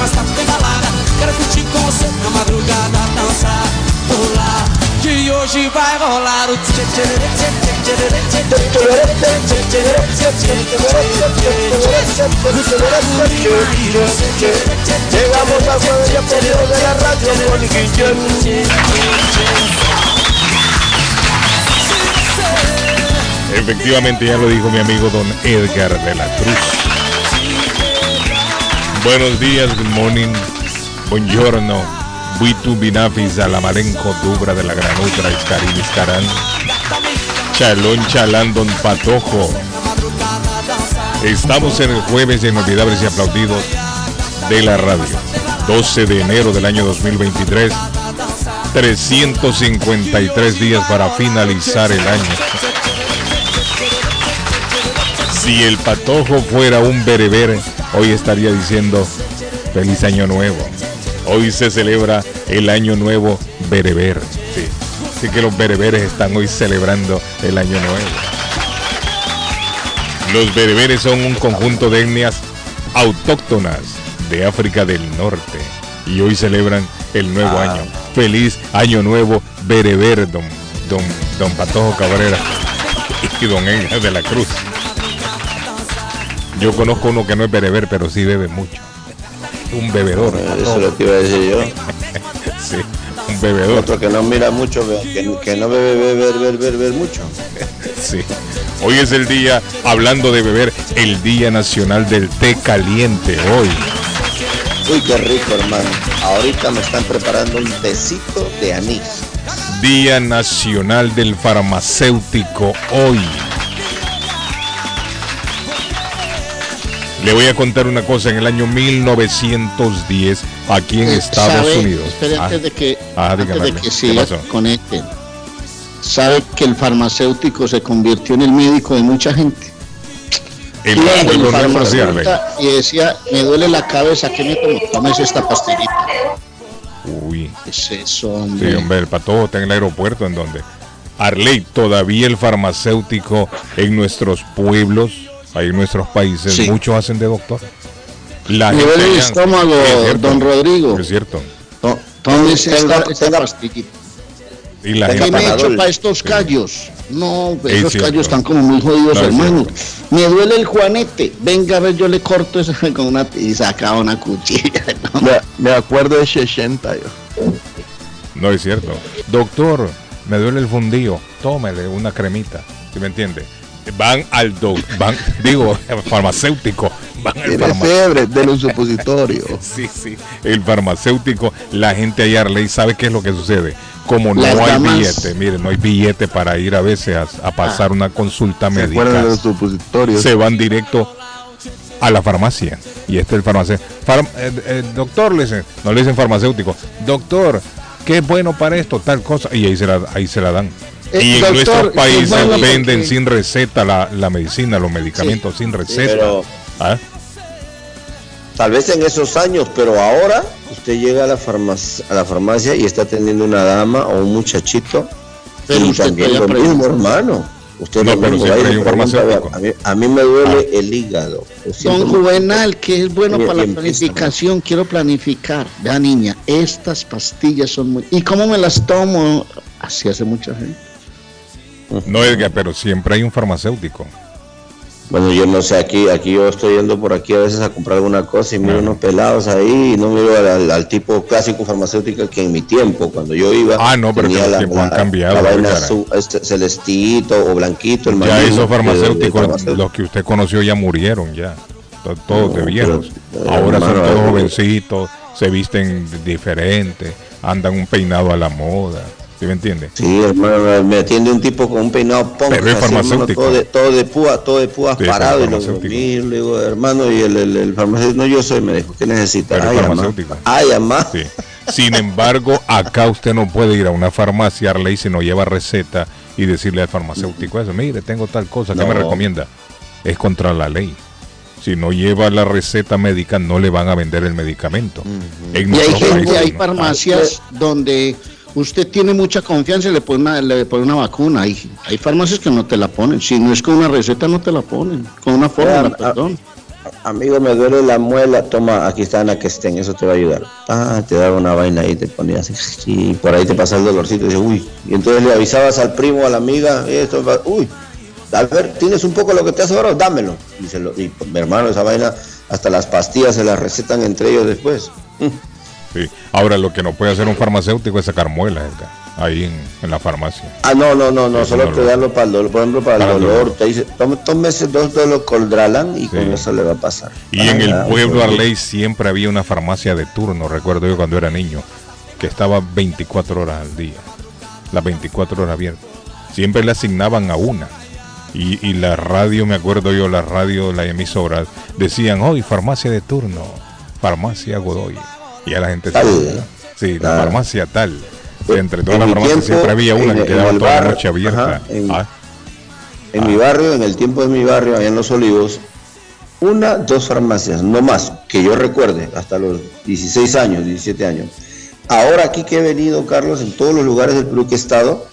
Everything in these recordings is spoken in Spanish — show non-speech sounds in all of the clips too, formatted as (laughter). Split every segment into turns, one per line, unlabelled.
mas tá pedalada. Quero na madrugada. Que hoje vai rolar o
a de la radio.
Efectivamente, ya lo dijo mi amigo don Edgar de la Cruz. Buenos días, good morning, buongiorno, buitu binafis, alamarenco, dubra de la granutra, iscarín, iscarán, chalón, chalán, don Patojo. Estamos en el jueves de inolvidables y aplaudidos de la radio, 12 de enero del año 2023, 353 días para finalizar el año. Si el patojo fuera un bereber, hoy estaría diciendo feliz año nuevo. Hoy se celebra el año nuevo bereber. Sí. Así que los bereberes están hoy celebrando el año nuevo. Los bereberes son un conjunto de etnias autóctonas de África del Norte y hoy celebran el nuevo año. Feliz año nuevo bereber, don, don, don Patojo Cabrera y don Edgar de la Cruz. Yo conozco uno que no es bereber, pero sí bebe mucho. Un bebedor.
Eso lo que iba a decir yo. (laughs)
Sí, un bebedor.
Otro que no mira mucho, que, que no bebe, beber, beber, beber mucho. (laughs)
Sí. Hoy es el día, hablando de beber, el Día Nacional del Té Caliente. Hoy.
Uy, qué rico, hermano. Ahorita me están preparando un tecito de anís.
Día Nacional del Farmacéutico. Hoy. Le voy a contar una cosa. En el año 1910, aquí en
Eh,
Estados
¿sabe?
Unidos. Ah,
antes de que,
ah,
antes conecten. Sabe que el farmacéutico se convirtió en el médico de mucha gente.
el pueblo
el
sociable.
farmacéutico y decía, me duele la cabeza, ¿qué me tomo? Tómese esta pastillita.
Uy.
¿Qué es eso,
Sí,
hombre?
hombre, el patojo está en el aeropuerto, ¿en donde Arley, todavía el farmacéutico en nuestros pueblos, ahí en nuestros países,
Sí.
muchos hacen de doctor. La
Me duele el
allá-
estómago,
Sí, es cierto,
don Rodrigo.
Es cierto.
Tenga-
esta, esta
tenga-
pastillita.
Y la
¿Qué
gente,
me he hecho para estos callos? No,
Es
esos
cierto.
callos están como muy jodidos,
No,
hermano. Me duele el juanete. Venga, a ver, yo le corto eso (laughs) con una y saca una cuchilla. (laughs) ¿no?
Me, me acuerdo de 60 yo.
no es cierto. Doctor, me duele el fundillo, tómele una cremita, ¿sí me entiende? Van al doc, van, digo, farmacéutico, van al
Tiene
farmacéutico.
fiebre de los supositorios. (laughs)
Sí, sí. El farmacéutico, la gente allá, Arley, ¿sabe qué es lo que sucede? Como no hay billete, mire, no hay billete para ir a veces a, a pasar una consulta
¿Se
médica,
de los supositorios?
se van directo a la farmacia. Y este es el farmacéutico. Farm- eh, eh, doctor, le dicen, no le dicen farmacéutico, doctor, ¿qué es bueno para esto? Tal cosa. Y ahí se la, ahí se la dan.
Eh,
y en
doctor,
nuestros
¿qué es
países
bueno
venden sin receta la, la medicina, los medicamentos sin receta.
Pero
¿Ah?
tal vez en esos años, pero ahora usted llega a la farmacia, a la farmacia y está atendiendo una dama o un muchachito.
Pero
y
usted
también lo mismo, hermano. Usted
No,
lo
pero siempre hay un farmacéutico.
A mí, a mí me duele el hígado.
Don Juvenal, que es bueno para la
empieza,
planificación, quiero planificar. Vea, niña, estas pastillas son muy... ¿Y cómo me las tomo? Así hace mucha gente.
No, Edgar, pero siempre hay un farmacéutico.
Bueno, yo no sé, aquí aquí yo estoy yendo por aquí a veces a comprar alguna cosa y miro unos pelados ahí y no miro al, al- tipo clásico farmacéutico que en mi tiempo, cuando yo iba,
Ah, no, pero
tenía
que los tiempos han cambiado,
la vaina azul, este, celestito o blanquito. El
Ya esos
que-
farmacéuticos,
farmacéutico.
los que usted conoció ya murieron ya. To- Todos de viejos.
pero,
Ahora son todos
eh,
jovencitos, se visten diferente, andan un peinado a la moda. ¿Sí me entiende?
Sí, hermano, me atiende un tipo con un peinado punk,
Pero es
así, hermano,
farmacéutico.
todo de, todo de púa, todo de púas
Sí,
parado, y lo miro, le digo, hermano, y el, el, el farmacéutico, no, yo soy médico, ¿qué necesita?
Pero es
Ay,
farmacéutico.
Ay, amá.
Sí. Sin embargo, acá usted no puede ir a una farmacia, Arley, si no lleva receta y decirle al farmacéutico eso, mire, tengo tal cosa, ¿qué me recomienda? Es contra la ley. Si no lleva la receta médica, no le van a vender el medicamento. En
Y hay gente,
países,
hay
¿no?
farmacias donde usted tiene mucha confianza y le pone una, le pone una vacuna. Hay, hay farmacias que no te la ponen. Si no es con una receta, no te la ponen. Con una fórmula, perdón.
Amigo, me duele la muela, toma, aquí está Ana que estén, eso te va a ayudar. Ah, te daba una vaina ahí, te ponía así, y por ahí te pasa el dolorcito, y dices, uy, y entonces le avisabas al primo, a la amiga, esto, va- uy, a ver, ¿tienes un poco lo que te hace ahora? Dámelo. Y, se lo, y mi hermano, esa vaina, hasta las pastillas se las recetan entre ellos después.
Sí. Ahora, lo que no puede hacer un farmacéutico es sacar muelas, Edgar, ahí en, en la farmacia.
Ah, no, no, no, no, solo te darlo para el dolor, por ejemplo, para,
Para
el
el
dolor,
dolor.
te dice, tome, tómese dos de los coldralan y con
Sí.
eso le va a pasar.
Y en el
Ah,
pueblo
ok.
Arley siempre había una farmacia de turno, recuerdo yo cuando era niño, que estaba 24 horas al día, las 24 horas abiertas. Siempre le asignaban a una. Y, y la radio, me acuerdo yo, la radio, las emisoras, decían, hoy farmacia de turno, farmacia Godoy. Y a la gente
Tal.
sabía. Sí, la farmacia tal.
En-
Entre todas
en
las farmacias siempre había una
en-
que quedaba toda la noche abierta.
ajá, en-
Ah,
En mi barrio, en el tiempo de mi barrio, allá en Los Olivos, una, dos farmacias, no más, que yo recuerde, hasta los 16 años, 17 años. Ahora aquí que he venido, Carlos, en todos los lugares del Perú que he estado,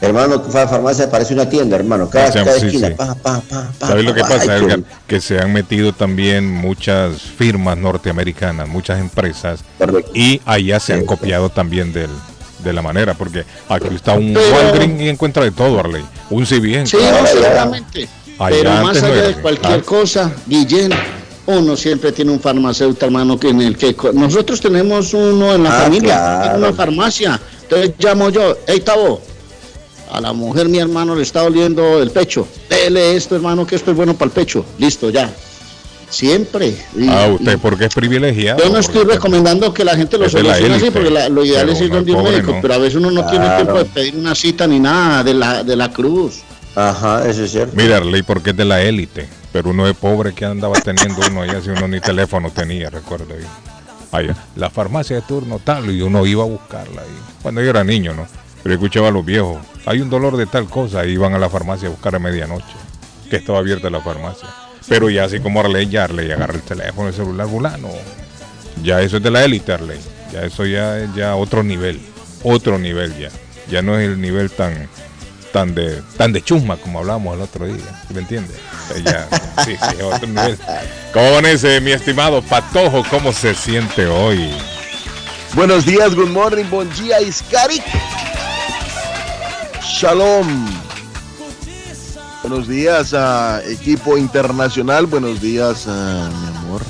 hermano, que fue a farmacia parece una tienda, hermano. Cada, cada
sí,
esquina,
sí.
pa, pa, pa, pa,
¿Sabes lo que
pa,
pasa, Edgar? Que se han metido también muchas firmas norteamericanas, muchas empresas, y allá se han copiado también del, de la manera, porque aquí está un
Pero-
Walgreens y encuentra de todo, Arley. Un CBN.
Sí, no, seguramente.
Allá
Pero más
no
allá
era
de cualquier
Ah.
cosa, Guillén, uno siempre tiene un farmacéutico, hermano, que en el que nosotros tenemos uno en la
Ah,
familia,
claro.
en una farmacia. Entonces llamo yo, hey Tavo, a la mujer mi hermano le está doliendo el pecho. Dele esto, hermano, que esto es bueno para el pecho. Listo, ya. Siempre. Y-
Ah, usted
y-
porque es privilegiado.
yo no estoy recomendando que la gente lo solucione así,
élite,
porque la- lo ideal
pero
es ir donde un médico,
no.
pero a veces uno no tiene tiempo de pedir una cita ni nada de la, de la cruz.
Ajá, eso es cierto.
Mira, Arley, porque es de la élite, pero uno es pobre que andaba teniendo uno allá, si uno ni teléfono tenía, recuerdo. Allá, la farmacia de turno tal, y uno iba a buscarla ahí. Cuando yo era niño, ¿no? Pero escuchaba a los viejos, hay un dolor de tal cosa, y iban a la farmacia a buscar a medianoche, que estaba abierta la farmacia. Pero ya así como Arley, ya Arley agarra el teléfono, el celular, fulano. Ya eso es de la élite, Arley. Ya eso ya es ya otro nivel, otro nivel ya. Ya no es el nivel tan tan de tan de chusma como hablábamos el otro día, ¿sí ¿me entiendes? Eh, Ya, sí, sí, otro nivel. ¿Cómo amanece, mi estimado Patojo? ¿Cómo se siente hoy?
Buenos días, good morning, bon día, Iskarik. Shalom. Buenos días a equipo internacional, buenos días a mi amor.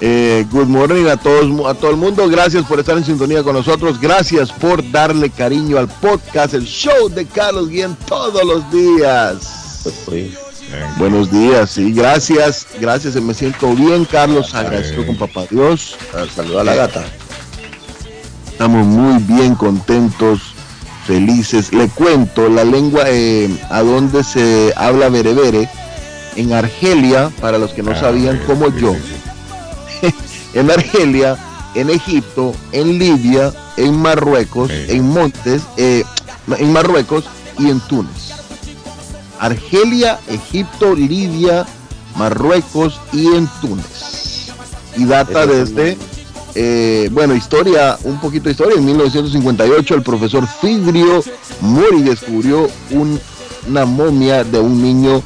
Eh, good morning a todos, a todo el mundo. Gracias por estar en sintonía con nosotros. Gracias por darle cariño al podcast, el show de Carlos Guillén todos los días. (laughs) Buenos días, sí, gracias, gracias, me siento bien, Carlos, agradecido
Sí.
con papá Dios.
saluda a la gata.
Estamos muy bien contentos, felices. Le cuento la lengua eh, a donde se habla berebere en Argelia, para los que no
Ah,
sabían como yo. (laughs) En Argelia, en Egipto, en Libia, en Marruecos, en Montes, eh, en Marruecos y en Túnez. Argelia, Egipto, Libia, Marruecos y en Túnez. Y data desde, eh, bueno, historia, un poquito de historia. En 1958 el profesor Fidrio Mori descubrió un- una momia de un niño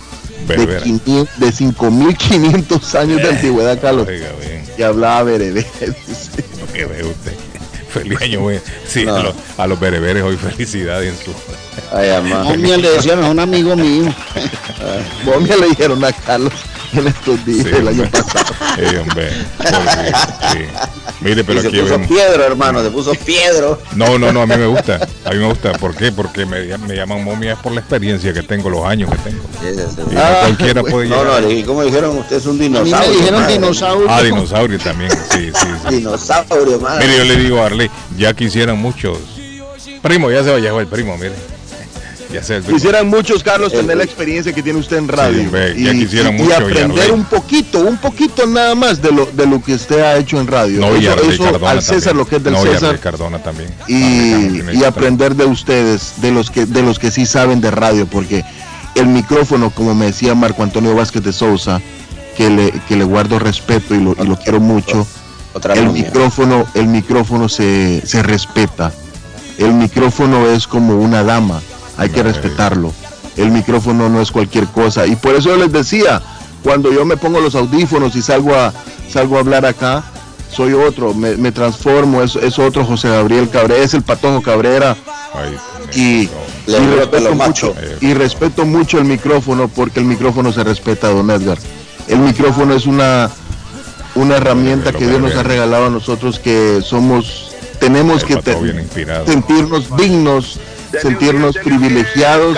de,
Berbera.
500 de 5.500 años de antigüedad, Carlos,
Oiga, bien,
que hablaba berebere.
lo que ve usted. (laughs) Feliz año, güey. Sí, a, los, a los bereberes hoy felicidades en su.
Ay, (laughs) Momia le decían a un amigo mío.
Momia le dijeron a Carlos (laughs) en estos días el año pasado. (laughs)
Sí, hombre. Sí, Mire, pero
se
aquí
puso
vemos-
Piedro, hermano, se puso Piedro.
No, no, no, a mí me gusta. (laughs) A mí me gusta. ¿Por qué? Porque me, me llaman momia es por la experiencia que tengo, los años que tengo. Y no
Ah,
cualquiera puede
No,
llegar.
no, y como dijeron, usted es un
A mí
dinosaurio.
me dijeron
madre.
dinosaurio.
Ah, dinosaurio también. Sí, sí, sí.
Dinosaurio, madre.
Mire, yo le digo a Arley, ya quisieran muchos. Primo, ya se va, llegó el primo, mire.
Quisieran muchos, Carlos, tener la experiencia que tiene usted en radio.
Sí, ve, ya
y, aprender
Yarley.
un poquito, un poquito nada más de lo, de lo que usted ha hecho en radio.
No, y
eso eso
Cardona
al César
también.
lo que es del
no,
César.
Cardona también.
y, aprender de ustedes, de los que de los que sí saben de radio, porque el micrófono, como me decía Marco Antonio Vázquez de Sousa, que le, que le guardo respeto y lo, y lo quiero mucho,
Otra
el micrófono, el micrófono se, se respeta. El micrófono es como una dama, hay que respetarlo. El micrófono no es cualquier cosa. Y por eso yo les decía, cuando yo me pongo los audífonos y salgo a, salgo a hablar acá, soy otro, me, me transformo, es, es otro José Gabriel Cabrera, es el Patojo Cabrera
Ay,
y, respeto mucho, y respeto mucho el micrófono porque el micrófono se respeta, don Edgar. El micrófono es una, una herramienta que Dios nos ha regalado a nosotros que somos, tenemos que te- sentirnos dignos, sentirnos privilegiados.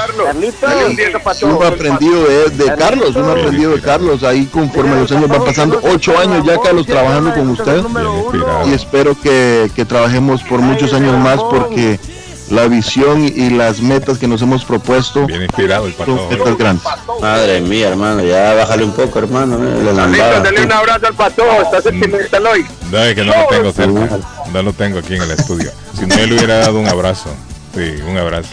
Uno ha aprendido de, de Carlos, uno aprendido de Carlos ahí conforme los años van pasando. Ocho años ya, Carlos, trabajando con usted y espero que, que trabajemos por muchos años más porque la visión y las metas que nos hemos propuesto
Bien inspirado el
son
Patojo.
metas grandes.
Madre mía, hermano, ya bájale un poco, hermano. eh, Le lambada.
Dale un abrazo al patojo, está sentimental hoy.
No, es que no lo tengo cerca. No lo tengo aquí en el estudio. Si no, él le hubiera dado un abrazo. Sí, un abrazo.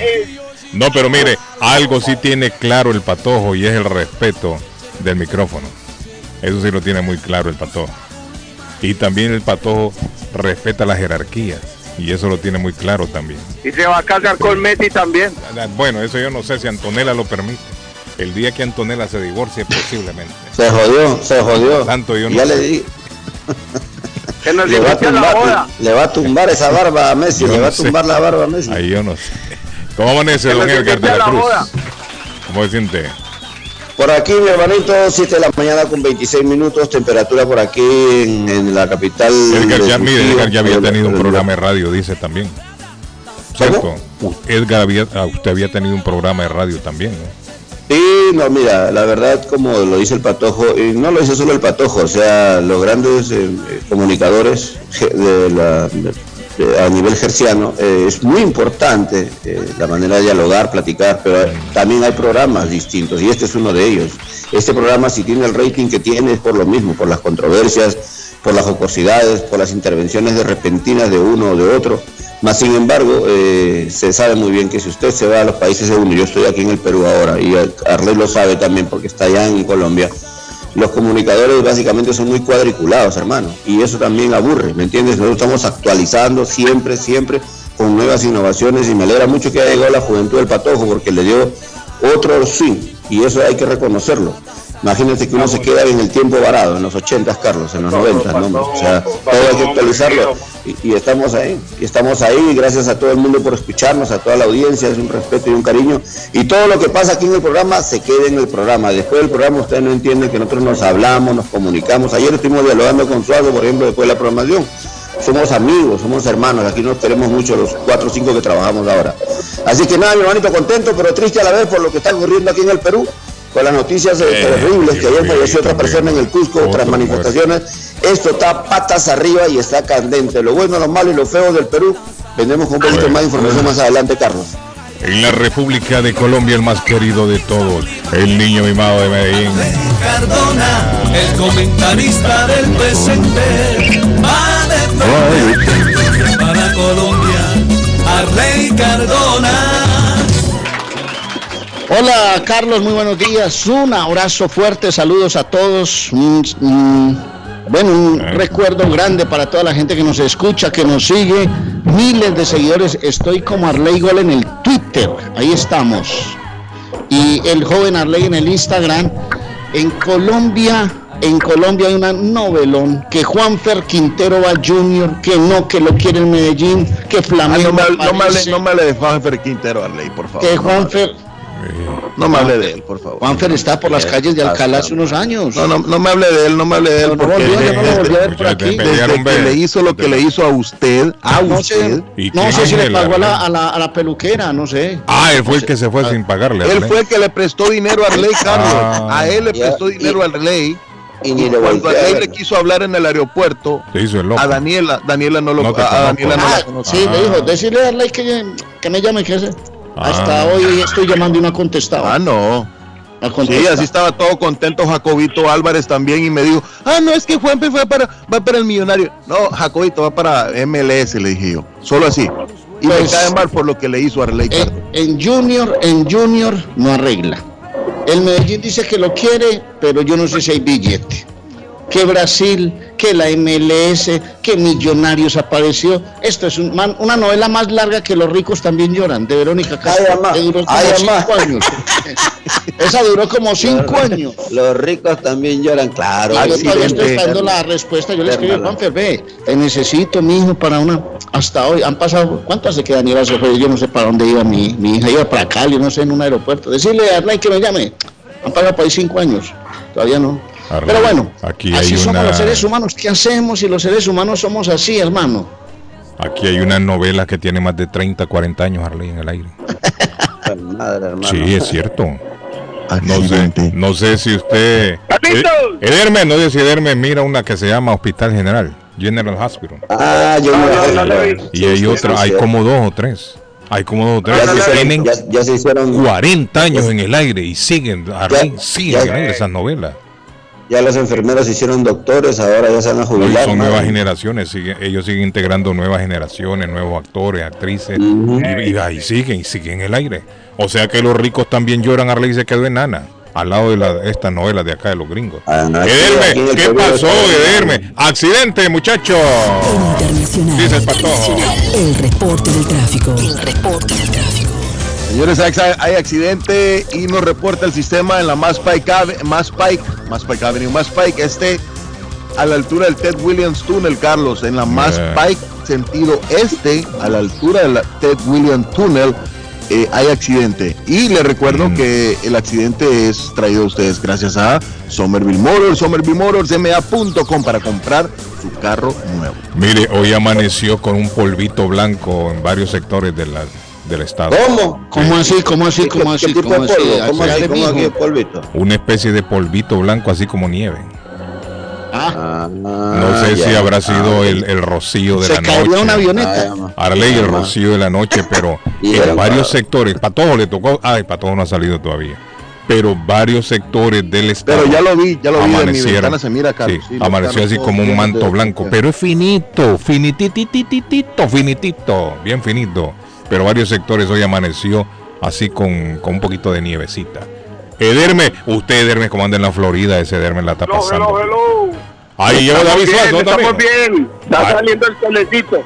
No, pero mire, algo sí tiene claro el patojo y es el respeto del micrófono. Eso sí lo tiene muy claro el patojo. Y también el patojo respeta las jerarquías. Y eso lo tiene muy claro también.
Y se va a casar con Messi también.
Bueno, eso yo no sé si Antonella lo permite. El día que Antonella se divorcie, posiblemente.
Se jodió, se jodió.
Tanto yo no
ya
sé.
le di, (laughs)
Que nos
le va, a
la
tumbar,
boda.
le va a tumbar esa barba a Messi,
Yo
le
no
va a
sé.
tumbar la barba a Messi.
Ahí yo no sé. ¿Cómo amanece, don Edgar de la
la
Cruz?
boda.
¿Cómo se siente?
Por aquí, mi hermanito, 7 de la mañana con 26 minutos, temperatura por aquí en, en la capital.
Edgar ya, mire. Edgar ya había tenido un programa de radio, dice también. ¿Cierto? Edgar, había, ah, usted había tenido un programa de radio también, ¿no?
Sí, no, mira, la verdad, como lo dice el Patojo, y no lo dice solo el Patojo, o sea, los grandes eh, eh, comunicadores de la, a nivel gerciano, eh, es muy importante eh, la manera de dialogar, platicar, pero también hay programas distintos, y este es uno de ellos. Este programa, si tiene el rating que tiene, es por lo mismo, por las controversias, por las jocosidades, por las intervenciones de repentinas de uno o de otro. Más sin embargo, eh, se sabe muy bien que si usted se va a los países de uno, yo estoy aquí en el Perú ahora, y Arley lo sabe también porque está allá en Colombia, los comunicadores básicamente son muy cuadriculados, hermano, y eso también aburre, ¿me entiendes? Nosotros estamos actualizando siempre, siempre con nuevas innovaciones y me alegra mucho que haya llegado la juventud del Patojo porque le dio otro swing y eso hay que reconocerlo. Imagínate que uno se queda en el tiempo varado, en los 80, Carlos, en los 90, ¿no? O sea, todo hay que actualizarlo y, y estamos ahí, y estamos ahí, gracias a todo el mundo por escucharnos, a toda la audiencia, es un respeto y un cariño. Y todo lo que pasa aquí en el programa se queda en el programa. Después del programa ustedes no entienden que nosotros nos hablamos, nos comunicamos. Ayer estuvimos dialogando con Suazo, por ejemplo, después de la programación. Somos amigos, somos hermanos, aquí nos queremos mucho los cuatro o cinco que trabajamos ahora. Así que nada, mi hermanito, contento, pero triste a la vez por lo que está ocurriendo aquí en el Perú, con las noticias eh,
Eh,
terribles, que ayer falleció otra persona en el Cusco,
Otro
otras manifestaciones. Esto está patas arriba y está candente. Lo bueno, lo malo y lo feo del Perú. Vendremos con un poquito más de información más adelante, Carlos.
En la República de Colombia, el más querido de todos, el niño mimado de Medellín.
Cardona, el comentarista del presente, va de frente para Colombia, Arley Cardona.
Hola Carlos, muy buenos días. Un abrazo fuerte, saludos a todos. Bueno, un
Eh.
recuerdo grande para toda la gente que nos escucha, que nos sigue. Miles de seguidores. Estoy como Arley Gol en el Twitter. Ahí estamos. Y el joven Arley en el Instagram. En Colombia en Colombia hay una novelón, que Juanfer Quintero va Junior, que no, que lo quiere en Medellín, que
Ah,
Flamengo
no, me, no, me hable,
aparece,
no me hable de Juanfer Quintero Arley, por favor.
que
No
Juanfer,
No me hable de él, por favor.
Juanfer está por las calles de Alcalá hace unos años.
No, no, no me hable de él, no me hable de él. Porque desde- que le hizo lo que le hizo a usted, a usted.
sé,
¿Y
no sé si le pagó a la,
verdad?
a, la, a la peluquera, no sé.
Ah, él fue el que se fue sin pagarle.
Él fue el que le prestó dinero a Arley Carlos.
Ah.
a él le prestó dinero a Arley.
Y ni le
cuando Arley le quiso hablar en el aeropuerto,
Se hizo el loco.
a Daniela, Daniela no lo a-. Daniela no
Ah,
la
sí,
Ah.
le dijo, decirle a Arley que, que me llame, que Hasta
Ah.
hoy estoy llamando y no ha contestado.
Ah, no. Sí, así estaba todo contento Jacobito Álvarez también y me dijo, ah, no, es que Juanpe fue para, va para el millonario. No, Jacobito va para MLS, le dije yo. Solo así. Y me
Pues-
cae mal por lo que le hizo a Arley
En, en Junior, en Junior no arregla. El Medellín dice que lo quiere, pero yo no sé si hay billete. Que Brasil, que la MLS, que Millonarios apareció. Esto es un man- una novela más larga que Los ricos también lloran, de Verónica Castro. Que duró como
Ay,
cinco años. (laughs) Esa duró como cinco años.
Los ricos también lloran, claro.
Yo todavía estoy esperando la respuesta. Yo le escribí,
Hermano.
Juanfer, ve, te necesito, mi hijo, para una. Hasta hoy, han pasado. ¿Cuánto hace que Daniela se fue? Yo no sé para dónde iba mi, mi hija. Iba para Cali, no sé, en un aeropuerto. Decirle a Arley que me llame. Han pasado por ahí cinco años. Todavía no.
Arley,
Pero bueno,
aquí
así
hay
somos
una-
los seres humanos. ¿Qué hacemos si los seres humanos somos así, hermano?
Aquí hay una novela que tiene más de 30, 40 años, Arley, en el aire. (laughs)
Madre, hermano.
Sí, es cierto. No sé, no sé si usted... Eh, Ederme, no sé si Ederme mira una que se llama Hospital General, General Hospital.
Ah, yo
No,
la
no, no, no, no.
Y hay otra, hay como dos o tres. Hay como dos o tres
Ya
que tienen
ya, ya se hicieron,
40 años en el aire y siguen, Arley, siguen
ya-
en el aire esas novelas.
Ya los enfermeros se hicieron doctores, ahora ya se van a
Hoy
jubilar.
son
¿no?
nuevas generaciones, siguen- ellos siguen integrando nuevas generaciones, nuevos actores, actrices,
Ujú.
y, y ahí siguen, y siguen en el aire. O sea que los ricos también lloran, Arley se quedó enana, al lado de la, esta novela de acá de los gringos.
Ah, no,
Ederme, ¿qué pasó, Ederme? Accidente, muchacho.
Internacional.
Dice el patojo.
El reporte del tráfico. El reporte del tráfico.
Señores, hay, accidente y nos reporta el sistema en la Mass Pike, Mass Pike, Mass Pike Avenue, Mass Pike, este a la altura del Ted Williams Tunnel, Carlos, en la
Yeah.
Pike, sentido este, a la altura del Ted Williams Tunnel, eh, hay accidente. Y le recuerdo
Mm.
que el accidente es traído a ustedes gracias a Somerville Motors, Somerville Motors, ma.com para comprar su carro nuevo.
Mire, hoy amaneció con un polvito blanco en varios sectores de la, del estado.
¿Cómo?
¿Cómo así? ¿Cómo así?
¿Qué-
¿Cómo así?
tipo
¿Cómo
de
así?
polvo? ¿Cómo así? ¿Cómo el polvito?
Una especie de polvito blanco, así como nieve.
Ah,
No sé
ya.
si habrá sido
Ah,
el, el rocío de
se
la
cayó una
noche.
avioneta.
Arley, el rocío de la noche, pero (laughs) en varios sectores, para todos le tocó, ay, para todos no ha salido todavía, pero varios sectores del estado.
Pero ya lo vi, ya lo vi de mi ventana, se mira, Carlos.
Sí,
Sí,
amaneció así como un manto blanco, pero es finito, finititititito, finitito, bien finito. Pero varios sectores hoy amaneció así con, con un poquito de nievecita. Ederme, usted Ederme comanda en la Florida, ese Ederme la está pasando.
hello, hello.
Ahí lleva David
bien,
Suazo
estamos
también.
bien. Está
Ah.
saliendo el solecito.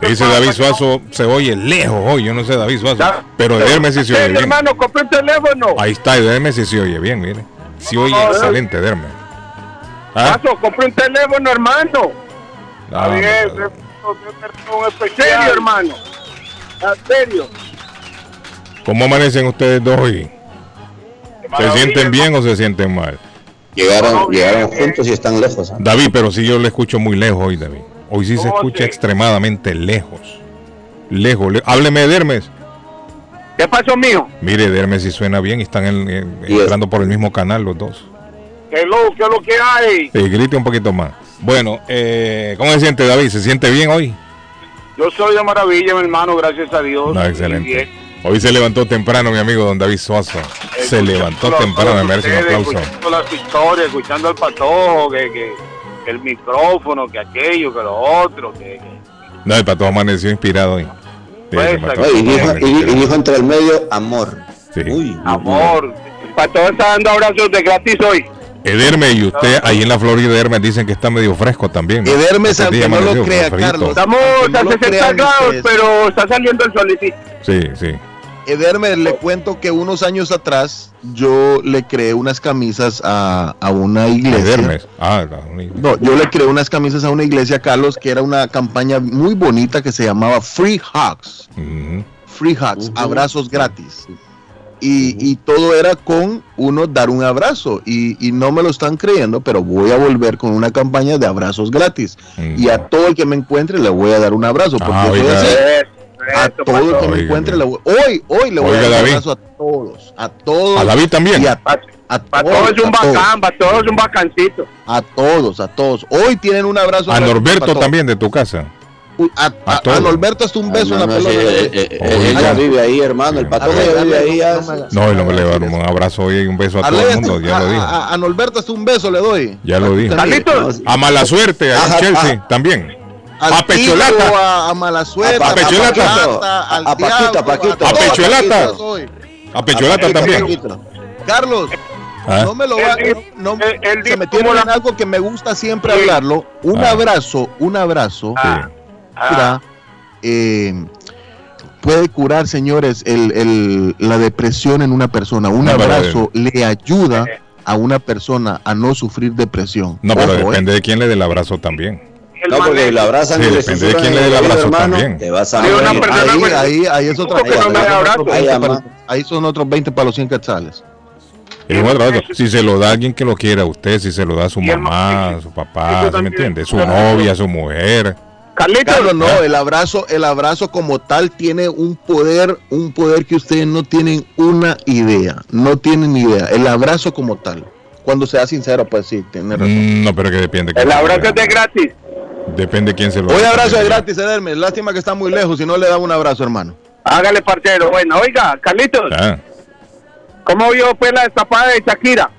Dice David Suazo, se oye lejos hoy, yo no sé David Suazo,
Ya.
pero Ederme sí se oye bien.
hermano, compré un teléfono.
Ahí está, Ederme sí se oye bien, mire. Sí oye
No,
excelente, Ederme. ¿Ah?
Paso, compré un teléfono, hermano.
Ah,
Está bien, un especial. hermano? ¿En serio?
¿Cómo amanecen ustedes dos hoy? ¿Se sienten bien o se sienten mal?
Llegaron, llegaron juntos y están lejos. ¿ah?
David, pero sí yo le escucho muy lejos hoy, David. Hoy sí se
¿Cómo
escucha extremadamente lejos. Lejos. le- Hábleme de Hermes.
¿Qué pasó, mijo?
Mire, de Hermes sí suena bien y están en- entrando por el mismo canal los dos.
¿Qué es lo, qué es lo que hay?
Sí, grite un poquito más. Bueno, eh, ¿cómo se siente David? ¿Se siente bien hoy?
Yo soy de maravilla, mi hermano, gracias a Dios.
No, excelente.
bien.
Hoy se levantó temprano mi amigo don David Suazo. Se
Escuchando
levantó temprano, me merece un aplauso.
Escuchando las historias, escuchando al patojo, que, que, que el micrófono, que aquello, que lo otro, que, que-
No, el pato amaneció inspirado hoy. Sí,
Pues,
y, dijo,
amaneció
y- y
inspirado.
dijo entre el medio amor.
Sí.
Uy,
amor. El patojo está dando abrazos de gratis hoy.
Ederme y usted ahí en la Florida, Ederme dicen que está medio fresco también. ¿no?
Ederme,
Este día
aunque no lo crea. Carlos.
Estamos
no
a
lo
60
crean
grados,
ustedes.
pero está saliendo el solecito.
Sí, sí.
Edermer, le cuento que unos años atrás yo le creé unas camisas a, a una iglesia.
Edermes. Ah, la- una iglesia.
No, yo le creé unas camisas a una iglesia, Carlos, que era una campaña muy bonita que se llamaba Free Hugs. Free Hugs, abrazos gratis. Y, y todo era con uno dar un abrazo. Y, y no me lo están creyendo, pero voy a volver con una campaña de abrazos gratis. Y a todo el que me encuentre le voy a dar un abrazo. Porque
Ah,
voy a a todo el que me
Oiga,
encuentre le voy, hoy, hoy le voy
Oiga,
a dar un abrazo a todos. A todos.
A David también.
y a, a
Para
todos,
todos es un
a todos,
bacán, para todos es un bacancito.
a todos, a todos. Hoy tienen un abrazo.
A Norberto también de tu casa.
A, a-
A
a Norberto hasta un beso en la pelota.
sí, eh, eh, eh, ella vive ahí, hermano. El patrón ella vive ahí.
no,
ya-
no
el le va a dar un abrazo hoy y un beso a todo
Arle,
el mundo, ya
a,
lo dijo.
a- a Norberto hasta un beso le doy.
Ya lo dijo.
Carlitos,
A mala suerte, a Chelsea también. A Pecholata.
a, a mala suerte,
A
a
Pecholata.
A Paquita.
A Pecholata. A Pecholata también.
Carlos,
Ah,
no me lo va
Él
no,
él- él
se
dijo
me tiene
como la-
en algo que me gusta siempre
Sí.
hablarlo. Un
Ah.
abrazo, un abrazo,
Ah, ah,
mira, eh, puede curar, señores, el, el- la depresión en una persona. Un
No,
abrazo le ayuda a una persona a no sufrir depresión.
No, pero
Ojo, eh.
depende de quién le dé el abrazo también.
el
No, porque le abrazan
Sí,
y le
depende de quién le dé el abrazo
hermano,
también.
Te vas a
Sí, una
morir.
persona-
Ahí,
pues,
ahí, ahí es otra
¿cómo que no me
ahí son otros
Ahí
20
ama.
para- ahí son otros 20 para los 100 quetzales.
Y un abrazo. Si se lo da a alguien que lo quiera, a usted, si se lo da a su mamá,
ma-
a su papá, ¿sí me entiende? Su novia, su mujer.
Carlitos,
Carlos, no, el abrazo, el abrazo como tal tiene un poder, un poder que ustedes no tienen una idea, no tienen ni idea. El abrazo como tal, cuando sea sincero, pues sí, tiene razón.
Mm, No, pero que depende.
el abrazo es de gratis.
Depende quién se lo
Hoy abrazo es gratis, Ederme. Lástima que está muy lejos, si no le daba un abrazo, hermano.
Hágale, parcero. Bueno, oiga, Carlitos,
Ah,
¿cómo vio pues la destapada de Shakira?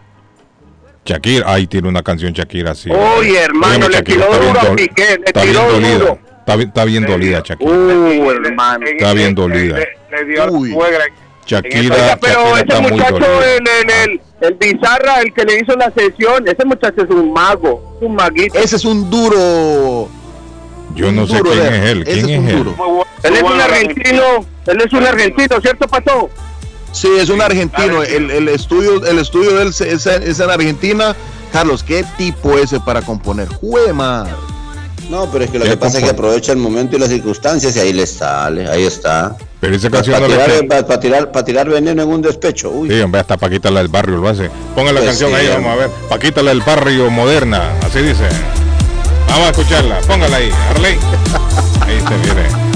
Shakira, ahí tiene una canción Shakira así.
Oye, hermano, le tiró duro a Piqué, le
Está bien
tiró
dolida.
duro.
Está, bien- está bien dolida, Shakira.
Uh, hermano.
Está bien dolida.
Le, le dio
Uy.
suegra.
Shakira,
Oiga, pero
Shakira
ese
está muy
muchacho, el, el, el, el Bizarra, el que le hizo la sesión, ese muchacho es un mago, un maguito.
Ese es un duro.
Yo no sé quién es él.
Ese
¿Quién
es
él?
duro.
Él es un argentino, él es un argentino, ¿cierto, Pato?
Sí, es un argentino. El, el estudio, el estudio de él es, es- es en Argentina. Carlos, ¿qué tipo ese para componer? Jue madre.
No, pero es que lo
¿Qué
que pasa es que aprovecha el momento y las circunstancias y ahí le sale, ahí está.
Pero esa
Para,
canción le
para, para tirar, para tirar veneno en un despecho. Uy.
Sí, hombre, hasta Paquita la del barrio lo hace. Ponga la
Pues
canción
sí,
ahí, vamos a ver. Paquita la del barrio moderna, así dice. Vamos a escucharla, póngala ahí, Arley. Ahí se viene.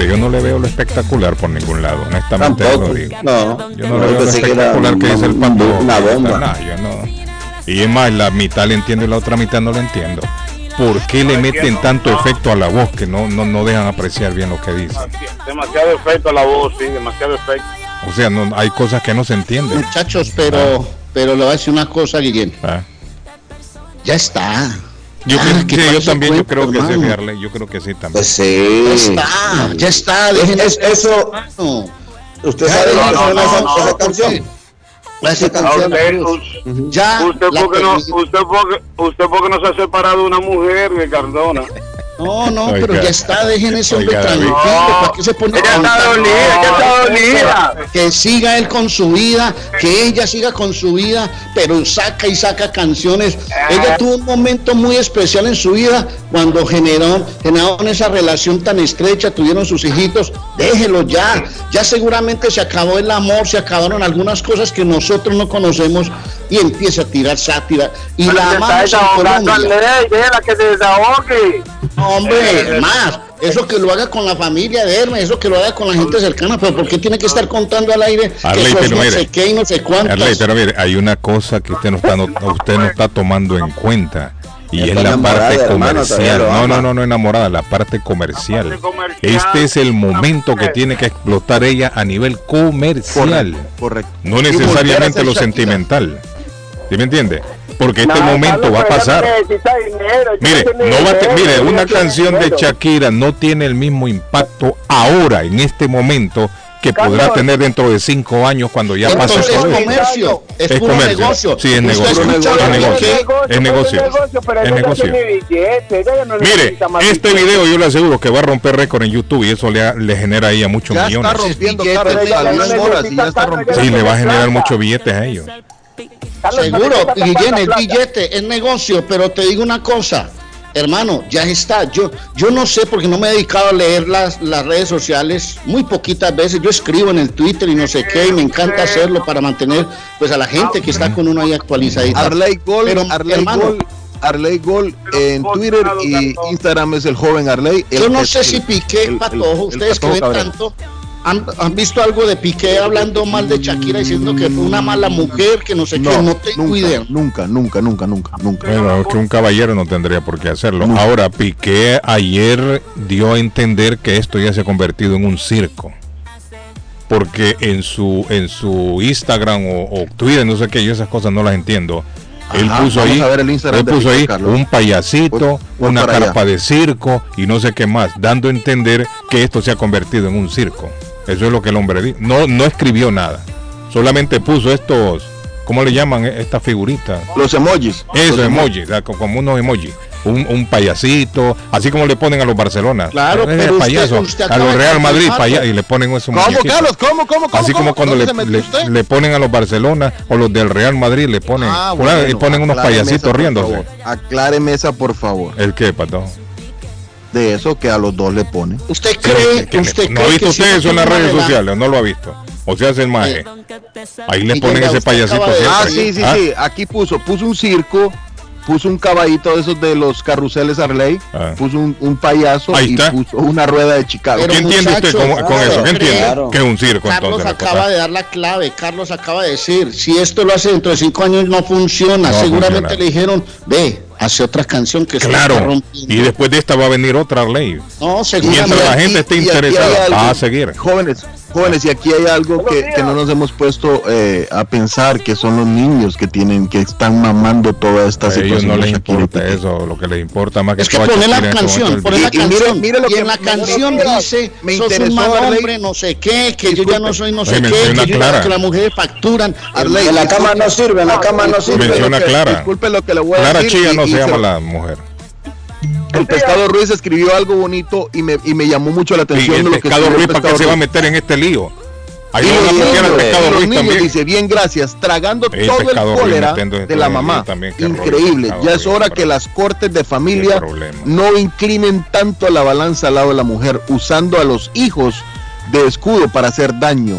Mire, yo no le veo lo espectacular por ningún lado, honestamente
Tampoco.
lo digo.
No,
Yo no le veo lo
pensé que
espectacular que dice el pato.
Una bomba.
Yo no. Y es más, la mitad le entiendo y la otra mitad no le entiendo. ¿Por qué le meten tanto efecto a la voz que no, no, no dejan apreciar bien lo que dice?
Demasiado efecto a la voz, sí, demasiado efecto.
O sea, no, hay cosas que no se entienden.
Muchachos, pero, pero le voy a decir una cosa, Guillén.
Ah.
Ya está.
Yo,
Ah,
creo-
¿qué
sí, yo también, yo
cuento,
creo que sí,
hermano?
Fiarle, yo creo que sí también.
Pues sí.
Ya está, ya está.
Es-
Dejen
es- eso,
No.
usted
Ya,
sabe
no,
que
no, no,
esa,
no,
esa
¿por
canción.
qué? Esa canción,
usted,
ya
usted porque no, usted porque, usted porque no se ha separado de una mujer de Cardona.
No, no,
Oiga.
pero ya está, dejen ese hombre tranquilo. ¿Para qué se pone
Ella está
tan-
dolida, ella está dolida.
Que siga él con su vida, que ella siga con su vida, pero saca y saca canciones. Ella tuvo un momento muy especial en su vida cuando generó, generaron esa relación tan estrecha, tuvieron sus hijitos. Déjelo ya, ya seguramente se acabó el amor, se acabaron algunas cosas que nosotros no conocemos y empieza a tirar sátira. Y
Pero
la amamos en
desahogando
Colombia.
al ley, que se desahogue.
Hombre, más, eso que lo haga con la familia de Hermes, eso que lo haga con la gente cercana, pero ¿por qué tiene que estar contando al aire que
Arley,
no sé qué y no sé cuántas?
Arley, pero mire, hay una cosa que usted no está, no- usted no está tomando en cuenta. Y es la parte comercial. No, no, no, no enamorada, la parte comercial.
La parte comercial.
Este es el momento que tiene que explotar ella a nivel comercial.
Correcto.
No necesariamente lo
Shakira.
sentimental. ¿Sí me entiende? Porque este
No,
momento
Carlos,
va a pasar.
dinero,
Mire, no va a
dinero,
mire, una canción de
dinero.
Shakira no tiene el mismo impacto ahora, en este momento, que podrá
Carlos.
tener dentro de cinco años cuando ya pase
es
todo
comercio, es,
Es
puro
comercio.
negocio.
Sí, es negocio.
escucha
Es negocio. Es negocio. Es negocio. Mire, este video yo le aseguro que va a romper récord en YouTube y eso le, ha- le genera ahí a muchos
Ya
millones.
está rompiendo,
Billetes,
Carlos.
ella
Salió
no
en horas y ya está rompiendo.
Sí, le va a generar muchos billetes a ellos.
Carlos,
Seguro, Guillén, el billete es negocio, pero te digo una cosa, hermano, ya está. Yo, yo no sé porque no me he dedicado a leer las, las redes sociales muy poquitas veces. Yo escribo en el Twitter y no sé qué, y me encanta hacerlo para mantener pues a la gente que está con uno ahí actualizadita.
Arley Gol,
Pero,
Arley
hermano,
Gol, Arley Gol en Twitter y Instagram es el joven Arley.
Yo no sé si Piqué,
el-
Patojo,
el- el
ustedes que ven tanto, han, han visto algo de Piqué hablando mal de Shakira, diciendo que fue una mala mujer, que no sé qué,
No,
tengo
nunca,
idea.
nunca, nunca, nunca, nunca, nunca.
Bueno, es que un caballero no tendría por qué hacerlo. Ahora, Piqué ayer dio a entender que esto ya se ha convertido en un circo. Porque en su en su Instagram o, o Twitter, no sé qué, yo esas cosas no las entiendo. Él
Ajá,
puso
vamos
ahí,
a ver el Instagram
él puso ahí un payasito,
Voy- voy
una
allá.
carpa de circo y no sé qué más, dando a entender que esto se ha convertido en un circo. Eso es lo que el hombre dijo. No, no escribió nada. Solamente puso estos, ¿cómo le llaman estas figuritas?
Los emojis.
Eso,
Los
emojis, co- como unos emojis. Un, un payasito, así como le ponen a los Barcelona.
Claro, pero
payaso,
usted
a los Real Madrid paya-
pues.
y le ponen esos
¿Cómo. Carlos? ¿Cómo, cómo, cómo?
Así como cuando
¿Dónde
le, le- ponen a los Barcelona o los del Real Madrid le ponen,
Ah,
y ponen unos payasitos riéndose.
favor. Acláreme esa, por favor.
¿El qué, pato?
De eso que a los dos le ponen.
¿Usted cree,
¿Qué le-
usted
¿No ha
cree
visto
que si
usted
no
eso en las redes sociales? ¿No lo ha visto? O sea, hace el maje. Ahí le ponen ese payasito
de-
Ah, sí, sí,
¿Ah?
sí. Aquí puso, puso un circo, puso un caballito de esos de los carruseles Arley,
Ah.
puso un, un payaso
Ahí
y
está.
puso una rueda de Chicago.
Pero
¿Qué entiende usted con, eso? ¿Qué entiende?
claro.
Que es un circo
Carlos
entonces.
acaba de dar la clave, Carlos acaba de decir, si esto lo hace dentro de cinco años no funciona,
No
seguramente le dijeron, ve, hace otra canción que se está
Claro. Y después de esta va a venir otra ley.
No,
Mientras
seguramente.
la
aquí-
gente esté interesada, a seguir.
Jóvenes, jóvenes, y aquí hay algo que, que no nos hemos puesto eh, a pensar, que son los niños que tienen, que están mamando toda esta
A ellos
situación.
no
de
les importa eso, lo que les importa más que
Es que
todo
pone
Shakira
la
este
canción,
momento
pone
el
la
Y- y mire-
canción.
mire lo
y
que-
en la canción
que
dice,
me
sos un
interesó,
mal hombre, no sé qué, que yo ya no soy no sé qué, que, yo-
Clara.
que las mujeres facturan.
Arley,
En la cama no sirve, en la cama no sirve.
Menciona Clara.
Disculpe lo que le voy a
Clara
decir.
Chía
y-
no
y
se llama la mujer.
El pescado Ruiz escribió algo bonito y me, y me llamó mucho la atención
el
de lo que
pescado
escribió
Ruiz,
el
¿para qué se va a meter en este lío? Ahí
Y los niños,
pescado
los
Ruiz
niños,
también.
dice, bien, gracias, tragando
El
todo el
Ruiz
cólera de la
ahí
mamá.
también, qué rollo,
Increíble, ya es hora que las cortes de familia no inclinen tanto a la balanza al lado de la mujer, usando a los hijos de escudo para hacer daño.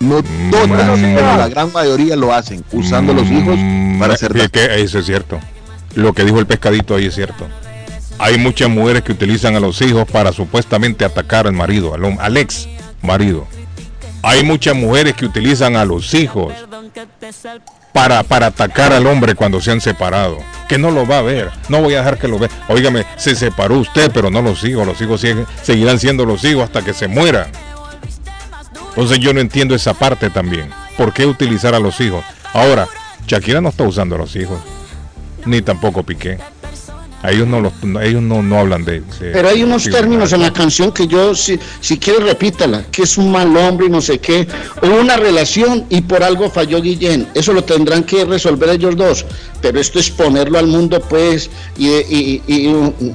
No
Mm.
todas, pero la gran mayoría lo hacen, usando a los hijos
Mm,
para hacer
que-
daño.
que eso es cierto. Lo que dijo el pescadito ahí es cierto. Hay muchas mujeres que utilizan a los hijos para supuestamente atacar al marido, al, al ex marido. Hay muchas mujeres que utilizan a los hijos para, para atacar al hombre cuando se han separado. Que no lo va a ver. No voy a dejar que lo vea. Óigame, se separó usted, pero no los hijos. Los hijos seguirán siendo los hijos hasta que se mueran. Entonces yo no entiendo esa parte también. ¿Por qué utilizar a los hijos? Ahora, Shakira no está usando a los hijos. Ni tampoco Piqué. A ellos no los, ellos no, no hablan de, de-
Pero hay unos términos en la canción que yo, si, si quieres, repítala, que es un mal hombre y no sé qué, o una relación y por algo falló Guillén. Eso lo tendrán que resolver ellos dos. Pero esto es ponerlo al mundo, pues, y, y- y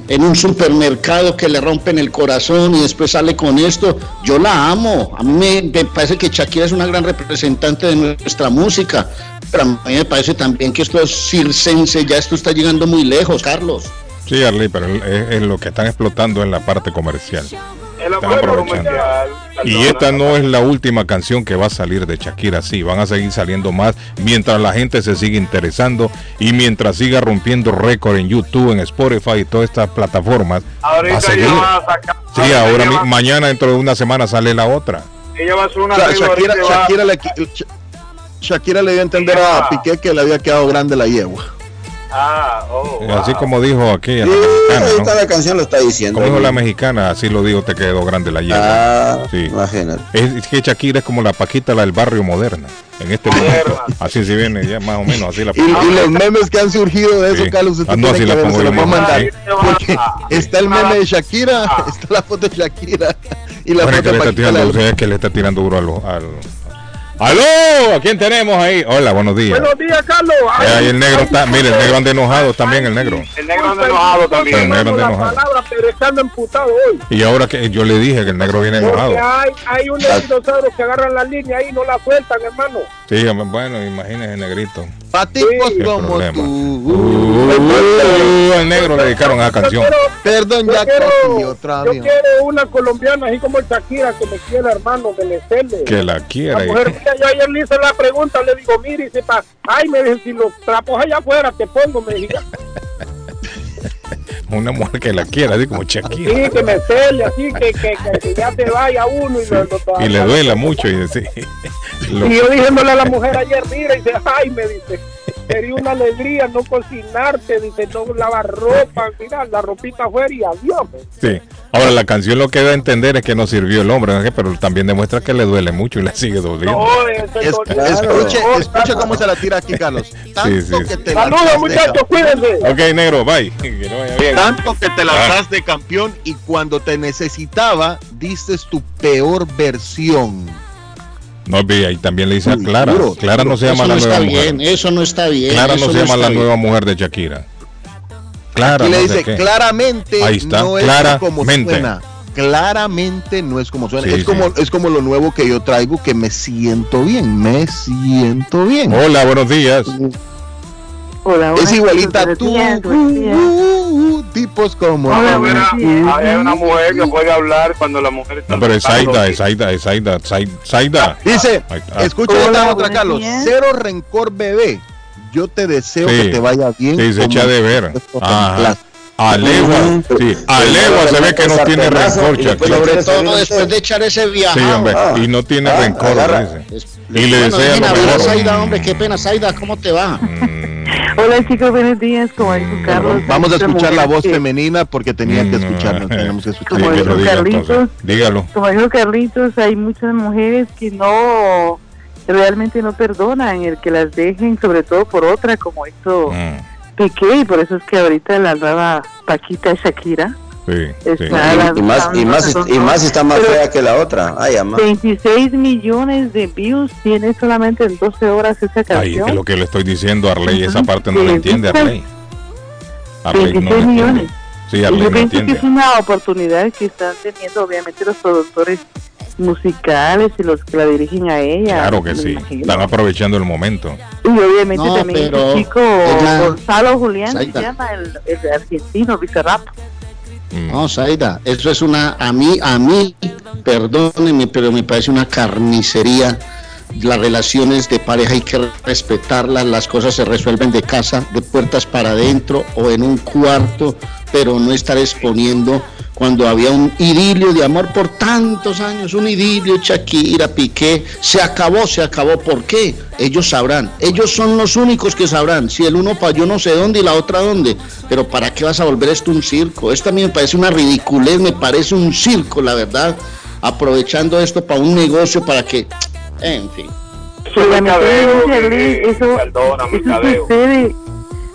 en un supermercado que le rompen el corazón y después sale con esto. Yo la amo. A mí me, me parece que Shakira es una gran representante de nuestra música. Pero a mí me parece también que esto es circense, ya esto está llegando muy lejos, Carlos.
Sí, Arley, pero es, es lo que están explotando en la parte comercial. Están aprovechando.
comercial.
Y esta no es la última canción que va a salir de Shakira, sí, van a seguir saliendo más mientras la gente se sigue interesando y mientras siga rompiendo récord en YouTube, en Spotify y todas estas plataformas. va a
Ahorita
seguir.
va a sacar.
Sí,
ahorita
ahora
va-
mañana dentro de una semana sale la otra.
Ella va a hacer una
Sha- Shakira, Shakira, le, Sha- Shakira le dio a entender a Piqué que le había quedado grande la yegua.
Ah, oh,
Así como dijo aquí la
Sí,
mexicana,
ahí
¿no?
está la canción, lo está diciendo.
Como dijo la mexicana, así lo dijo, te quedó grande la yegua.
Ah,
Sí.
imagínate.
Es, es que Shakira es como la Paquita, la del barrio moderna. En este momento. Así se viene ya más o menos, así la
Y, y los memes que han surgido de eso,
Sí.
Carlos, usted
Ah, no,
tiene que
la
ver, se lo
mismo,
mandar. Porque está el meme de Shakira, (laughs) está la foto de Shakira y la
Bueno,
foto de
le está
Paquita.
tirando,
la-
o sea, que le está tirando duro a los. Al... ¡Aló! ¿A quién tenemos ahí? Hola, buenos días.
Buenos días, Carlos.
Eh, ahí el negro está, mire, el negro anda enojado también, el negro.
El negro anda enojado también.
El negro anda enojado.
palabra, pero estando emputado hoy.
Y ahora que yo le dije que el negro viene enojado.
Porque hay, hay unos dinosaurios que agarran la línea ahí y no la sueltan, hermano.
Sí, bueno, imagínese, negrito.
Paticos
Qué
como
problema.
tú.
Uh, al negro le dedicaron a esa canción.
Perdón,
Yo
ya
quiero,
cogí otra
yo
vez.
quiero una colombiana, así como el Shakira, que me quiera, hermano, que le cele.
Que la
La
quiera.
mujer mía, yo ayer le hice la pregunta, le digo, mire, y sepa, ay, me dice, si los trapos allá afuera te pongo, me dije,
Una mujer que la quiera, así como Shakira.
sí, que me cele, así, que, que, que, ya se vaya uno y lo, lo-
Y le duela mucho. Y, sí, lo-
Y yo diciéndole a la mujer ayer, mira, y dice, ay, me dice, sería una alegría no cocinarte, dice, no lavar ropa, mira, la ropita afuera y adiós.
sí. Ahora, la canción lo que da a entender es que no sirvió el hombre, ¿no? pero también demuestra que le duele mucho y le sigue doliendo.
No,
Es- escuche, escuche cómo se la tira aquí, Carlos. Tanto
sí, sí.
que te
Saludos,
lanzas de
muchachos, cuídense.
Ok, negro, bye. (laughs) Que no vaya bien.
Tanto que te
Ah.
lanzaste campeón y cuando te necesitaba, diste tu peor versión.
No, ahí también le dice a Clara. Clara no se llama
no
la
está
nueva
bien,
mujer.
eso no está bien.
Clara no se llama la
bien.
nueva mujer de Shakira. Clara,
y le
no
dice, claramente
Ahí está,
no es como suena. Claramente no es como suena.
Sí,
es,
sí.
como, es como lo nuevo que yo traigo, que me siento bien, me siento bien.
Hola, buenos días.
Hola,
es
buenas
igualita a tú,
días,
uh, uh, tipos como
Hola,
Mira, hay una mujer que puede hablar cuando la mujer está
No, pero es. Zaida, es Zaida, es Zaida, Zaida, Zaida.
Dice,
está.
escucha
Hola,
esta otra, Carlos.
días.
Cero rencor, bebé. Yo te deseo
Sí.
que te vaya bien.
Sí, se echa de ver.
esto te
Ajá.
place.
A legua, sí, a legua se ve que no tiene rencor.
Sobre todo después de echar ese viaje.
Sí, hombre, y no tiene
Ah,
rencor. Y le desea
dejen
lo
hablar a
mejor.
Zaida, hombre, qué pena, Zaida, ¿cómo te va?
Mm,
Hola chicos, buenos días, como dijo Carlos.
Vamos a escuchar la voz
que-
femenina porque tenía que
Mm,
escucharnos.
eh,
Tenemos que escuchar.
Como dijo Carlitos.
Dígalo.
Como dijo Carlitos, hay muchas mujeres que no realmente no perdonan el que las dejen, sobre todo por otra, como hizo
Mm,
Piqué, y por eso es que ahorita la nueva Paquita Shakira
Sí, sí.
Y más, y más, y más está más
Pero-
fea que la otra. Ay, ama.
26 millones de views tiene solamente en 12 horas esa
Ay, es
canción.
que lo que le estoy diciendo a Arley, esa parte no la entiende. Arley. Arley no
26
la entiende.
millones.
Sí,
Y
Arley
yo
no
pienso que
entiende.
es una oportunidad que están teniendo obviamente los productores musicales y los que la dirigen a ella.
Claro que sí.
imagino.
Están aprovechando el momento.
Y obviamente
No,
también
pero
este chico
ella-
Gonzalo Julián se llama el, el argentino Bizarrap.
Mm.
No, Zaida, eso es una, a mí, a mí, perdónenme, pero me parece una carnicería. Las relaciones de pareja hay que respetarlas, las cosas se resuelven de casa, de puertas para adentro o en un cuarto, pero no estar exponiendo cuando había un idilio de amor por tantos años, un idilio, Shakira, Piqué, se acabó, se acabó. ¿Por qué? Ellos sabrán, ellos son los únicos que sabrán, si el uno para yo no sé dónde y la otra dónde, pero ¿para qué vas a volver esto un circo? Esto a mí me parece una ridiculez, me parece un circo, la verdad, aprovechando esto para un negocio, para que, en fin.
Eso, eso sucede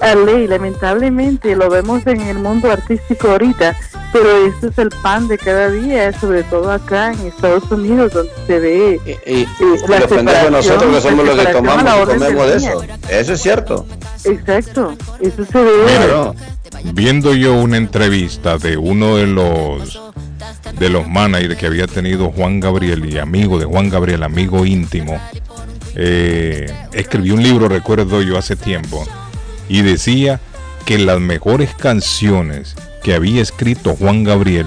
Arley, lamentablemente lo vemos en el mundo artístico ahorita, pero esto es el pan de cada día, sobre todo acá en Estados Unidos, donde se ve
Y, y
la
los pendejos
separación-
nosotros que somos
la
los que
a
tomamos
la
y comemos de eso. Eso es cierto.
Exacto, eso se ve.
Mira, viendo yo una entrevista de uno de los de los managers que había tenido Juan Gabriel y amigo de Juan Gabriel, amigo íntimo, eh, escribió un libro, recuerdo yo hace tiempo, y decía que las mejores canciones que había escrito Juan Gabriel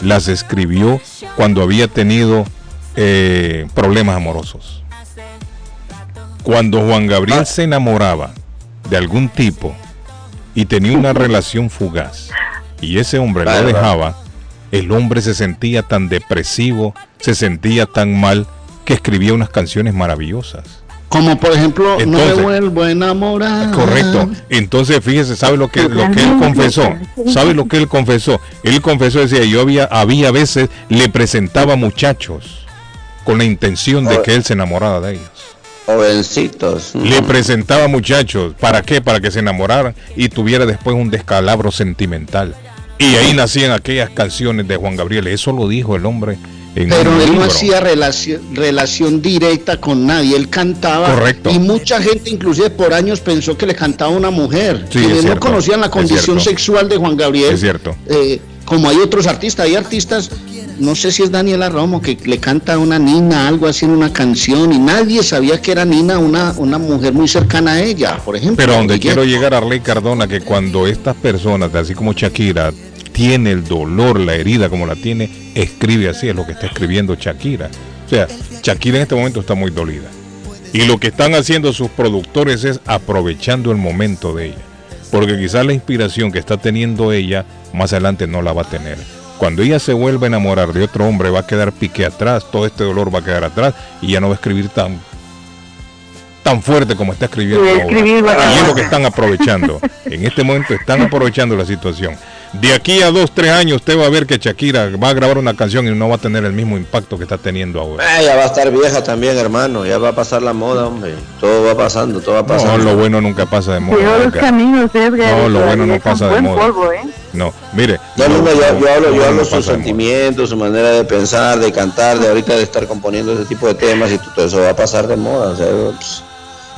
las escribió cuando había tenido eh, problemas amorosos. Cuando Juan Gabriel se enamoraba de algún tipo y tenía una relación fugaz y ese hombre lo dejaba, el hombre se sentía tan depresivo, se sentía tan mal que escribía unas canciones maravillosas.
Como por ejemplo, no
Entonces-
me vuelvo a enamorar.
Correcto. Entonces, fíjese, ¿sabe lo que, lo que él confesó? ¿Sabe lo que él confesó? Él confesó, decía, yo había, había veces, le presentaba muchachos con la intención de que él se enamorara de ellos.
Jovencitos.
Le presentaba muchachos, ¿para qué? Para que se enamoraran y tuviera después un descalabro sentimental. Y ahí nacían aquellas canciones de Juan Gabriel. Eso lo dijo el hombre en
Pero él no hacía relación, relación directa con nadie, él cantaba.
Correcto.
Y mucha gente, inclusive por años, pensó que le cantaba una mujer.
Sí,
Quienes
es
no conocían la condición sexual de Juan Gabriel.
Es cierto.
eh, como hay otros artistas, hay artistas, no sé si es Daniela Romo, que le canta a una Nina algo así en una canción y nadie sabía que era Nina una, una mujer muy cercana a ella, por ejemplo.
Pero a donde quiero llegar, Arley Cardona, que cuando estas personas, así como Shakira, tiene el dolor, la herida como la tiene, escribe así, es lo que está escribiendo Shakira. O sea, Shakira en este momento está muy dolida. Y lo que están haciendo sus productores es aprovechando el momento de ella. Porque quizás la inspiración que está teniendo ella, más adelante no la va a tener. Cuando ella se vuelva a enamorar de otro hombre, va a quedar pique atrás, todo este dolor va a quedar atrás y ya no va a escribir tan tan fuerte como está escribiendo ahora. Y es lo que están aprovechando. En este momento están aprovechando la situación. De aquí a dos, tres años usted va a ver que Shakira va a grabar una canción y no va a tener el mismo impacto que está teniendo ahora.
Eh, ya va a estar vieja también, hermano. Ya va a pasar la moda, hombre. Todo va pasando, todo va
No,
pasando.
lo bueno nunca pasa de moda.
Los caminos, Edgar.
No, lo bueno no pasa de moda.
polvo, ¿eh?
No, mire.
No, no, no, yo, yo
lo
hablo, yo hablo
no
sus sentimientos, su manera de pensar, de cantar, de ahorita de estar componiendo ese tipo de temas y todo eso va a pasar de moda. O sea, pues,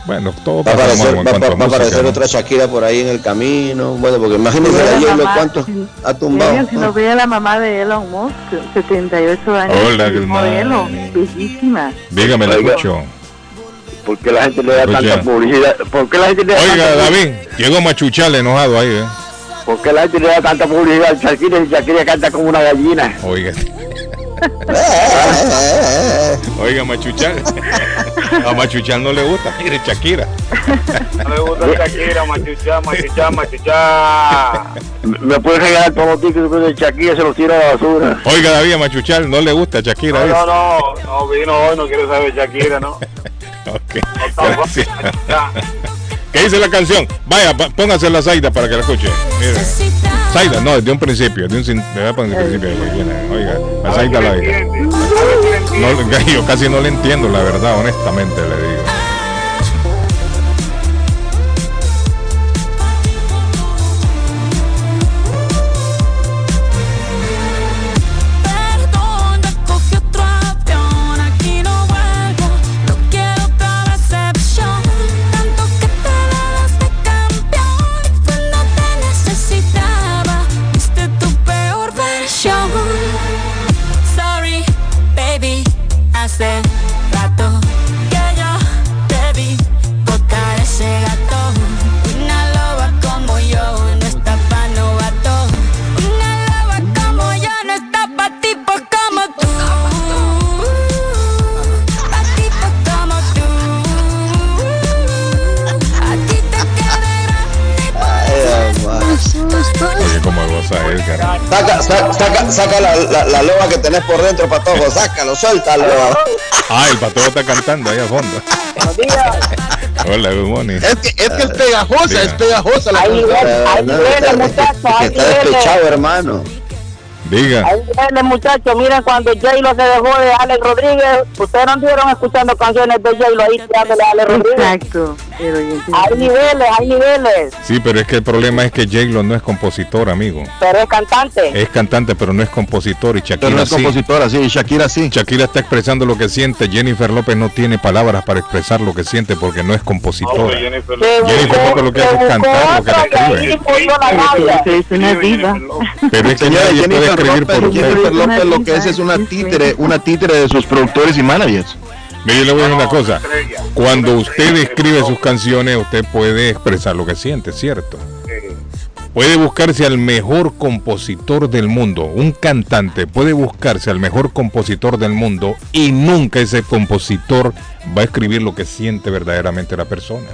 Bueno, todo
va a aparecer, va, va- va a aparecer otra Shakira por ahí en el camino. Bueno, porque imagínense la
la
J-Lo
mamá,
cuánto
sí.
ha tumbado.
Si no ve a la mamá de Elon Musk, 78 años,
Hola,
modelo, bellísima.
Dígame, le
Oiga.
escucho.
¿Por qué la gente le da
Escucha.
tanta publicidad? ¿Por qué la gente le da
Oiga,
tanta
David, llegó Machuchal enojado ahí, ¿eh?
¿Por qué la gente le da tanta publicidad a Shakira y Shakira canta como una gallina?
Oiga. (laughs) Oiga, Machuchal. (laughs) A Machuchal no le gusta, mire, Shakira.
No le gusta Shakira, machuchá, machuchá, machuchá. Me puede regalar todos los tickets de Shakira, se los tiro a la basura.
Oiga, David, Machuchal no le gusta Shakira.
No, no, no, no vino hoy, no quiere saber Shakira, ¿no? (laughs)
Ok, gracias. ¿Qué dice la canción? Vaya, póngase la Zaida para que la escuche. Mire. Zaida, no, desde un principio, de un, desde un principio. Oiga, Zaida la diga. No, (laughs) yo casi no le entiendo, la verdad, honestamente le digo.
Saca, sa- saca, saca la, la, la loba que tenés por dentro, patojo. Sácalo, suéltalo.
Ah, el patrón está cantando ahí al fondo. Hola, good morning.
Es que es, que es pegajosa,
Diga.
es pegajosa la
Ahí viene, ahí
está-
muchacho,
despechado, hermano.
Diga.
Ahí viene, muchachos. Miren, cuando J-Lo se dejó de Alex Rodríguez, ustedes no estuvieron escuchando canciones de J-Lo ahí tirándole a Alex Rodríguez.
Exacto.
Hay niveles, hay niveles.
Sí, pero es que el problema es que J-Lo no es compositor, amigo.
Pero es cantante.
Es cantante, pero no es compositor y Shakira
Pero no es
sí.
compositora, sí, Shakira sí.
Shakira está expresando lo que siente. Jennifer López no tiene palabras para expresar lo que siente porque no es compositora.
Jennifer
Jennifer López lo que hace es cantar lo que le escribe. Pero es que
Jennifer
escribir
López,
por usted.
Jennifer López lo que es es una títere, una títere de sus productores y managers.
Mire, le voy a decir una cosa. Cuando usted escribe sus canciones, usted puede expresar lo que siente, ¿cierto? Puede buscarse al mejor compositor del mundo. Un cantante puede buscarse al mejor compositor del mundo y nunca ese compositor va a escribir lo que siente verdaderamente la persona.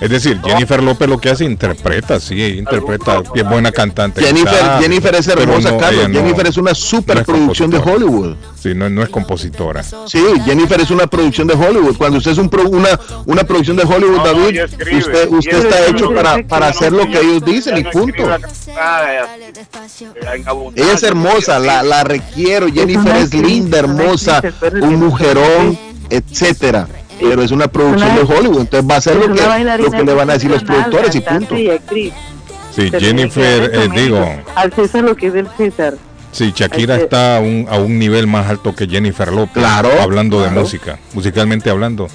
Es decir, Jennifer López lo que hace interpreta, sí, interpreta, es buena cantante.
Jennifer, es hermosa,
no,
Carlos.
no-
Jennifer es una
no
superproducción de
compositora.
Hollywood.
Sí, no, no es compositora.
Sí, Jennifer es una producción de Hollywood. Cuando usted es un pro- una, una producción de Hollywood,
No, no,
David,
escribe,
usted, usted está
escribe.
hecho para, para hacer lo que ellos dicen y punto. Ella es hermosa, la, la requiero. Jennifer es linda, hermosa, un mujerón, etcétera. Pero es una producción de Hollywood, entonces va a
Es
lo que, lo que le van a decir los productores y punto.
y actriz.
Sí,
Pero
Jennifer,
que
eh, digo,
Al César lo que es del César.
sí, Shakira está a un, a un nivel más alto que Jennifer López.
Claro,
Hablando de música, musicalmente hablando.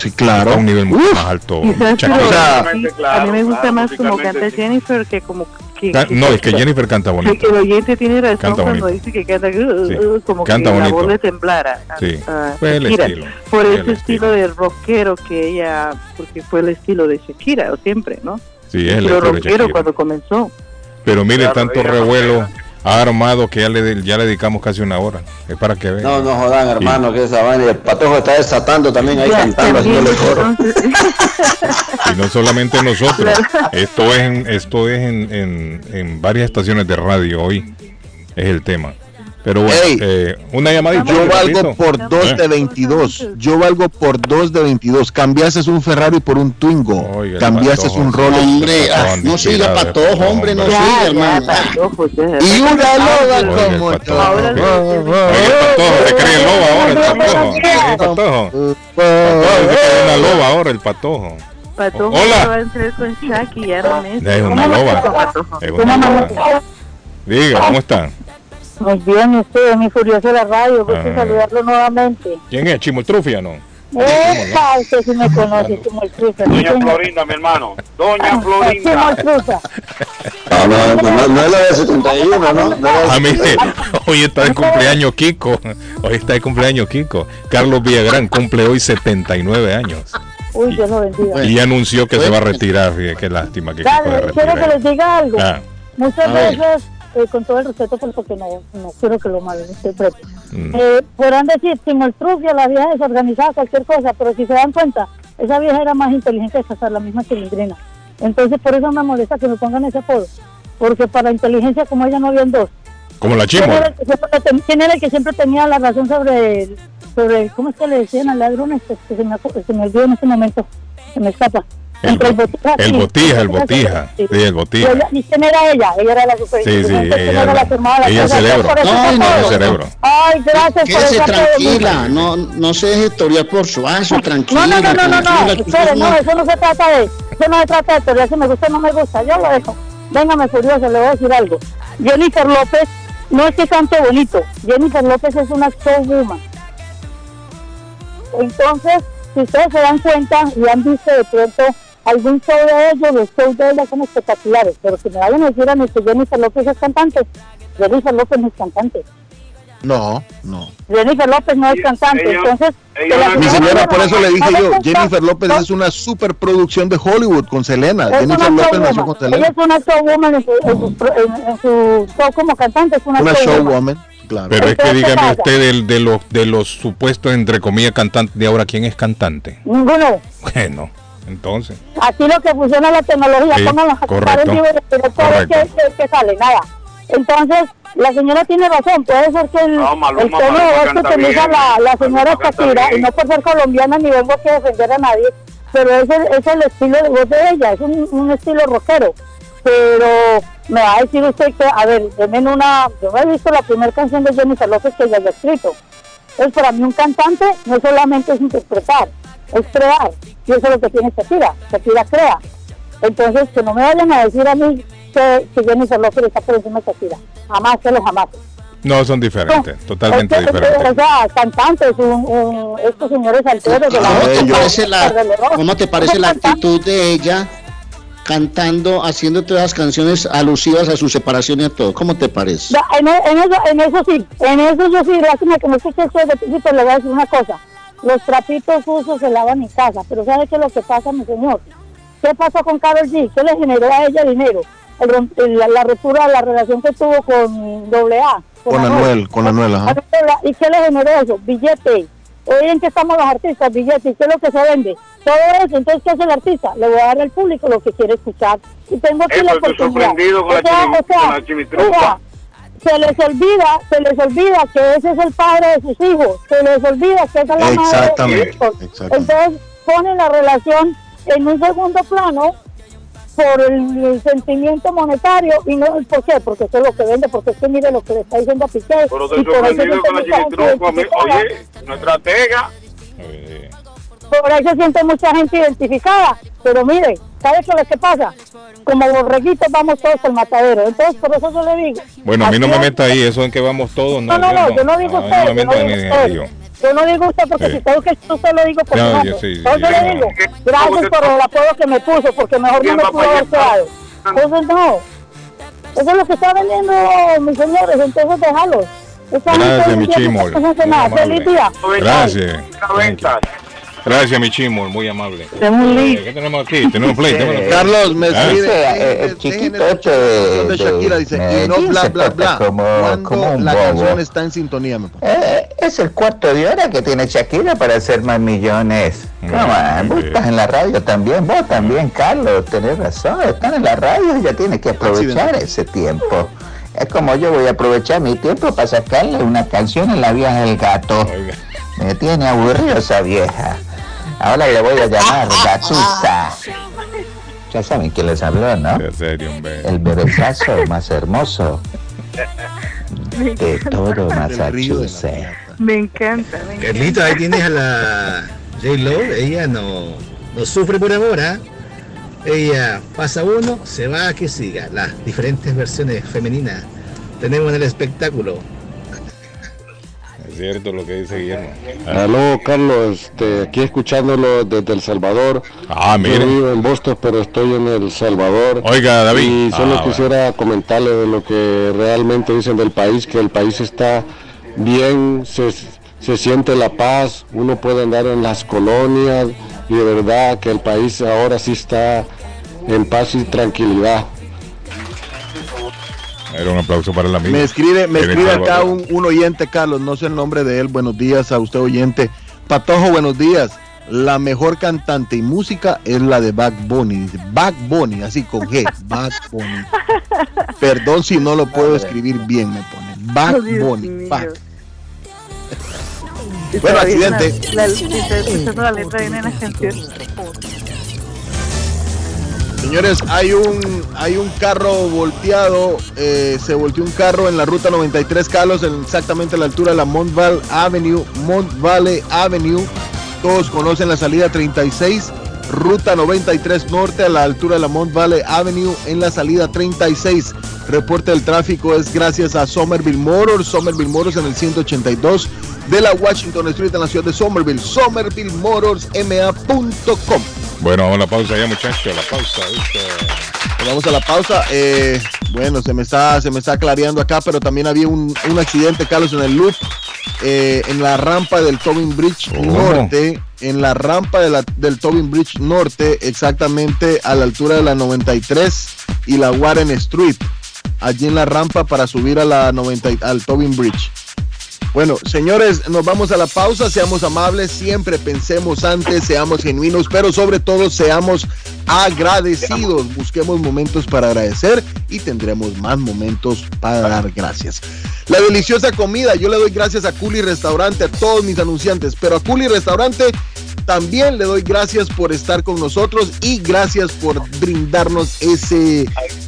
Sí, claro.
a un nivel mucho más alto.
Y sabes,
Shakira.
pero
O sea,
a mí- a
claro,
mí me gusta
claro,
más como canta
sí.
Jennifer que como que, que-
No, es que Jennifer canta
que
bonito.
el oyente tiene razón
Canta
cuando
bonito.
dice que canta uh,
Sí,
uh, como
canta
que la
bonito.
voz le temblara. a-
Sí,
a
fue el
Shakira.
estilo,
Por
fue
ese
el
estilo de rockero que ella, porque fue el estilo de Shakira, o siempre, ¿no?
Sí, es el
Pero
estilo de
rockero cuando comenzó.
Pero mire,
Claro,
tanto revuelo armado que ya le, ya le dedicamos casi una hora. Es para que vean.
No, no jodan, hermano, que esa vaina. Y el patojo está desatando también ahí cantando,
también,
haciéndole coro. (laughs)
Y no solamente nosotros. Esto es, en, esto es en, en, en varias estaciones de radio hoy. Es el tema. Pero bueno,
Ey,
eh, una llamadita.
Yo valgo por 2 de
Eh.
22. Yo valgo por 2 de 22. Cambiaste un Ferrari por un Twingo.
Oiga, el
Cambiaste
patojo.
un Rolex.
Hombre, ah, no siga patojo, hombre, no siga, hermano.
Y una loba como
patojo.
Ahora le-
Oiga, el patojo se cree loba ahora, el patojo. El patojo. Patojo se cree una loba ahora, el patojo.
Patojo
Hola.
va a entrar con Shaki, ya no es.
Una loba. Es una loba. Diga, ¿cómo está?
Muy bien, usted, mi furioso de la radio, gusto
Ah.
saludarlo nuevamente.
¿Quién es? ¿Chimoltrufia no?
¡Epa! Usted sí me conoce, el cruza.
Doña Florinda, mi hermano. Doña Florinda.
Como el cruza.
No, no, no, no, no es la de 71, ¿no? no
Ah, mire, hoy está de cumpleaños Kiko. Hoy está de cumpleaños Kiko. Carlos Villagrán cumple hoy 79 años.
Uy, Dios lo bendiga.
Y anunció que se va a retirar. Fíjate, Qué lástima que Kiko se
Dale, quiero que les diga algo.
Ah,
Muchas
A
veces, eh, con todo el respeto, pues, porque no, no quiero que lo malinterpreten,
mm.
eh, podrán decir, Timo el Trufio, la vieja desorganizada, cualquier cosa, pero si se dan cuenta, esa vieja era más inteligente que hasta la misma cilindrina. Entonces, por eso me molesta que me pongan ese apodo, porque para inteligencia como ella no habían dos.
Como la
¿Quién
chimo.
era, siempre, quién era el que siempre tenía la razón sobre, el- sobre ¿cómo es que le decían al ladrón? Este, que se, me, se me olvidó en este momento, se me escapa.
El, bo-
botija
el
y-
botija, el botija. Sí, el
y,
botija.
ella- ¿y quién era ella? Ella era la super
Sí, sí,
¿quién
ella
era la que las
ella cerebro.
Por eso
No.
El cerebro.
Ay, gracias por
Quédese
ese apodo.
tranquila, no, no se deje historiar por suazo, tranquila.
No, no, no, no, no,
que
espere, no, eso no se trata de, eso no se trata de teoría, si me gusta o no me gusta, yo lo dejo. Véngame furioso, le voy a decir algo. Jennifer López no es que cante bonito, Jennifer López es una showwoman. Entonces, si ustedes se dan cuenta y han visto de pronto algún show de ellos, los shows de ella son espectaculares, pero si me vayan a decir a mí que Jennifer López es cantante, Jennifer López no es cantante.
No, no.
Jennifer López no es cantante,
ella-
entonces...
ella
que
Mi señora, por eso le dije yo. Jennifer López
No,
es una superproducción de Hollywood con Selena.
Es
Jennifer López nació con
Ella
Selena.
es una showwoman en su, en su, en- en su show como cantante, es una,
Una
showwoman.
showwoman, claro.
Pero es que
Entonces, ¿qué
dígame usted del- de, los de los supuestos entre comillas cantantes de ahora, ¿quién es cantante?
Ninguno.
Bueno, entonces.
Aquí lo que funciona es la tecnología,
Sí,
pónganlo a
correcto. Correcto.
qué- qué sale, nada. Entonces, la señora tiene razón, puede ser que el,
No, Maluma,
el tono de voz que
bien,
la, la señora Shakira, y no por ser colombiana ni vengo a defender a nadie, pero es el, es el estilo de voz de ella, es un, un estilo rockero. Pero me va a decir usted que, a ver, denme una, yo no he visto la primera canción de Jennifer López que ella haya escrito. Entonces, para mí un cantante no solamente es interpretar, es crear. Y eso es lo que tiene Shakira. Shakira crea. Entonces, que no me vayan a decir a mí que, que Jennifer López está por encima de Shakira. Jamás, que lo jamás.
No, son diferentes, totalmente
Es que,
diferentes.
O sea, cantantes, un, un- estos señores alteros de la
¿Cómo te parece la, cómo te parece la actitud de ella cantando, haciendo todas las canciones alusivas a su separación y a todo? ¿Cómo te parece?
En, e- en eso, en eso sí, en eso yo sí, lástima que no escuché esto de principio, le voy a decir una cosa. Los trapitos sucios se lavan en casa, pero ¿sabe qué es lo que pasa, mi señor? ¿Qué pasó con Carol G? ¿Qué le generó a ella dinero? El rom- el- la, la ruptura de la relación que tuvo con doble A.
Con Anuel, con Anuel, ajá.
¿Y qué le generó eso? Billete. Hoy en que estamos los artistas, billete. ¿Y qué es lo que se vende? Todo eso. Entonces, ¿qué hace el artista? Le voy a dar al público lo que quiere escuchar. Y tengo aquí
Eh,
la
estoy
oportunidad.
sorprendido con la
O sea,
chimi-
o sea,
con la
o sea, se les olvida, se les olvida que ese es el padre de sus hijos, se les olvida que esa es la madre de sus
Exactamente,
hijos.
exactamente.
Entonces ponen la relación en un segundo plano por el, el sentimiento monetario y no por qué, porque eso es lo que vende, porque es que mire lo que le está diciendo a Piqué.
Pero
y por eso
con la
gente
chimitrufa. mi-
Por ahí se siente mucha gente identificada. Pero mire, ¿sabe qué es lo que pasa? Como borreguitos vamos todos al matadero. Entonces, por eso yo le digo.
Bueno, a mí no me meta ahí, eso en que vamos todos, no.
No, no, no, yo no digo usted,
no
yo no digo usted. Yo no digo usted porque
Sí.
si tengo que usted lo digo por
No,
su nombre.
yo sí,
Entonces
sí,
yo
sí.
le digo, gracias por el apoyo que me puso, porque mejor no
¿Quién
me pudo haber quedado. Entonces no. Eso es lo que está vendiendo, mis señores, entonces gente
Gracias, mi
no
amable.
Feliz día.
Gracias. Thank you. Gracias, mi chimol, muy amable.
Tenemos un
Eh,
link.
¿Qué tenemos aquí? Tenemos play. tenemos play.
Carlos, me
Ah.
Dice, eh, el chiquito este de-
de Shakira dice, y no bla
se
bla
porta
bla.
como-
Cuando
como un
la
bobo.
canción está en sintonía, me.
Eh, es el cuarto de hora que tiene Shakira para hacer más millones. On,
bien,
vos estás en la radio también, vos también, Carlos, tenés razón, están en la radio y ya tienes que aprovechar ese tiempo. Es como yo voy a aprovechar mi tiempo para sacarle una canción en la vieja del gato.
Oiga.
Me tiene aburrido esa vieja. Ahora le voy a llamar Gatusa. Ya saben quién les habló, ¿no?
Serio.
El bebesazo más hermoso de todo Massachusetts.
Me encanta, me encanta.
Carlito, ahí tienes a la J-Lo, ella no, no sufre por amor, ¿ah? Ella pasa uno, se va a que siga. Las diferentes versiones femeninas tenemos en el espectáculo.
Es cierto lo que dice Guillermo.
Aló, Carlos, este, aquí escuchándolo desde El Salvador.
Ah,
Yo
mire.
vivo en Boston, pero estoy en El Salvador.
Oiga, David.
Y solo
Ah,
quisiera comentarle de lo que realmente dicen del país, que el país está bien, se, se siente la paz, uno puede andar en las colonias y de verdad que el país ahora sí está en paz y tranquilidad.
Era un aplauso para el amigo.
Me escribe, me escribe acá un, un oyente, Carlos, no sé el nombre de él. Buenos días a usted, oyente. Patojo, buenos días. La mejor cantante y música es la de Back Bunny. Dice Back Bunny, así con G. Back Bunny. (laughs) Perdón si no lo puedo escribir bien, me pone. Back
Oh, Dios
Bunny.
mío.
Back.
Y
Bueno,
todavía
accidente.
La, la, la letra viene en la canción.
Señores, hay un hay un carro volteado, eh, se volteó un carro en la ruta 93 Carlos, en exactamente la altura de la Mont Val Avenue, Mont Valley Avenue. Todos conocen la salida 36, ruta 93 norte a la altura de la Mont Valley Avenue en la salida 36. Reporte del tráfico es gracias a Somerville Motors, Somerville Motors en el 182 de la Washington Street en la ciudad de Somerville, somervillemotorsma.com.
Bueno, vamos a la pausa ya, muchachos. La pausa.
Pues Vamos a la pausa. Eh, bueno, se me está, se me está clareando acá, pero también había un, un accidente, Carlos, en el loop, eh, en la rampa del Tobin Bridge
Oh.
Norte, en la rampa de la- del Tobin Bridge Norte, exactamente a la altura de la 93 y la Warren Street, allí en la rampa para subir a la 90, y- al Tobin Bridge. Bueno, señores, nos vamos a la pausa. Seamos amables, siempre pensemos antes, seamos genuinos, pero sobre todo seamos agradecidos. Busquemos momentos para agradecer y tendremos más momentos para dar gracias. La deliciosa comida, yo le doy gracias a Culi Restaurante, a todos mis anunciantes, pero a Culi Restaurante También le doy gracias por estar con nosotros y gracias por brindarnos ese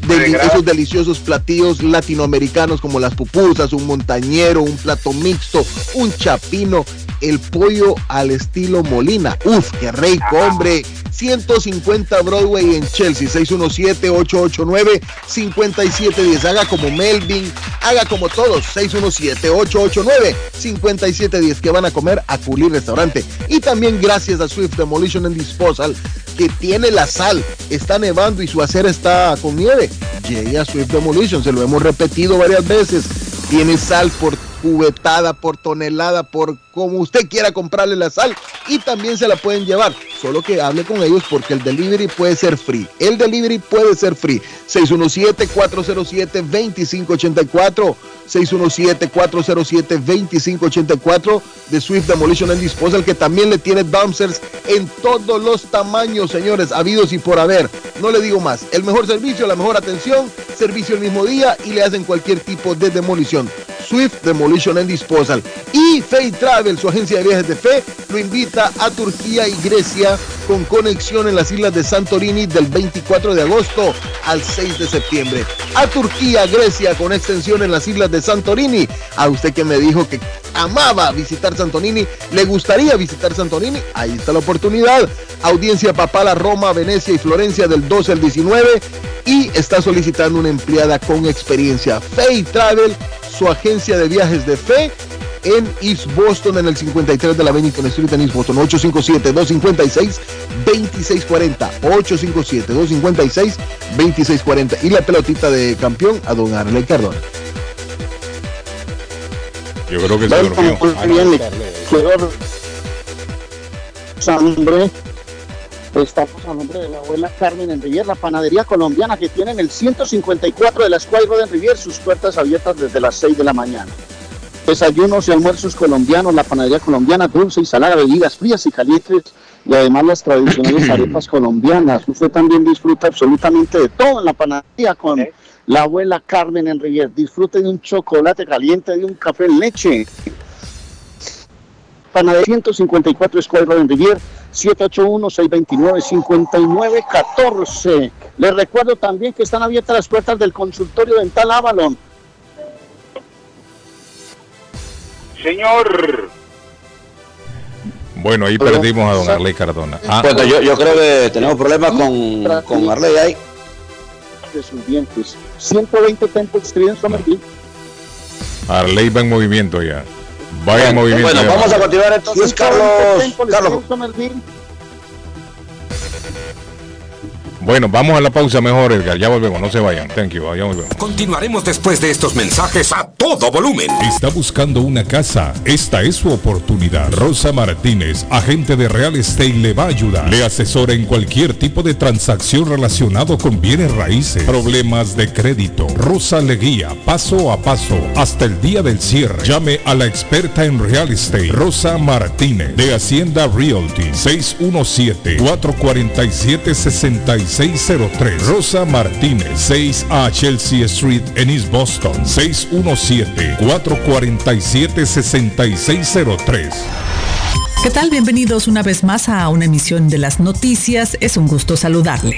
deli- esos deliciosos platillos latinoamericanos como las pupusas, un montañero, un plato mixto, un chapino, el pollo al estilo Molina. Uf, qué rico, hombre. 150 Broadway en Chelsea, 617-889-5710. Haga como Melvin, haga como todos, 617-889-5710 que van a comer a Culi Restaurante. Y también gracias a Swift Demolition and Disposal que tiene la sal. Está nevando y su acera está con nieve. Llegue a Swift Demolition, se lo hemos repetido varias veces. Tiene sal por cubetada, por tonelada, por como usted quiera comprarle la sal y también se la pueden llevar. Solo que hable con ellos porque el delivery puede ser free. El delivery puede ser free. 617-407-2584. 617-407-2584 de Swift Demolition and Disposal que también le tiene dumpsters en todos los tamaños, señores, habidos y por haber. No le digo más. El mejor servicio, la mejor atención, servicio el mismo día y le hacen cualquier tipo de demolición. Swift Demolition and Disposal. Y Fay Travel, su agencia de viajes de fe, lo invita a Turquía y Grecia con conexión en las islas de Santorini del 24 de agosto al 6 de septiembre. A Turquía, Grecia con extensión en las islas de Santorini. A usted que me dijo que amaba visitar Santorini, le gustaría visitar Santorini, ahí está la oportunidad. Audiencia papal a Roma, Venecia y Florencia del 12 al 19 y está solicitando una empleada con experiencia. Fay Travel, su agencia de viajes de fe en East Boston, en el 53 de la Bennington Street en East Boston, 857-256-2640, 857-256-2640. Y la pelotita de campeón a don Arley Cardona.
Yo creo que se durmió.
Estamos a nombre de la abuela Carmen en Rivier, la panadería colombiana que tiene en el 154 de la Square Road en Rivier, sus puertas abiertas desde las 6 de la mañana. Desayunos y almuerzos colombianos, la panadería colombiana, dulce y salada, bebidas frías y calientes y además las tradicionales (clears throat) arepas colombianas. Usted también disfruta absolutamente de todo en la panadería con la abuela Carmen en Rivier. Disfrute de un chocolate caliente, de un café en leche. Panadería 154 Square Road en Rivier, 781-629-5914. Les recuerdo también que están abiertas las puertas del consultorio dental Avalon.
Señor.
Bueno, ahí perdimos a don Arley Cardona. Ah,
Bueno, yo, yo creo que tenemos problemas con, con Arley ahí.
de sus dientes. 120 Temple Street en Somerville.
Arley va en movimiento ya. Vaya en movimiento.
Bueno, vamos a continuar entonces,
120
Carlos. Carlos,
Bueno, vamos a la pausa mejor, Edgar. Ya volvemos, no se vayan. Thank you. Ya volvemos.
Continuaremos después de estos mensajes a todo volumen.
¿Está buscando una casa? Esta es su oportunidad. Rosa Martínez, agente de Real Estate, le va a ayudar. Le asesora en cualquier tipo de transacción relacionado con bienes raíces, problemas de crédito. Rosa le guía paso a paso hasta el día del cierre. Llame a la experta en Real Estate, Rosa Martínez, de Hacienda Realty, 617-447-6603. Rosa Martínez, 6 a Chelsea Street en East Boston, 617-447-6603.
¿Qué tal? Bienvenidos una vez más a una emisión de las noticias. Es un gusto saludarle.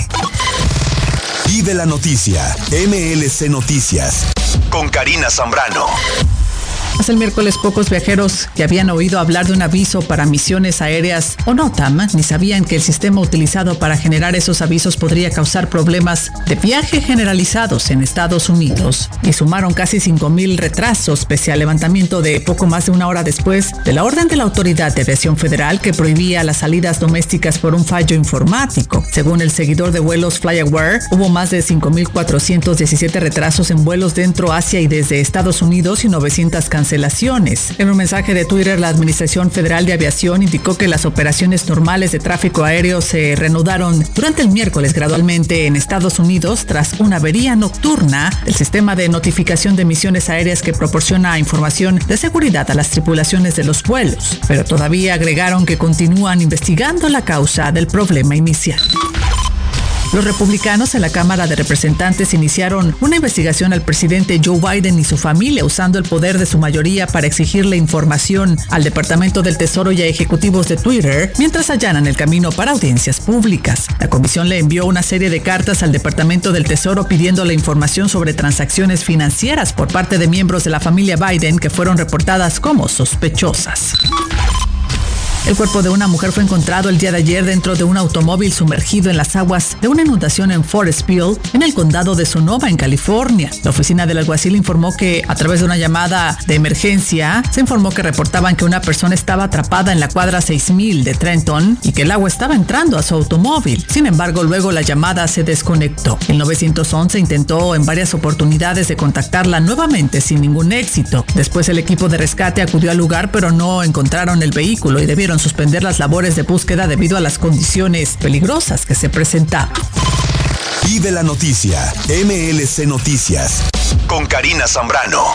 Vive la noticia. MLC Noticias. Con Karina Zambrano.
Hace el miércoles pocos viajeros que habían oído hablar de un aviso para misiones aéreas o NOTAM ni sabían que el sistema utilizado para generar esos avisos podría causar problemas de viaje generalizados en Estados Unidos y sumaron casi 5.000 retrasos pese al levantamiento de poco más de una hora después de la orden de la Autoridad de Aviación Federal que prohibía las salidas domésticas por un fallo informático. Según el seguidor de vuelos FlyAware, hubo más de 5.417 retrasos en vuelos dentro, hacia y desde Estados Unidos y 900 cancelaciones. En un mensaje de Twitter, la Administración Federal de Aviación indicó que las operaciones normales de tráfico aéreo se reanudaron durante el miércoles gradualmente en Estados Unidos tras una avería nocturna del sistema de notificación de emisiones aéreas que proporciona información de seguridad a las tripulaciones de los vuelos, pero todavía agregaron que continúan investigando la causa del problema inicial. Los republicanos en la Cámara de Representantes iniciaron una investigación al presidente Joe Biden y su familia usando el poder de su mayoría para exigirle información al Departamento del Tesoro y a ejecutivos de Twitter mientras allanan el camino para audiencias públicas. La comisión le envió una serie de cartas al Departamento del Tesoro pidiendo la información sobre transacciones financieras por parte de miembros de la familia Biden que fueron reportadas como sospechosas. El cuerpo de una mujer fue encontrado el día de ayer dentro de un automóvil sumergido en las aguas de una inundación en Forestville, en el condado de Sonoma, en California. La oficina del alguacil informó que, a través de una llamada de emergencia, se informó que reportaban que una persona estaba atrapada en la cuadra 6000 de Trenton y que el agua estaba entrando a su automóvil. Sin embargo, luego la llamada se desconectó. El 911 intentó en varias oportunidades de contactarla nuevamente sin ningún éxito. Después el equipo de rescate acudió al lugar, pero no encontraron el vehículo y debieron suspender las labores de búsqueda debido a las condiciones peligrosas que se presentaban.
La noticia. MLC Noticias. Con Karina Zambrano.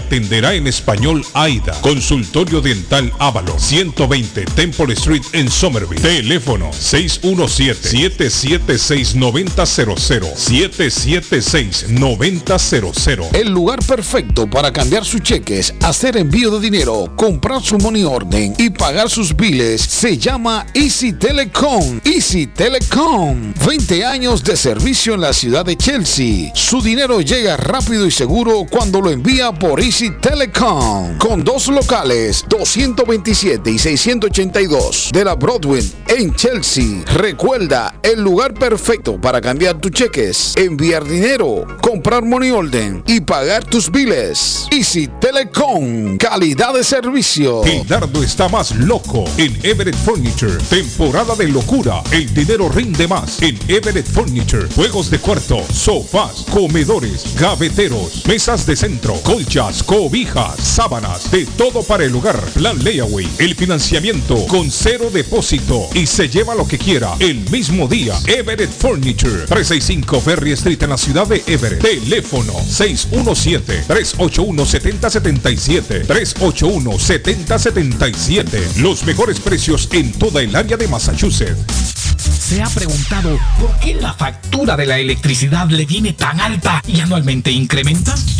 atenderá en español AIDA. Consultorio Dental Avalon. 120 Temple Street en Somerville. Teléfono 617-776-9000. 776-9000.
El lugar perfecto para cambiar sus cheques, hacer envío de dinero, comprar su money orden y pagar sus biles se llama Easy Telecom. Easy Telecom. 20 años de servicio en la ciudad de Chelsea. Su dinero llega rápido y seguro cuando lo envía por Easy Telecom. Con dos locales, 227 y 682 de la Broadway en Chelsea. Recuerda, el lugar perfecto para cambiar tus cheques, enviar dinero, comprar money order y pagar tus biles. Easy Telecom, calidad de servicio.
Gildardo está más loco en Everett Furniture. Temporada de locura. El dinero rinde más en Everett Furniture. Juegos de cuarto, sofás, comedores, gaveteros, mesas de centro, colchas, cobijas, sábanas, de todo para el hogar. Plan Layaway. El financiamiento con cero depósito y se lleva lo que quiera el mismo día. Everett Furniture. 365 Ferry Street en la ciudad de Everett. Teléfono 617-381-7077. 381-7077. Los mejores precios en toda el área de Massachusetts.
¿Se ha preguntado por qué la factura de la electricidad le viene tan alta y anualmente incrementa?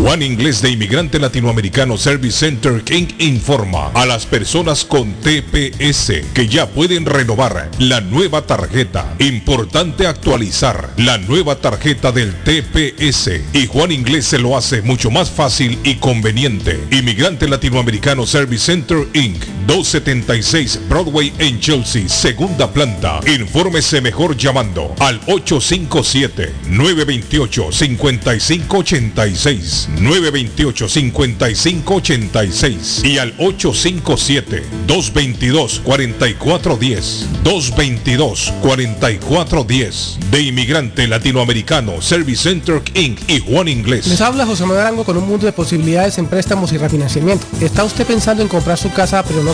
Juan Inglés de Inmigrante Latinoamericano Service Center King informa a las personas con TPS que ya pueden renovar la nueva tarjeta. Importante actualizar la nueva tarjeta del TPS y Juan Inglés se lo hace mucho más fácil y conveniente. Inmigrante Latinoamericano Service Center Inc. 276 Broadway en Chelsea, segunda planta. Infórmese mejor llamando al 857 928 5586 928-5586 y al 857-222-4410. 222-4410 de Inmigrante Latinoamericano Service Center Inc. y Juan Inglés.
Les habla José Manuel Arango con un mundo de posibilidades en préstamos y refinanciamiento. ¿Está usted pensando en comprar su casa pero no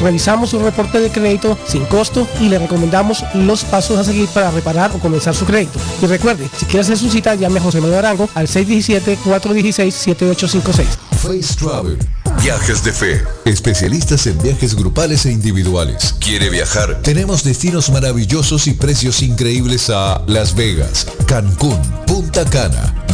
Revisamos su reporte de crédito sin costo y le recomendamos los pasos a seguir para reparar o comenzar su crédito. Y recuerde, si quiere hacer su cita, llame a José Manuel Arango al 617-416-7856.
Face Travel. Viajes de fe. Especialistas en viajes grupales e individuales. ¿Quiere viajar? Tenemos destinos maravillosos y precios increíbles a Las Vegas, Cancún, Punta Cana,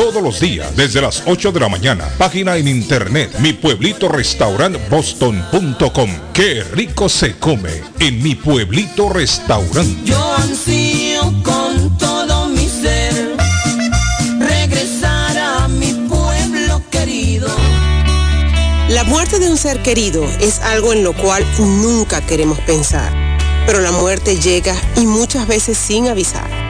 todos los días desde las 8 de la mañana. Página en internet mi pueblito restaurant boston.com. Qué rico se come en mi pueblito restaurante.
Yo ansío con todo mi ser regresar a mi pueblo querido.
La muerte de un ser querido es algo en lo cual nunca queremos pensar, pero la muerte llega y muchas veces sin avisar.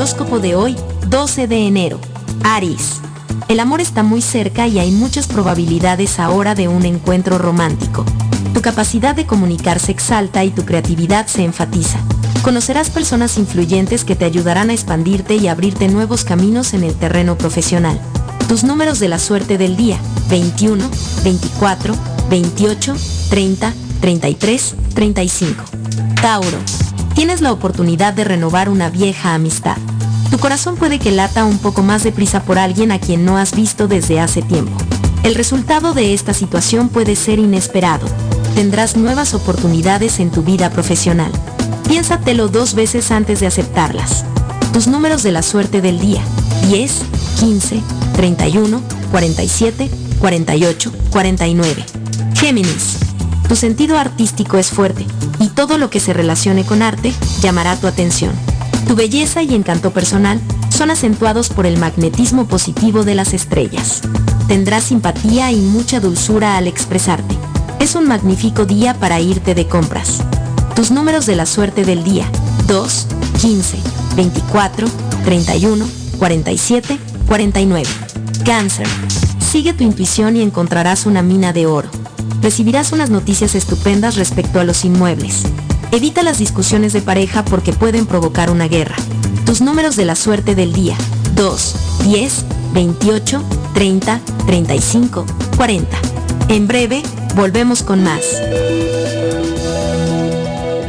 Horóscopo de hoy, 12 de enero. Aries. El amor está muy cerca y hay muchas probabilidades ahora de un encuentro romántico. Tu capacidad de comunicar se exalta y tu creatividad se enfatiza. Conocerás personas influyentes que te ayudarán a expandirte y abrirte nuevos caminos en el terreno profesional. Tus números de la suerte del día, 21, 24, 28, 30, 33, 35. Tauro. Tienes la oportunidad de renovar una vieja amistad. Tu corazón puede que lata un poco más deprisa por alguien a quien no has visto desde hace tiempo. El resultado de esta situación puede ser inesperado. Tendrás nuevas oportunidades en tu vida profesional. Piénsatelo dos veces antes de aceptarlas. Tus números de la suerte del día. 10, 15, 31, 47, 48, 49. Géminis. Tu sentido artístico es fuerte y todo lo que se relacione con arte llamará tu atención. Tu belleza y encanto personal son acentuados por el magnetismo positivo de las estrellas. Tendrás simpatía y mucha dulzura al expresarte. Es un magnífico día para irte de compras. Tus números de la suerte del día. 2, 15, 24, 31, 47, 49. Cáncer. Sigue tu intuición y encontrarás una mina de oro. Recibirás unas noticias estupendas respecto a los inmuebles. Evita las discusiones de pareja porque pueden provocar una guerra. Tus números de la suerte del día. 2, 10 28 30 35 40. En breve, volvemos con más.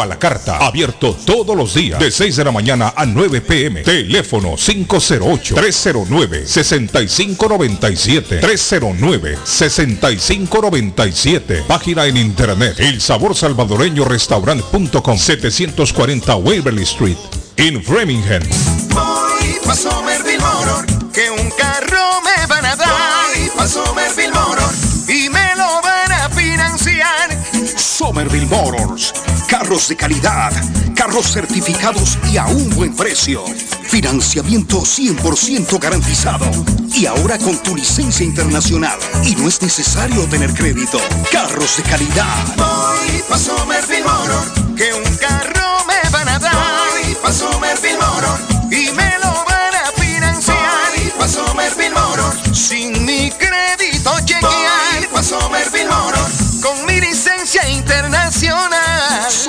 a la carta. Abierto todos los días de 6 de la mañana a 9 pm. Teléfono 508-309-6597. 309-6597. Página en internet. El sabor salvadoreño restaurant.com 740 Waverly Street. En Framingham.
Voy pa' Somerville Motor, que un carro me van a dar. Voy pa' Somerville Motor y me lo van a financiar.
Somerville Motors. Carros de calidad, carros certificados y a un buen precio. Financiamiento 100% garantizado. Y ahora con tu licencia internacional. Y no es necesario tener crédito. Carros de calidad.
Voy pa' Somerville Motor, que un carro me van a dar. Voy pa' Somerville Motor y me lo van a financiar. Voy pa' Somerville Motor sin mi crédito chequear. Voy pa' Somerville Motor con mi licencia internacional.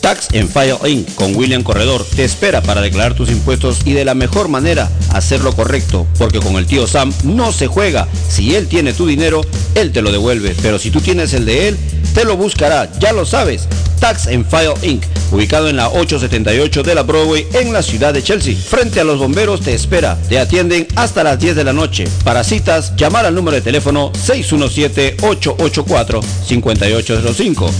Tax en File Inc. con William Corredor te espera para declarar tus impuestos y de la mejor manera hacerlo correcto, porque con el tío Sam no se juega. Si él tiene tu dinero, él te lo devuelve, pero si tú tienes el de él, te lo buscará, ya lo sabes. Tax en File Inc., ubicado en la 878 de la Broadway en la ciudad de Chelsea. Frente a los bomberos te espera. Te atienden hasta las 10 de la noche. Para citas, llamar al número de teléfono 617-884-5805.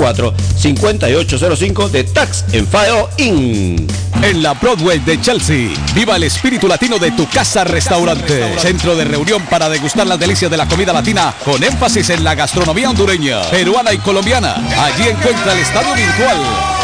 617-884-5805 de Tax en File Inc.
En la Broadway de Chelsea, viva el espíritu latino de tu casa restaurante. Centro de reunión para degustar las delicias de la comida latina con énfasis en la gastronomía hondureña, peruana y colombiana. Allí encuentra el estadio virtual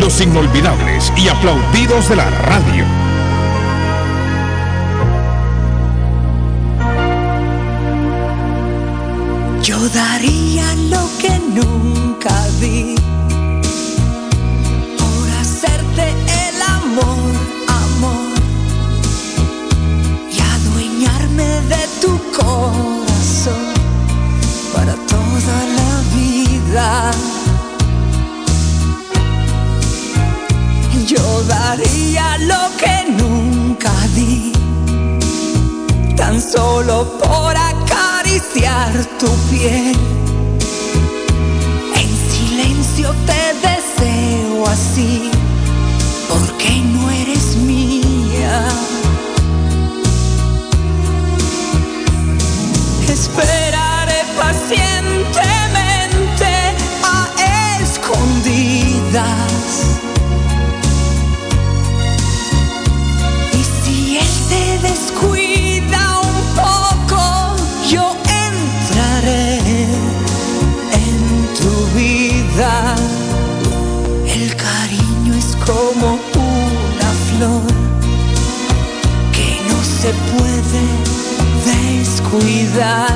los inolvidables y aplaudidos de la radio.
Yo daría lo que nunca di por hacerte el amor, amor y adueñarme de tu corazón para toda la vida. Daría lo que nunca di tan solo por acariciar tu piel. En silencio te deseo así, descuidar.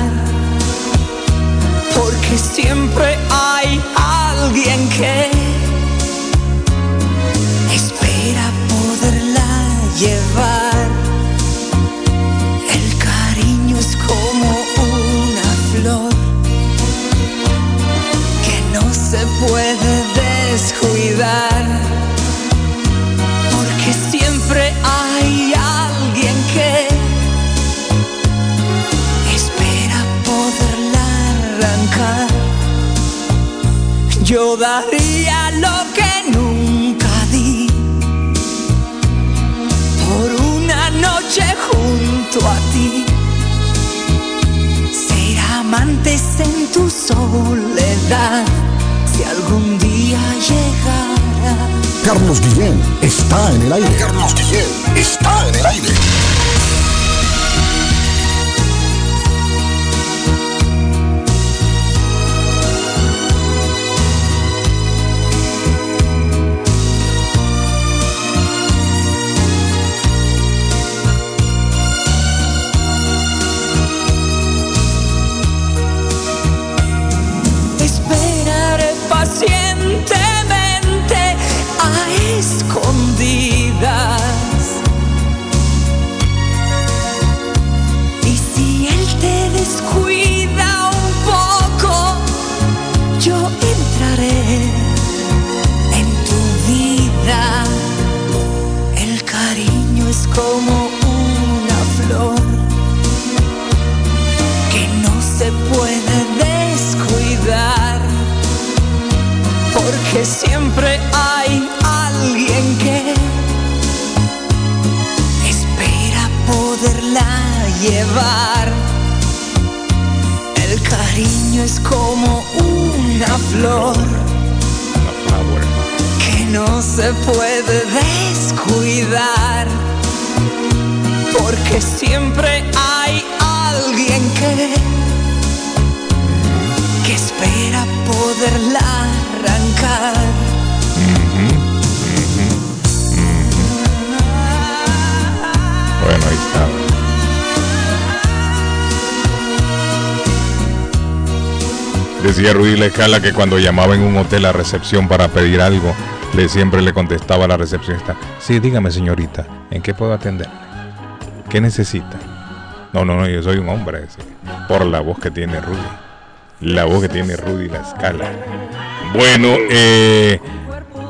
Porque siempre hay alguien que
daría lo que nunca di por una noche junto a ti. Ser amantes en tu soledad si algún día llegara.
Carlos Guillén está en el aire. Carlos Guillén está en el aire.
Decía Rudy Lecala que cuando llamaba en un hotel a recepción para pedir algo, le siempre le contestaba a la recepcionista, sí, dígame señorita, ¿en qué puedo atenderle? ¿Qué necesita? No, no, no, yo soy un hombre, por la voz que tiene Rudy. La voz que tiene Rudy la escala. Bueno, eh,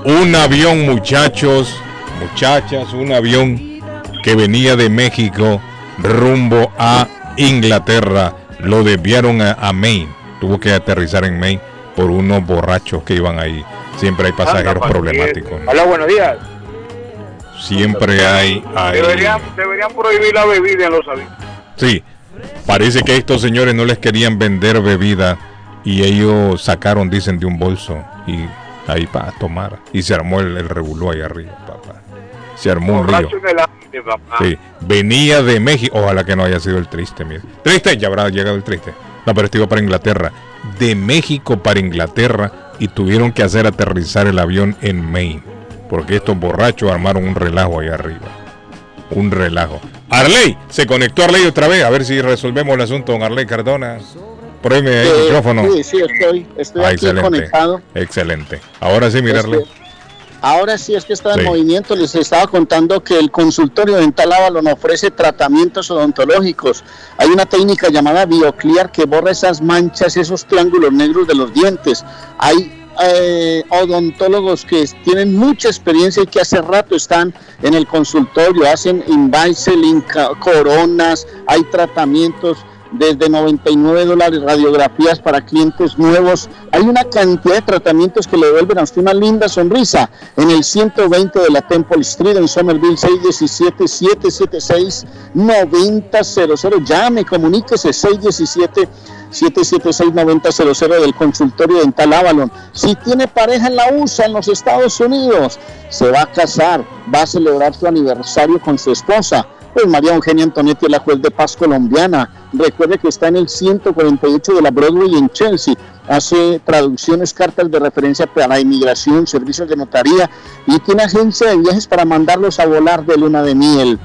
un avión, muchachos, muchachas, un avión que venía de México rumbo a Inglaterra. Lo desviaron a, a Maine. Tuvo que aterrizar en Maine por unos borrachos que iban ahí. Siempre hay pasajeros problemáticos.
Hola, buenos días.
Siempre hay, hay-
Deberían, deberían prohibir la bebida en los aviones.
Sí, parece que estos señores no les querían vender bebida y ellos sacaron, dicen, de un bolso y ahí para tomar. Y se armó el, el revolú ahí arriba, papá. Se armó un río.
Borracho en el aire, papá.
Sí, venía de México. Ojalá que no haya sido el triste, mire. Triste, ya habrá llegado el triste. No, pero este iba para Inglaterra. De México para Inglaterra y tuvieron que hacer aterrizar el avión en Maine. Porque estos borrachos armaron un relajo ahí arriba. Un relajo. Arley, se conectó Arley otra vez. A ver si resolvemos el asunto con Arley Cardona. Prohíbe ahí el micrófono.
Sí, sí, estoy, estoy
Ah,
aquí
excelente.
conectado.
Excelente. Ahora sí, mira, Arley.
Ahora sí es que está en
Sí.
movimiento. Les estaba contando que el consultorio dental Avalon ofrece tratamientos odontológicos. Hay una técnica llamada BioClear que borra esas manchas, esos triángulos negros de los dientes. Hay eh, odontólogos que tienen mucha experiencia y que hace rato están en el consultorio, hacen Invisalign, coronas, hay tratamientos desde 99 dólares radiografías para clientes nuevos. Hay una cantidad de tratamientos que le devuelven a usted una linda sonrisa en el 120 de la Temple Street en Somerville 617-776-9000. Llame, comuníquese 617-776-9000 del consultorio dental Avalon. Si tiene pareja en la USA, en los Estados Unidos, se va a casar, va a celebrar su aniversario con su esposa. Pues María Eugenia Antonetti es la juez de paz colombiana. Recuerde que está en el 148 de la Broadway en Chelsea. Hace traducciones, cartas de referencia para la inmigración, servicios de notaría y tiene agencia de viajes para mandarlos a volar de luna de miel.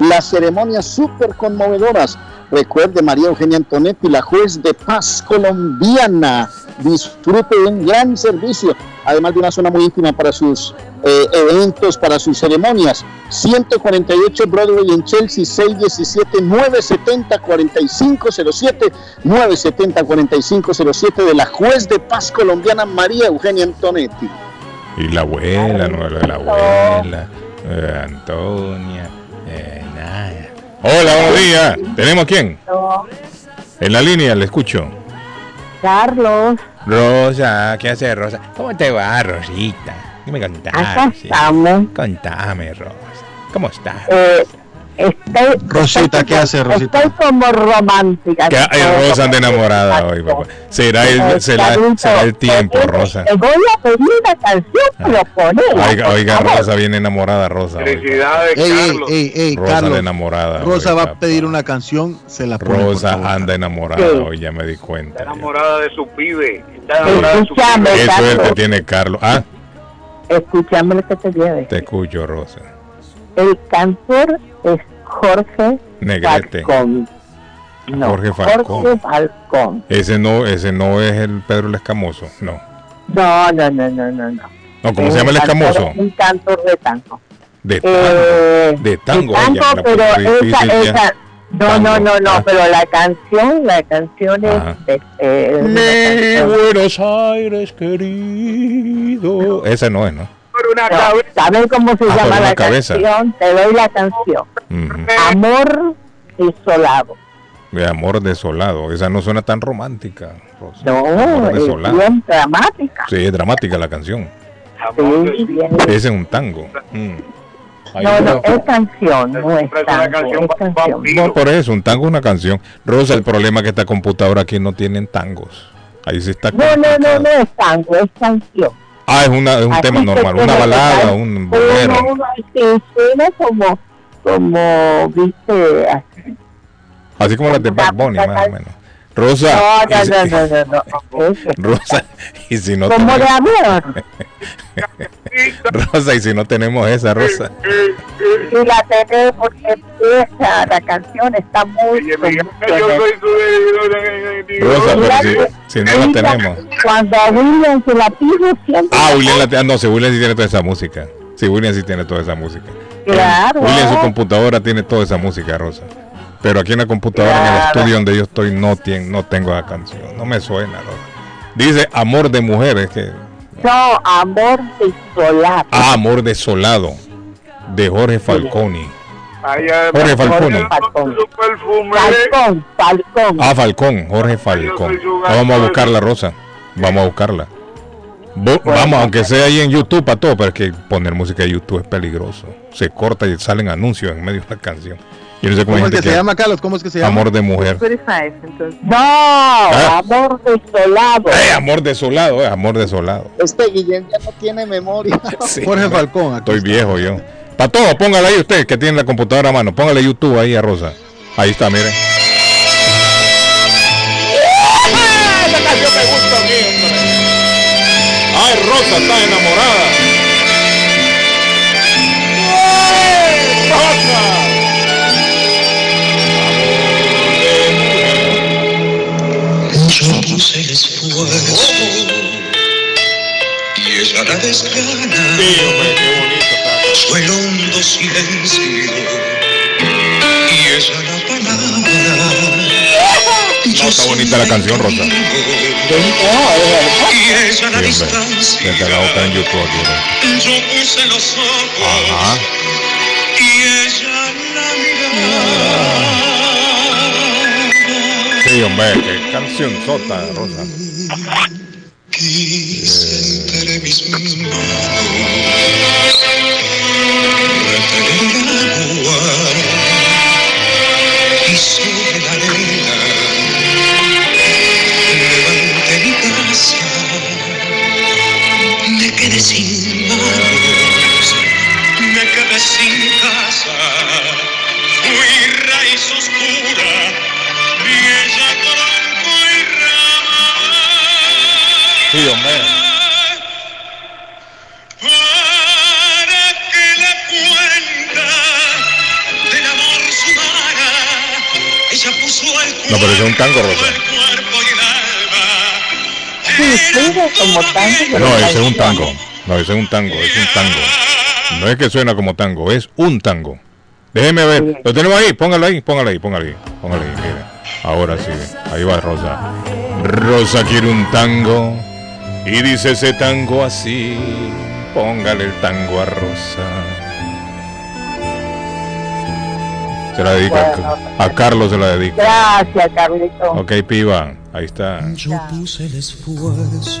Las ceremonias súper conmovedoras. Recuerde María Eugenia Antonetti, la juez de paz colombiana. Disfrute de un gran servicio, además de una zona muy íntima para sus eh, eventos, para sus ceremonias. 148 Broadway en Chelsea, 617-970-4507, 970-4507 de la juez de paz colombiana María Eugenia Antonetti.
Y la abuela, no la abuela, eh, Antonia, eh. Hola, buenos días. ¿Tenemos quién? En la línea, le escucho.
Carlos,
Rosa, ¿qué hace Rosa? ¿Cómo te va, Rosita? Dime contame.
Acá
sí.
estamos.
Contame, Rosa. ¿Cómo estás?
Eh, estoy,
Rosita,
estoy
¿qué hace, Rosita?
Estoy como romántica.
Que ay, Rosa anda enamorada hoy, papá. Será el, será, será el tiempo, Rosa.
Te voy a pedir una canción, pero ponela.
Oiga, oiga. Rosa viene enamorada, Rosa.
Felicidades,
ey,
Carlos.
ey, ey,
Rosa
Carlos.
anda enamorada.
Rosa
hoy,
va a pedir una canción, se la pone.
Rosa anda enamorada
Sí.
hoy, ya me di cuenta.
Está enamorada de su pibe. Está enamorada de su pibe.
Qué suerte tiene Carlos. Ah,
Escúchame lo que te decir.
te escucho, Rosa.
El cantor es Jorge
Negrete.
Falcón. No,
Jorge Falcón.
Jorge Falcón.
Ese no, ese no es el Pedro el Escamoso. No.
No, no, no, no, no. no.
No, ¿cómo
Es
se llama el
cantor-
Escamoso?
Un cantor de tango.
De tango.
Eh,
de tango.
de pero esa, esa, no,
Tango.
no, no, no,
Ah.
pero la canción, la canción es, de, eh, una
Mi
canción-
Buenos Aires querido. Ese no es, ¿no?
No, ¿Saben cómo se
Ah, por
llama
una
la
cabeza.
canción? Te doy la canción.
Ujú.
Amor desolado.
De amor desolado. Esa no suena tan romántica. Rosa.
No,
Amor
es bien dramática.
Sí, es dramática la canción.
Sí, bien.
Ese es un tango. Mm.
No, no, es canción, no es tango, es canción.
No, por eso, un tango es una canción. Rosa, el problema es que esta computadora aquí no tienen tangos. Ahí sí está.
No, no, no, no es tango, es canción.
Ah, es, una, es un
Así
tema normal, una balada, un bolero.
sí, suena como, como, viste, así.
Así como las de Bad Bunny, más o menos. Rosa.
No,
y si-
no, no, no, no, no. ese.
Rosa, y si no
Como de
tenemos,
amor.
Rosa, y si no tenemos esa, Rosa.
Y la tenés porque esa, la canción está muy...
Yo soy su
Rosa, pero si, si no la tenemos.
Cuando a William se la pide siempre...
Ah, William la tiene. No, si William sí tiene toda esa música. Si William sí tiene toda esa música.
Claro.
William en su computadora tiene toda esa música, Rosa. Pero aquí en la computadora, en el estudio donde yo estoy, no, tiene, no tengo la canción. No me suena. Dice Amor de Mujeres, que.
No, amor desolado.
Ah, Amor desolado. De Jorge Falconi. Jorge Falcone.
Falcón. Falcón, Falcón.
Ah, Falcón, Jorge Falcón. Ah, Vamos a buscarla, Rosa. Vamos a buscarla. Bo- Vamos, aunque sea ahí en YouTube para todo, pero es que poner música de YouTube es peligroso. Se corta y salen anuncios en medio de la canción. Yo no sé cómo
¿Cómo es
gente
que se
que
llama, Carlos? ¿Cómo es que se llama?
Amor de mujer.
No,
Ah.
amor desolado.
Eh, amor desolado, eh, amor desolado.
Este Guillén ya no tiene memoria. (laughs)
Jorge Falcón.
Estoy viejo yo. Para todo, póngale ahí usted que tiene la computadora a mano. Póngale YouTube ahí a Rosa. Ahí está, mire.
Esa canción me gusta a mí, hombre.
Ay, Rosa está enamorada.
Esfuerzo y ella la desgana. Fue el hondo silencio y ella la palabra.
No, está bonita la canción, Rosa.
Y ella la
Sí,
distancia.
Desde la boca en YouTube aquí.
Yo puse los ojos
Ajá.
y ella la mirada.
Sí, hombre, qué canción sota, Rosa. Ese es un tango. No, ese es un tango, es un tango. No es que suena como tango, es un tango. Déjeme ver. Lo tenemos ahí, póngalo ahí, póngalo ahí, póngalo ahí. Póngalo ahí, mire. Ahora sí, ahí va Rosa. Rosa quiere un tango y dice ese tango así. Póngale el tango a Rosa. Se la dedica a- a, Carlos, se la dedica.
Gracias, Carlito.
Ok, piba. Ahí está.
Yo puse el esfuerzo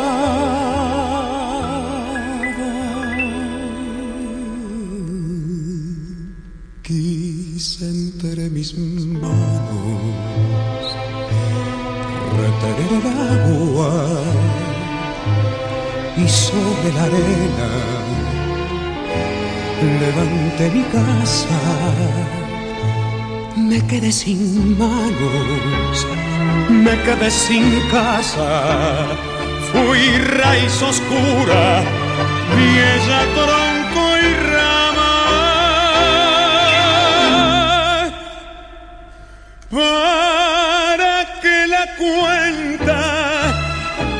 Quise entre mis manos retener el agua y sobre la arena levanté mi casa. Me quedé sin manos, me quedé sin casa. Fui raíz oscura, vieja tronco y rama. Para que la cuenta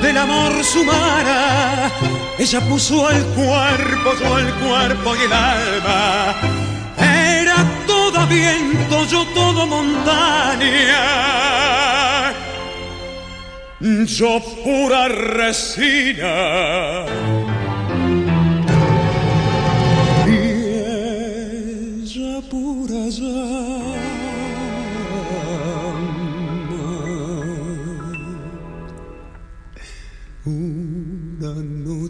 del amor sumara, ella puso el cuerpo, yo el cuerpo y el alma. Era todo viento, yo todo montaña. Yo pura resina.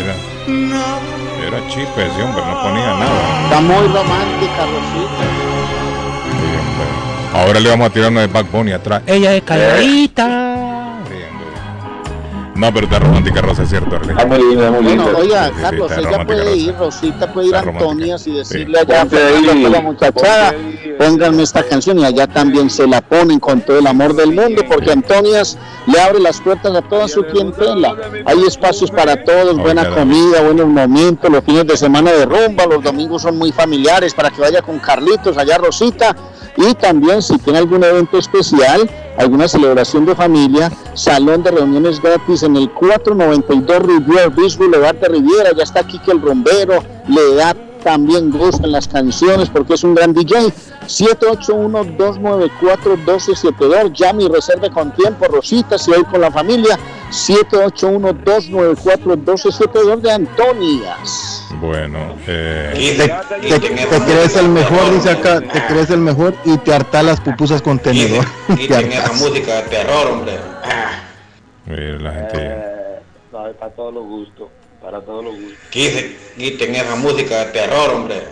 era, era chispe ese hombre, no ponía nada.
Está muy romántica, Rosita.
Ahora le vamos a tirar una de Back Bunny atrás.
Ella es calladita.
No, pero está romántica Rosa, es cierto. Arlene.
Bueno, oiga,
Sí, sí,
Carlos,
está
ella
romántica,
puede
Rosa.
ir, Rosita puede ir a
Está.
Antonias y decirle
Sí.
allá a la muchachada, pónganme esta canción y allá también se la ponen con todo el amor del mundo, porque Antonias le abre las puertas a toda su clientela. Hay espacios para todos, buena comida, buenos momentos, los fines de semana de rumba, los domingos son muy familiares para que vaya con Carlitos, allá Rosita, y también si tiene algún evento especial, alguna celebración de familia, salón de reuniones gratis en el 492 Riviera Beach Boulevard de Riviera, ya está aquí que el rumbero le da también gusto en las canciones porque es un gran DJ. 781-294-1272, llame y reserve con tiempo, Rosita, si hoy con la familia. 781-294-1272 de Antonias.
Bueno, eh,
Te, te- te crees el mejor, dice acá, te crees el mejor y te harta las pupusas con tenedor. (laughs) Te
Quiten esa
hartas.
música de terror, hombre.
mire, la gente.
Eh, para todos los gustos, para todos los gustos. Quiten, quiten esa música de terror, hombre.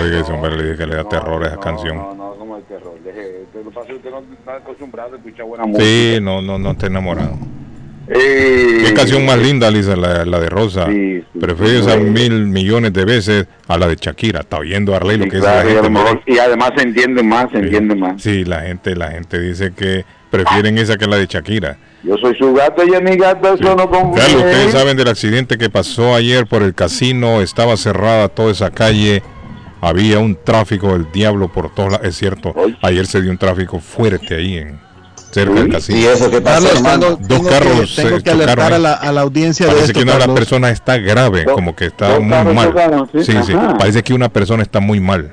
Oiga, ese hombre le dije que le da terror a esa canción.
No, no, como el terror. Deje, lo pasa, usted no está acostumbrado a escuchar buena música.
Sí, no, no, no está enamorado. Qué canción más linda, Lisa, la, la de Rosa. Prefiero esa mil millones de veces a la de Shakira. Está oyendo Arley lo
Sí,
que
claro,
la
y,
gente.
mejor- y además se entiende más, se entiende más.
Sí, la gente, la gente dice que prefieren esa que la de Shakira.
Yo soy su gato, ella es mi gato, eso no confunde.
Carlos, ustedes saben del accidente que pasó ayer por el casino, estaba cerrada toda esa calle, había un tráfico del diablo por todos lados, es cierto, ayer se dio un tráfico fuerte ahí en cerca del casino.
¿Y eso qué pasó, Carlos, hermano? tengo-
Dos
tengo que-
carros
tengo
se
que alertar
chocaron
a la- a la audiencia de
Parece
esto,
que una de
Carlos.
personas está grave,
Dos-
como que está muy mal.
chocaron, sí,
Sí, sí,
ajá.
parece que una persona está muy mal.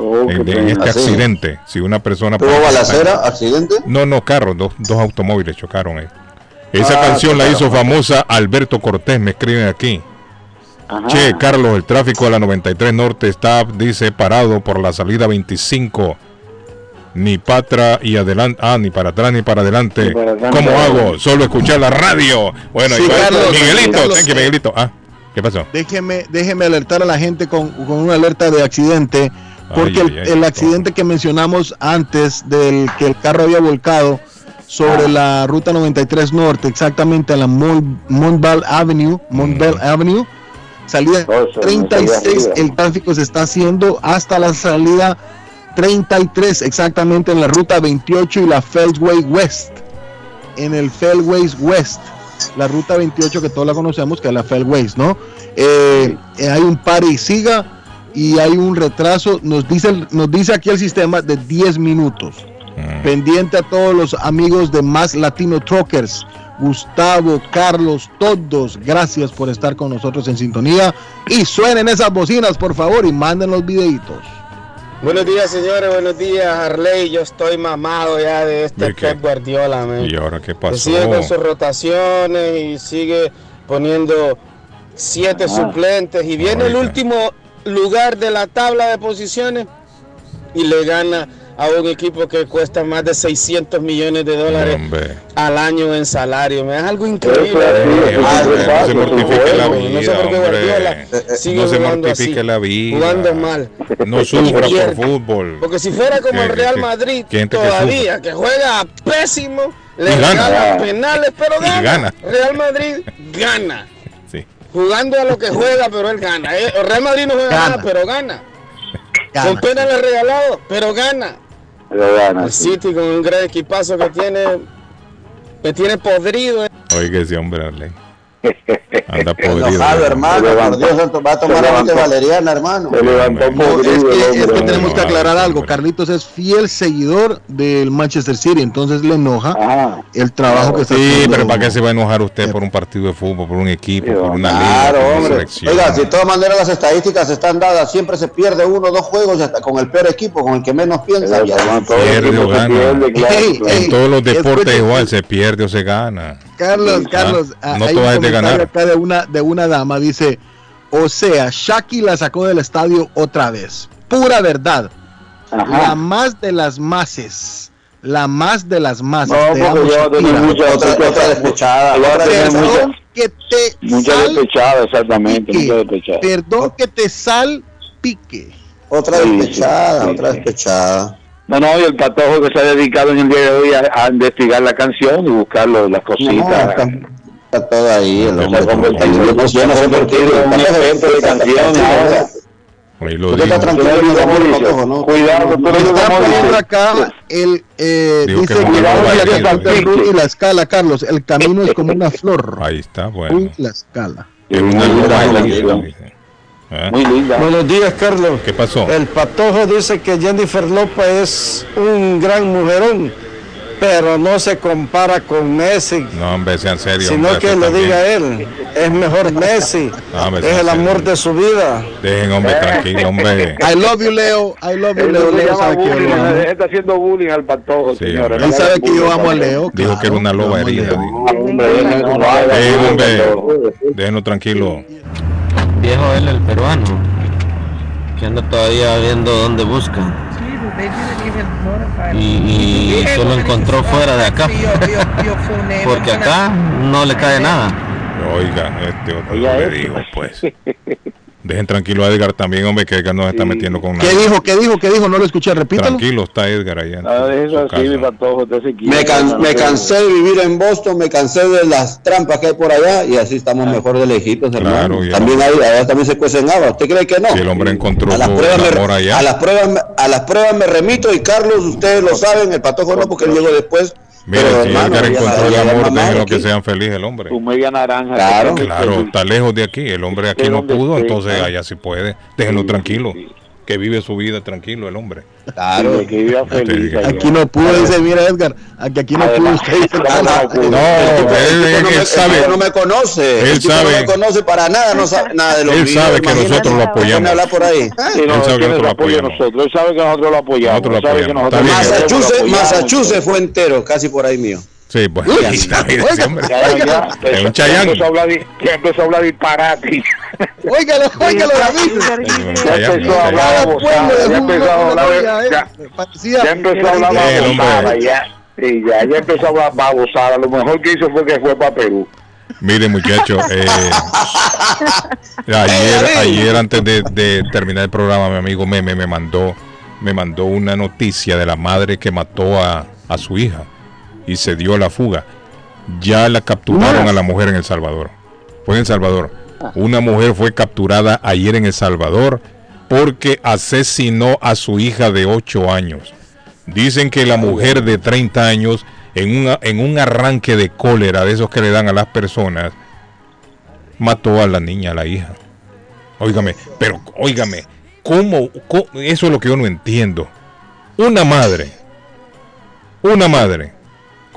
Oh,
en, en este accidente, si una persona
¿Tuvo
que
balacera, accidente?
No, no, carros, dos, dos automóviles chocaron ahí. Esa
Ah,
canción la hizo famosa Alberto Cortés, me escriben aquí. Che, Carlos, el tráfico de la 93 Norte está, dice, parado por la salida 25. Ni para atrás y adelante, ah, ni para atrás ni para adelante.
Ni para atrás,
¿Cómo hago? Solo escuchar la radio. Bueno,
Sí,
y va-
Carlos,
Miguelito,
Carlos,
thank you. Miguelito. Ah, ¿qué pasó?
Déjeme, déjeme alertar a la gente con, con una alerta de accidente, porque
Ay,
el,
ay, ay,
el accidente que mencionamos antes del que el carro había volcado sobre
Ah.
la ruta 93 Norte, exactamente a la Mont, Montbell Avenue, Montbell
Mm.
Avenue, salida
eso,
36,
salida arriba.
el tráfico se está haciendo hasta la salida 33, exactamente en la ruta 28 y la Feldway West en el Felways West, la ruta 28 que todos la conocemos, que es la Felways, ¿no? Eh, eh, hay un par y siga y hay un retraso, nos dice, nos dice aquí el sistema de 10 minutos. Pendiente a todos los amigos de Más Latino Truckers, Gustavo, Carlos, todos, gracias por estar con nosotros en sintonía. Y suenen esas bocinas, por favor, y manden los videitos.
Buenos días, señores. Buenos días, Harley. Yo estoy mamado ya de este. Pep Guardiola, man.
¿Y ahora qué
Que
pasó?
sigue con sus rotaciones y sigue poniendo siete
Ah.
suplentes. Y viene el último lugar de la tabla de posiciones y le gana a un equipo que cuesta más de 600 millones de dólares
Hombre.
al año en salario. Me es algo increíble. Ah,
no se mortifique la
no sé
vida,
por qué
hombre.
Guardiola sigue
No se
jugando
mortifique
así,
la vida.
Jugando mal.
No sufra por fútbol.
Porque si fuera como el Real Madrid,
que gente que
todavía, que, juega pésimo, le
Y gana.
regalan penales, pero gana.
gana.
Real Madrid gana.
Sí.
Jugando a lo que juega, pero él gana. Eh, El Real Madrid no juega
Gana.
nada, pero gana.
Gana,
Con penales regalados, pero gana. El City con un gran equipazo que tiene, me tiene podrido. eh.
Oiga ese hombre, Arley. Anda (laughs) podrido.
Enojado, hermano, por. Dios santo, va a tomar agua valeriana, hermano.
Se levantó
No, es que, es que tenemos que aclarar algo. Carlitos es fiel seguidor del Manchester City, entonces le enoja el trabajo que está
Sí,
haciendo.
pero ¿para qué se va a enojar usted por un partido de fútbol, por un equipo, por una liga,
Claro,
por una
hombre.
selección?
Oiga, si de todas maneras las estadísticas están dadas, siempre se pierde uno o dos juegos hasta con el peor equipo, con el que menos piensa. ya.
Pierde o gana.
Ey, ey,
en todos los deportes
escuche-
igual, se pierde o se gana.
Carlos, Carlos, ah,
no
hay
te
un comentario
ganar.
acá de una, de una dama, dice, o sea, Shaki la sacó del estadio otra vez. Pura verdad. La más de las mases. La más de las masas.
No,
Te
porque
amo,
yo voy a tener
Shakira.
mucha- otra- otra despechada.
Perdón que te
Mucha
sal-
despechada, exactamente, mucha despechada.
Perdón que te sal pique.
Otra despechada, otra despechada.
No, no, y el patojo que se ha dedicado en el día de hoy a, a investigar la canción y buscar las cositas.
Está todo ahí, el hombre.
Se ha convertido-
Yo no- yo no sé por qué.
en un ejemplo de canciones ahora.
Ahí lo
Usted está
dijo.
tranquilo, ¿no?
Cuidado, dices,
está poniendo acá el eh,
Digo
dice
que
que
no digo.
Y la escala, Carlos. El camino es como una flor.
Ahí está, bueno.
Y la escala.
Es una ¿Eh?
Muy linda.
Buenos días, Carlos.
¿Qué pasó?
El patojo dice que Jennifer López es un gran mujerón, pero no se compara con Messi,
No, hombre, sean serios.
sino
hombre,
que
también.
diga él. Es mejor Messi.
No, hombre,
es el amor de su vida.
Dejen, hombre, tranquilo, hombre.
I love you, Leo. I love you, Leo. Leo sabe que yo lo
está haciendo bullying al patojo,
Sí,
señora.
Él sabe que yo amo a Leo.
Dijo que era una loba herida.
Hombre. Déjenlo
tranquilo.
Viejo él, el peruano, que anda todavía viendo dónde busca. Y, y solo encontró fuera de acá. (laughs) Porque acá no le cae nada.
Oiga, este otro le
esto.
digo, pues. (laughs) Dejen tranquilo a Edgar también, hombre, que Edgar no se está metiendo con
¿Qué
nada.
dijo? ¿Qué dijo? ¿Qué dijo? No lo escuché, repítalo.
Tranquilo está Edgar allá.
eso así, mi patojo, usted se quiere.
Me, can- me cansé de vivir en Boston, me cansé de las trampas que hay por allá y así estamos mejor de lejitos, hermano.
Claro,
también hay, allá también se cuecen habas. ¿Usted cree que no?
Si el hombre encontró
a las,
su
pruebas me,
amor allá.
a, las pruebas, me- a las pruebas me remito y Carlos, ustedes lo saben, el patojo no porque él llegó después.
Mira,
pero,
si
hermano,
Edgar encontró el amor, déjenlo que sean felices el hombre.
Tu media naranja.
Claro,
Claro, está lejos de aquí. El hombre aquí no pudo,
esté,
entonces allá sí puede. Déjenlo tranquilo. Que vive su vida tranquilo el hombre.
Claro.
que viva feliz.
Aquí no pudo, dice, mira Edgar, aquí, aquí no pudo usted. dice,
¿cómo
nada.
no
él, él sabe.
tipo no me conoce.
Él sabe.
no me conoce para nada, no sabe nada de lo
Él
mío,
sabe que
imagínate.
nosotros lo apoyamos.
hablar por ahí.
Él sabe
él
que nosotros lo apoyamos.
nosotros. Él sabe que nosotros lo apoyamos.
Nosotros lo
Él sabe que
apoyamos.
nosotros
Está bien.
lo
Massachusetts,
apoyamos.
Massachusetts fue entero, casi por ahí mío.
Sí, pues.
Uy,
ya, mira ese hombre.
Ya, ya, ya, (laughs)
Es un
ya
chayán.
empezó a hablar di- Ya empezó a hablar disparate. (laughs)
Óigalo, óigalo, David.
Ya empezó a hablar Ya empezó a hablar. Ya empezó a hablar. Ya. Sí, ya, ya empezó a hablar babosada. Lo mejor que hizo fue que fue para Perú.
Mire, muchachos, (laughs) eh, ayer, ayer antes de, de terminar el programa, mi amigo Meme me mandó, me mandó una noticia de la madre que mató a, a su hija y se dio a la fuga. Ya la capturaron a la mujer en El Salvador. Fue en El Salvador. Una mujer fue capturada ayer en El Salvador porque asesinó a su hija de 8 años. Dicen que la mujer de 30 años, en, una, en un arranque de cólera de esos que le dan a las personas, mató a la niña, a la hija. Óigame, pero óigame, ¿cómo, cómo? Eso es lo que yo no entiendo. Una madre, una madre,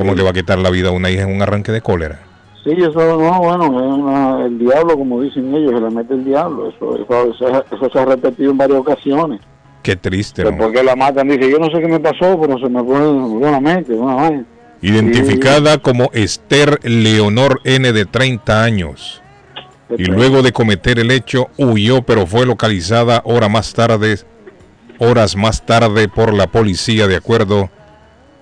¿cómo le va a quitar la vida a una hija en un arranque de cólera?
Sí, eso no, bueno, es una- el diablo, como dicen ellos, se le mete el diablo. Eso, eso, eso, eso se ha repetido en varias ocasiones.
Qué triste, ¿no?
Después que la matan, dice, yo no sé qué me pasó, pero se me fue una mente, una vaina.
Identificada como Esther Leonor N de 30 años. Y luego de cometer el hecho huyó, pero fue localizada hora más tarde, horas más tarde por la policía, de acuerdo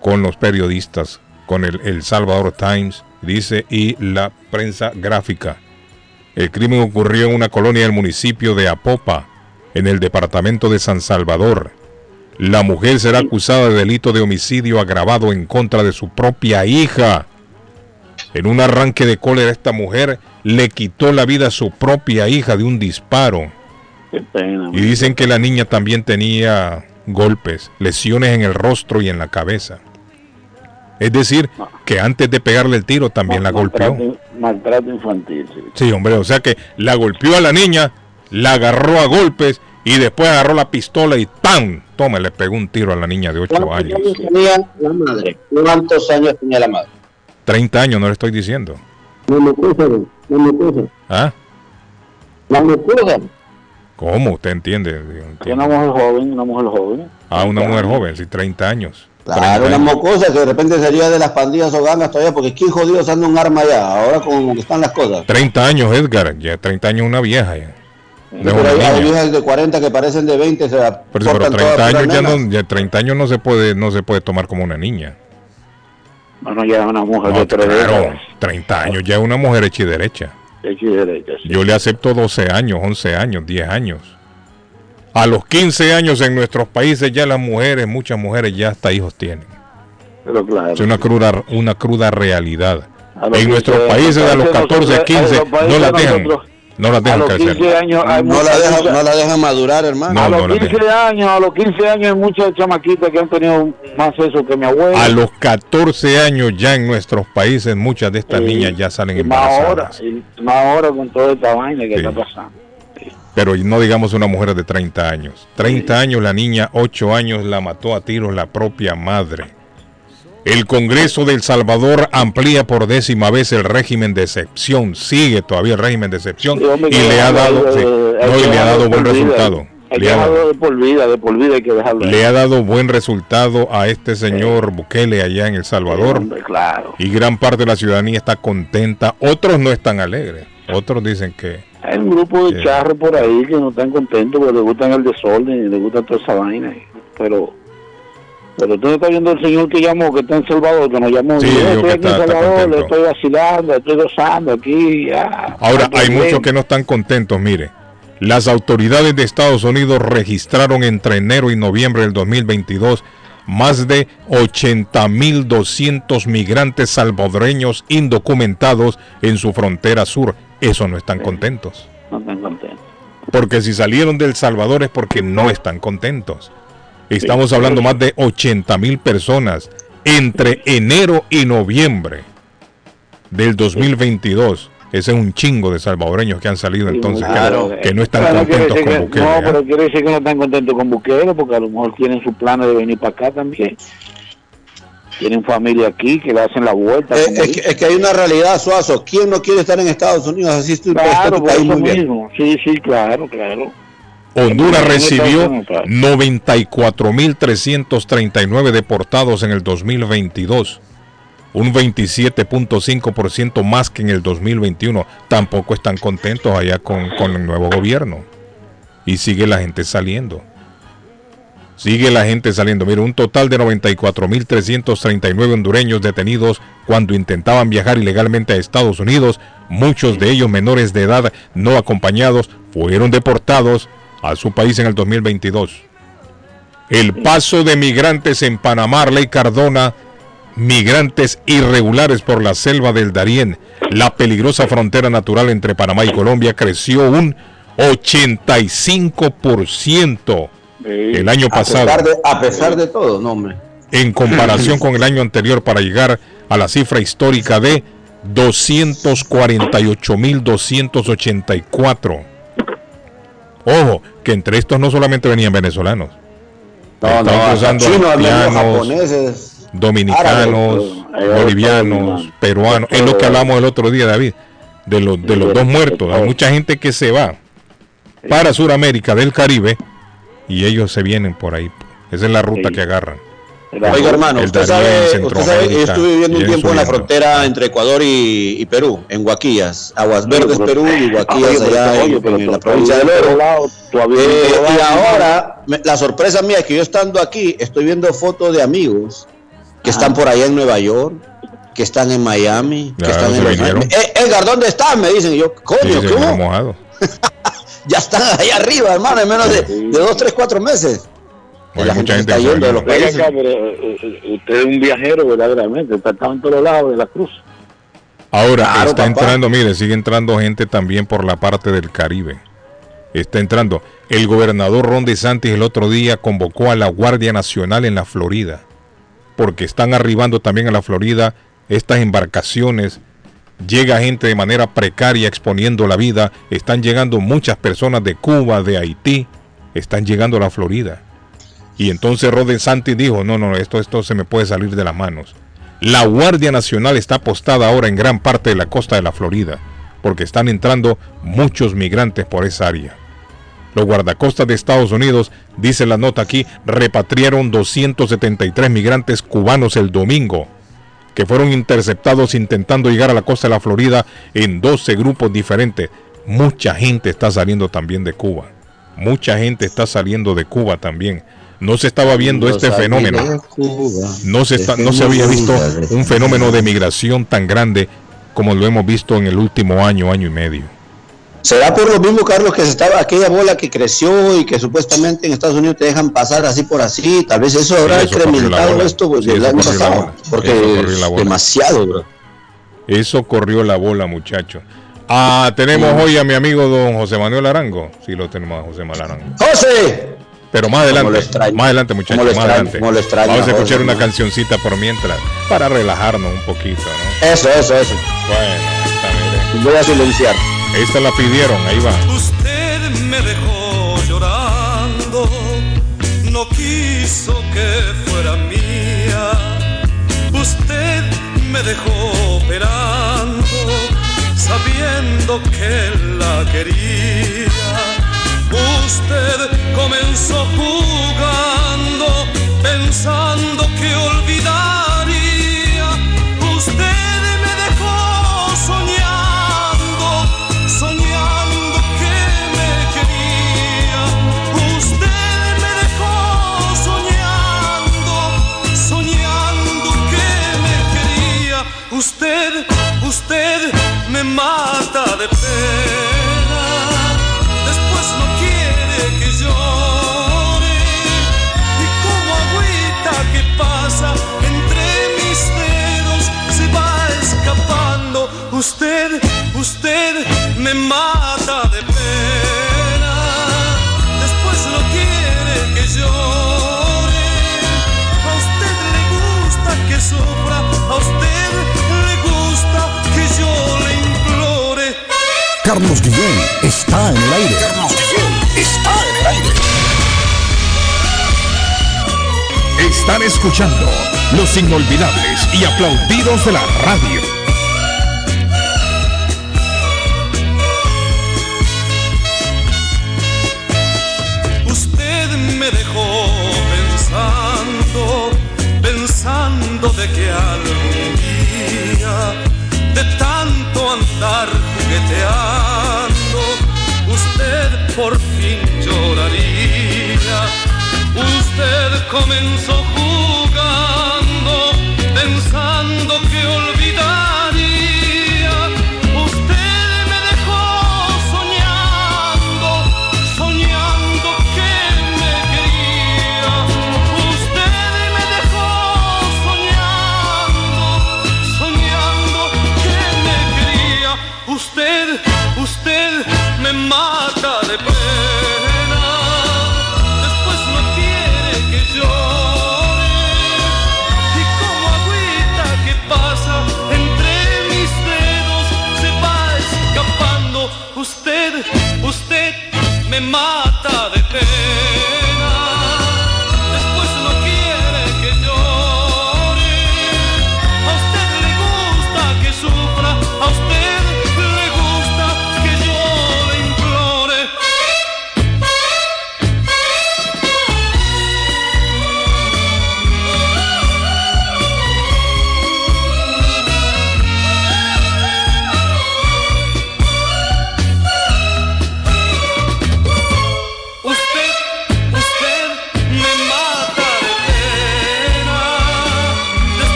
con los periodistas, con el, el Salvador Times, dice, y la prensa gráfica. El crimen ocurrió en una colonia del municipio de Apopa, en el departamento de San Salvador. La mujer será acusada de delito de homicidio agravado en contra de su propia hija. En un arranque de cólera esta mujer le quitó la vida a su propia hija de un disparo.
Qué pena.
Y dicen que la niña también tenía golpes, lesiones en el rostro y en la cabeza. Es decir, que antes de pegarle el tiro también la golpeó.
Maltrato, maltrato infantil, sí.
Sí, hombre, o sea que la golpeó a la niña, la agarró a golpes y después agarró la pistola y ¡pam! Toma, le pegó un tiro a la niña de 8 años.
¿Cuántos años tenía la madre? ¿Cuántos años tenía la madre?
30 años, no le estoy diciendo.
No me acusan, no me acusan,
¿Ah?
no me acusan.
¿Cómo? ¿Usted entiende?
Una mujer joven, una mujer joven.
Ah, una mujer joven, sí, 30 años.
Claro,
30
una mocosa que de repente sería de las pandillas o gangas todavía, porque ¿quién jodido anda un arma ya? Ahora como que están las cosas.
30 años, Edgar. Ya 30 años una vieja ya. No
Pero hay, viejas de 40 que parecen de 20, se la
Pero, pero
portan
30
todas
años ya no, ya 30 años no se puede, no se puede tomar como una niña.
Bueno, ya es una mujer
No,
de
claro,
décadas.
30 años ya es una mujer hecha y derecha.
Hecha y derecha, sí.
Yo le acepto 12 años, 11 años, 10 años. A los 15 años en nuestros países ya las mujeres, muchas mujeres ya hasta hijos tienen.
Pero claro.
Es una cruda, una cruda realidad. En nuestros
15
países a los
países
14,
nosotros-
15
a los países
no la dejan, no la
A
dejan
los
crecer.
15 años hay
No la, dejan,
muchas-
no la dejan madurar, hermano.
No,
a los
la
15 años, a los 15 años hay muchas chamaquitas que han tenido más eso que mi abuela.
A los 14 años ya en nuestros países muchas de estas niñas ya salen
y más ahora,
embarazadas.
más ahora con toda esta vaina que
Sí.
está pasando.
Pero no digamos una mujer de 30 años. 30 años la niña, 8 años la mató a tiros la propia madre. El Congreso de El Salvador amplía por décima vez el régimen de excepción. Sigue todavía el régimen de excepción y le ha dado, sí, no, y le ha dado buen resultado. Le ha,
dejarlo de por vida, de por vida hay que dejarlo.
le ha dado buen resultado a este señor Bukele allá en El Salvador.
Claro.
Y gran parte de la ciudadanía está contenta. Otros no están alegres. Otros dicen que
Hay un grupo de charros por ahí que no están contentos porque les gustan el desorden y les gusta toda esa vaina. Pero pero usted está viendo el señor que llamó, que está en Salvador, que nos llamó.
Sí,
y yo
dijo
estoy aquí en
está- está
Salvador, le estoy vacilando, estoy gozando aquí. Ya,
Ahora, hay muchos que no están contentos, mire. Las autoridades de Estados Unidos registraron entre enero y noviembre del 2022 más de 80.200 migrantes salvadoreños indocumentados en su frontera sur. Eso no están contentos.
No están contentos.
Porque si salieron del Salvador es porque no están contentos. Estamos hablando más de 80.000 personas entre enero y noviembre del 2022. Ese es un chingo de salvadoreños que han salido entonces que-
Claro.
que, no están contentos con
que-
Bukele.
No,
¿ah?
pero quiere decir que no están contentos con Bukele porque a lo mejor tienen sus planes de venir para acá también. Tienen familia aquí que le hacen la vuelta.
Eh, es, que, es que hay una realidad, Suazo. ¿Quién no quiere estar en Estados Unidos? Así estoy está
Claro,
tu
por
país
eso
muy bien.
mismo. Sí, sí, claro, claro.
Honduras recibió
Unidos, claro.
94.339 deportados en el 2022, un 27.5% más que en el 2021. Tampoco están contentos allá con, el nuevo gobierno. Y sigue la gente saliendo. Sigue la gente saliendo. Mira, un total de 94.339 hondureños detenidos cuando intentaban viajar ilegalmente a Estados Unidos. Muchos de ellos menores de edad no acompañados fueron deportados a su país en el 2022. El paso de migrantes en Panamá, Ley Cardona, migrantes irregulares por la selva del Darién, la peligrosa frontera natural entre Panamá y Colombia creció un 85% el año
A
pasado
pesar, de, a pesar de todo, no, hombre.
en comparación con el año anterior para llegar a la cifra histórica de 248.284. Ojo, que entre estos no solamente venían venezolanos.
No,
Estaban
no,
cruzando
chinos, japoneses.
Dominicanos,
árabes,
bolivianos, peruanos. Es lo que hablamos el otro día, David, de los, de los dos muertos. Hay mucha gente que se va para Sudamérica del Caribe y ellos se vienen por ahí. Esa es la ruta que agarran.
Oiga, hermano, usted sabe, usted sabe que yo estuve viviendo un tiempo en la frontera entre Ecuador y, y Perú, en Guaquillas, Aguas Verdes, Perú y Guaquillas,
pero-
allá en, la provincia del Oro. Eh, y ahora, me- la sorpresa mía es que yo estando aquí, estoy viendo fotos de amigos que están por allá en Nueva York, que están en Miami, que están en Los. Ángeles. Eh, Edgar, ¿dónde estás? Me dicen, y yo, coño,
Sí,
¿cómo? (laughs) Ya están ahí arriba, hermano, en menos de, de dos, tres, cuatro meses. La
mucha
gente está
que se
yendo de los
viene.
Venga
países.
acá, pero, eh, eh, usted es un viajero verdaderamente, está está en todos lados de la cruz.
Ahora
Claro,
está
papá.
entrando, mire, sigue entrando gente también por la parte del Caribe. Está entrando. El gobernador Ron DeSantis el otro día convocó a la Guardia Nacional en la Florida, porque están arribando también a la Florida estas embarcaciones. Llega gente de manera precaria exponiendo la vida. Están llegando muchas personas de Cuba, de Haití, están llegando a la Florida. Y entonces Ron DeSantis dijo, no, no, esto, esto se me puede salir de las manos. La Guardia Nacional está apostada ahora en gran parte de la costa de la Florida, porque están entrando muchos migrantes por esa área. Los guardacostas de Estados Unidos, dice la nota aquí, repatriaron 273 migrantes cubanos el domingo, que fueron interceptados intentando llegar a la costa de la Florida en 12 grupos diferentes. Mucha gente está saliendo también de Cuba. Mucha gente está saliendo de Cuba también. No se estaba viendo este fenómeno. No se, está- no se había visto un fenómeno de migración tan grande como lo hemos visto en el último año, año y medio.
¿Será por lo mismo, Carlos, que se estaba aquella bola que creció y que supuestamente en Estados Unidos te dejan pasar así por así? Tal vez eso habrá incrementado esto pues,
Sí,
del año pasado. Porque es demasiado, bro.
Eso corrió la bola, muchachos. Ah, tenemos
Mm.
hoy a mi amigo don José Manuel Arango. Sí, lo tenemos a José Manuel Arango.
¡José!
Pero más adelante, más adelante, muchachos, más adelante. Vamos a escuchar una
¿no?
cancioncita por mientras, para relajarnos un poquito, ¿no?
Eso, eso, eso.
Bueno, esta, mire.
Voy a silenciar.
Esta la pidieron, ahí va.
Usted me dejó llorando, no quiso que fuera mía. Usted me dejó esperando, sabiendo que la quería. Usted comenzó me mata de pena.
Carlos Guillén está en el aire. Carlos Guillén está en el aire.
Están escuchando los inolvidables y aplaudidos de la radio.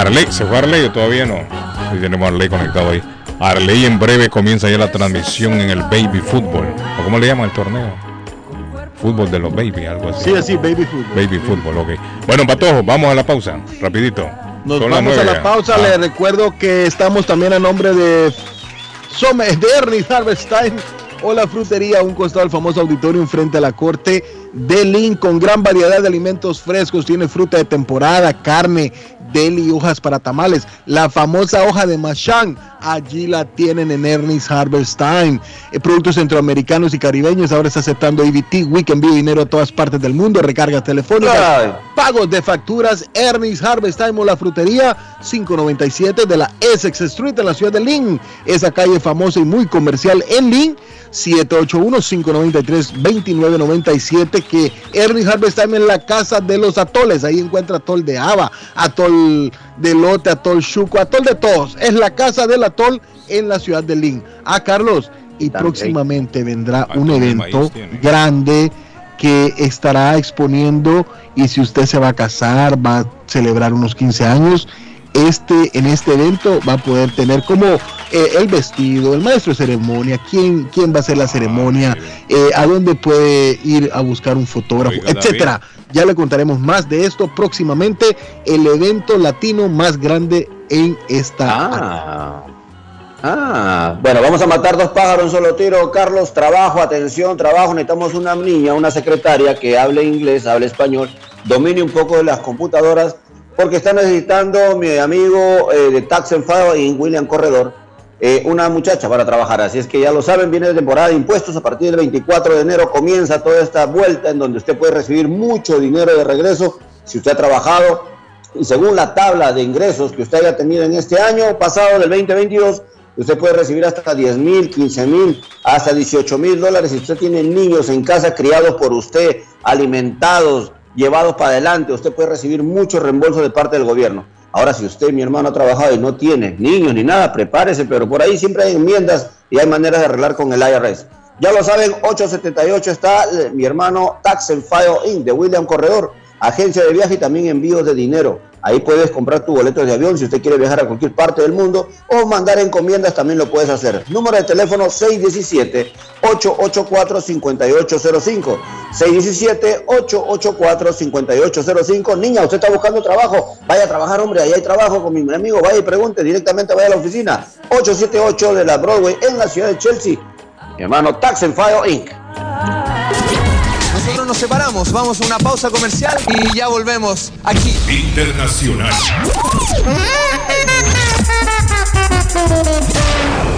Arley, ¿se fue Arley o todavía no? Tenemos a Arley conectado ahí. Arley en breve comienza ya la transmisión en el Baby Fútbol. ¿O cómo le llaman el torneo? Fútbol de los baby, algo así.
Sí, así, baby food.
Baby Fútbol, ok. Bueno, Patojo, vamos a la pausa, rapidito.
Nos
Son
vamos a la pausa.
Ah.
Les recuerdo que estamos también a nombre de Some de Ernest Harvest Time o la frutería, un costado del famoso auditorio frente a la corte de Lynn con gran variedad de alimentos frescos. Tiene fruta de temporada, carne, deli y hojas para tamales. La famosa hoja de Machán, allí la tienen en Ernest Harvest Time. Eh, productos centroamericanos y caribeños. Ahora está aceptando EBT, Week envío dinero a todas partes del mundo, recargas telefónicas,
Ay.
pagos de facturas. Ernest Harvest Time o la frutería 597 de la Essex Street en la ciudad de Lynn. Esa calle famosa y muy comercial en Lynn. 781-593-2997 que Ernest Harvest Time en la casa de los atoles. Ahí encuentra atol de haba, atol de lote, atol chuco, atol de todos. Es la casa del atol en la ciudad de Lynn. Ah, Carlos, y próximamente vendrá un evento grande que estará exponiendo y si usted se va a casar, va a celebrar unos 15 años, este, en este evento va a poder tener como eh, el vestido, el maestro de ceremonia, quién, quién va a hacer la ceremonia, eh, a dónde puede ir a buscar un fotógrafo,
Oiga, David.
etcétera. Ya le contaremos más de esto próximamente, el evento latino más grande en esta
Ah. Ah, bueno, vamos a matar dos pájaros en un solo tiro. Carlos, trabajo, atención, trabajo. Necesitamos una niña, una secretaria que hable inglés, hable español, domine un poco de las computadoras, porque está necesitando mi amigo eh, de Tax and en William Corredor, eh, una muchacha para trabajar. Así es que ya lo saben, viene la temporada de impuestos. A partir del 24 de enero comienza toda esta vuelta en donde usted puede recibir mucho dinero de regreso si usted ha trabajado y según la tabla de ingresos que usted haya tenido en este año pasado del 2022, usted puede recibir hasta 10 mil, 15 mil, hasta 18 mil dólares si usted tiene niños en casa criados por usted, alimentados, llevados para adelante, usted puede recibir mucho reembolso de parte del gobierno. Ahora, si usted, mi hermano, ha trabajado y no tiene niños ni nada, prepárese, pero por ahí siempre hay enmiendas y hay maneras de arreglar con el IRS. Ya lo saben, 878 está eh, mi hermano Tax and File Inc. de William Corredor, agencia de viaje y también envíos de dinero.
Ahí puedes comprar tu boleto de avión si usted quiere viajar a cualquier parte del mundo o mandar encomiendas también lo puedes hacer. Número de teléfono 617-884-5805. 617-884-5805. Niña, usted está buscando trabajo. Vaya a trabajar, hombre. Ahí hay trabajo con mi amigo. Vaya y pregunte directamente. Vaya a la oficina. 878 de la Broadway en la ciudad de Chelsea. Mi hermano Tax and File Inc.
Nos separamos, vamos a una pausa comercial y ya volvemos aquí.
Internacional. (laughs)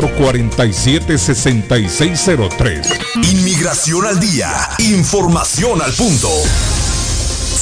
617-447-6603.
Inmigración al día. Información al punto.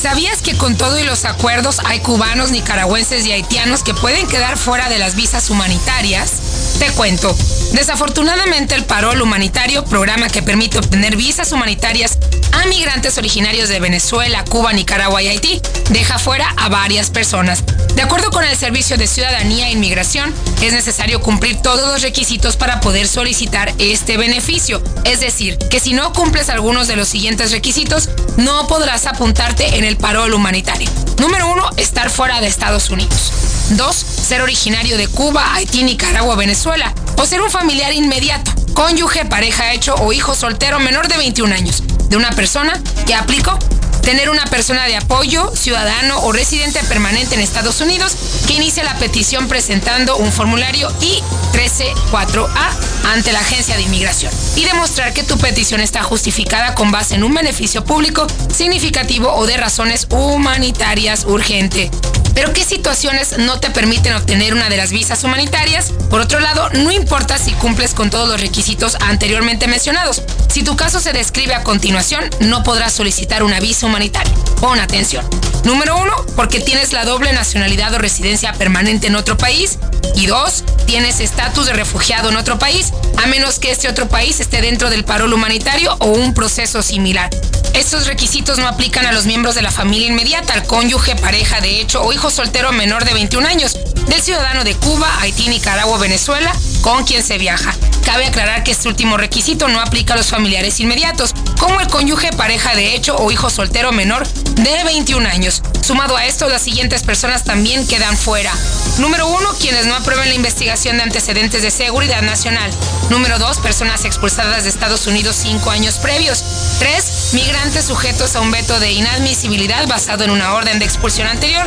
¿Sabías que con todo y los acuerdos hay cubanos, nicaragüenses y haitianos que pueden quedar fuera de las visas humanitarias? Te cuento. Desafortunadamente el Parol Humanitario, programa que permite obtener visas humanitarias a migrantes originarios de Venezuela, Cuba, Nicaragua y Haití, deja fuera a varias personas. De acuerdo con el Servicio de Ciudadanía e Inmigración, es necesario cumplir todos los requisitos para poder solicitar este beneficio. Es decir, que si no cumples algunos de los siguientes requisitos, no podrás apuntarte en el parol humanitario. Número uno, estar fuera de Estados Unidos. 2. Ser originario de Cuba, Haití, Nicaragua, Venezuela. O ser un familiar inmediato, cónyuge, pareja hecho o hijo soltero menor de 21 años de una persona que aplicó. Tener una persona de apoyo, ciudadano o residente permanente en Estados Unidos que inicie la petición presentando un formulario I-134A ante la agencia de inmigración y demostrar que tu petición está justificada con base en un beneficio público significativo o de razones humanitarias urgente. Pero ¿qué situaciones no te permiten obtener una de las visas humanitarias? Por otro lado, no importa si cumples con todos los requisitos anteriormente mencionados. Si tu caso se describe a continuación, no podrás solicitar una visa humanitaria. Pon atención. Número uno, porque tienes la doble nacionalidad o residencia permanente en otro país. Y dos, tienes estatus de refugiado en otro país, a menos que este otro país esté dentro del parol humanitario o un proceso similar. Estos requisitos no aplican a los miembros de la familia inmediata, al cónyuge, pareja de hecho o hijo soltero menor de 21 años, del ciudadano de Cuba, Haití, Nicaragua, Venezuela, con quien se viaja. Cabe aclarar que este último requisito no aplica a los familiares inmediatos, como el cónyuge, pareja de hecho o hijo soltero menor de 21 años. Sumado a esto, las siguientes personas también quedan fuera. Número 1. Quienes no aprueben la investigación de antecedentes de seguridad nacional. Número 2. Personas expulsadas de Estados Unidos cinco años previos. 3. Migrantes sujetos a un veto de inadmisibilidad basado en una orden de expulsión anterior.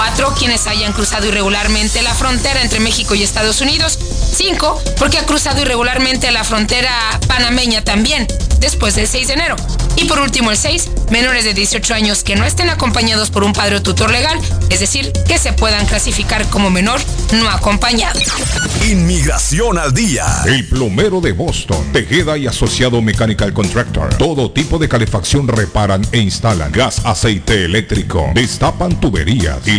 4. Quienes hayan cruzado irregularmente la frontera entre México y Estados Unidos. 5. Porque ha cruzado irregularmente la frontera panameña también, después del 6 de enero. Y por último el 6. Menores de 18 años que no estén acompañados por un padre o tutor legal, es decir, que se puedan clasificar como menor no acompañado.
Inmigración al día.
El plomero de Boston, Tejeda y Asociado Mechanical Contractor. Todo tipo de calefacción reparan e instalan. Gas, aceite eléctrico. Destapan tuberías y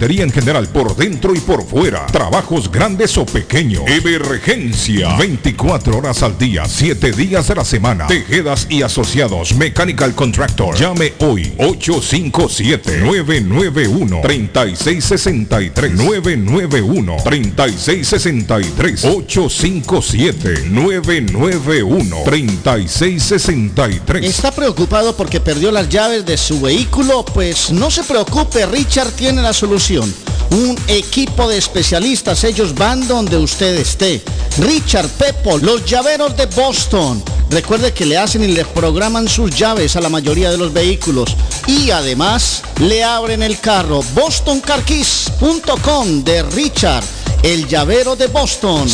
en general por dentro y por fuera. Trabajos grandes o pequeños. Emergencia. 24 horas al día, 7 días de la semana. Tejedas y asociados. Mechanical Contractor. Llame hoy 857-991-3663. 991-3663. 857-991-3663.
¿Está preocupado porque perdió las llaves de su vehículo? Pues no se preocupe, Richard tiene la solución. Un equipo de especialistas, ellos van donde usted esté. Richard Pepo, los llaveros de Boston. Recuerde que le hacen y le programan sus llaves a la mayoría de los vehículos. Y además le abren el carro bostoncarkeys.com de Richard, el llavero de Boston.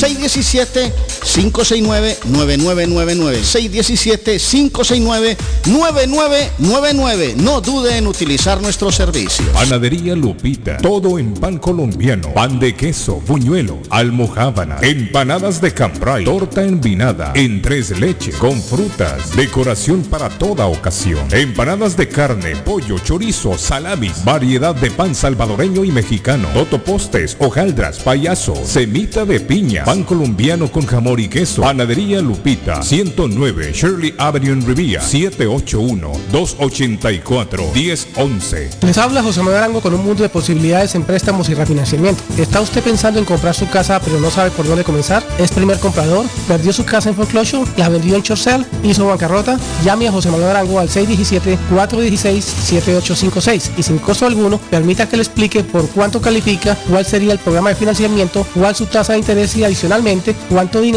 617-569-9999. 617-569-9999. No dude en utilizar nuestro servicio.
Panadería Lupita, todo en pan colombiano, pan de queso, buñuelo, almojábana, empanadas de cambray, torta envinada, en tres leches, con frutas, decoración para toda ocasión, empanadas de carne, pollo, chorizo, salamis, variedad de pan salvadoreño y mexicano, totopostes, hojaldras, payaso, semita de piña, pan colombiano con jamón y queso, panadería Lupita, 109 Shirley Avenue en Rivia, 781-284-1011.
Les habla José Manuel Arango con un mundo de posibilidades en préstamos y refinanciamiento. ¿Está usted pensando en comprar su casa pero no sabe por dónde comenzar? ¿Es primer comprador? ¿Perdió su casa en foreclosure? ¿La vendió en Chorcel? ¿Hizo bancarrota? Llame a José Manuel Arango al 617-416-7856 y sin costo alguno permita que le explique por cuánto califica, cuál sería el programa de financiamiento, cuál su tasa de interés y adicionalmente cuánto dinero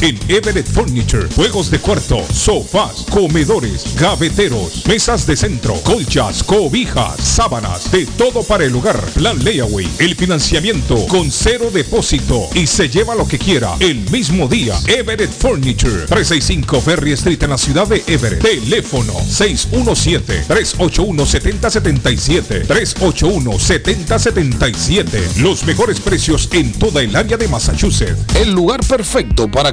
en Everett Furniture. Juegos de cuarto, sofás, comedores, gaveteros, mesas de centro, colchas, cobijas, sábanas, de todo para el hogar. Plan Layaway. El financiamiento con cero depósito y se lleva lo que quiera el mismo día. Everett Furniture. 365 Ferry Street en la ciudad de Everett. Teléfono 617-381-7077. 381-7077. Los mejores precios en toda el área de Massachusetts.
El lugar perfecto para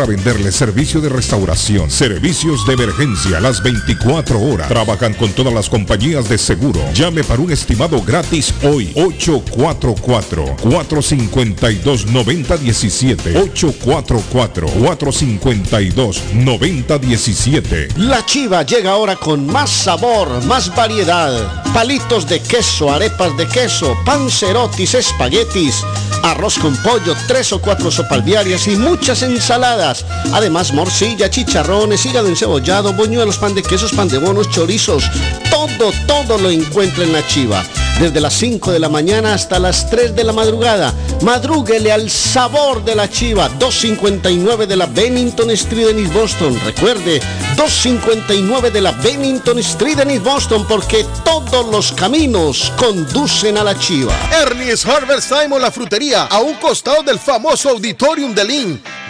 venderle servicio de restauración, servicios de emergencia las 24 horas. Trabajan con todas las compañías de seguro. Llame para un estimado gratis hoy. 844-452-9017. 844-452-9017.
La chiva llega ahora con más sabor, más variedad. Palitos de queso, arepas de queso, pancerotis, espaguetis, arroz con pollo, tres o cuatro sopalviarias y muchas ensaladas. Además, morcilla, chicharrones, hígado encebollado, boñuelos, pan de quesos, pan de bonos, chorizos. Todo, todo lo encuentra en la chiva. Desde las 5 de la mañana hasta las 3 de la madrugada. Madrúguele al sabor de la chiva. 259 de la Bennington Street en East Boston. Recuerde, 259 de la Bennington Street en East Boston porque todos los caminos conducen a la chiva.
Ernie's Harvest Time o la frutería, a un costado del famoso Auditorium de Lynn.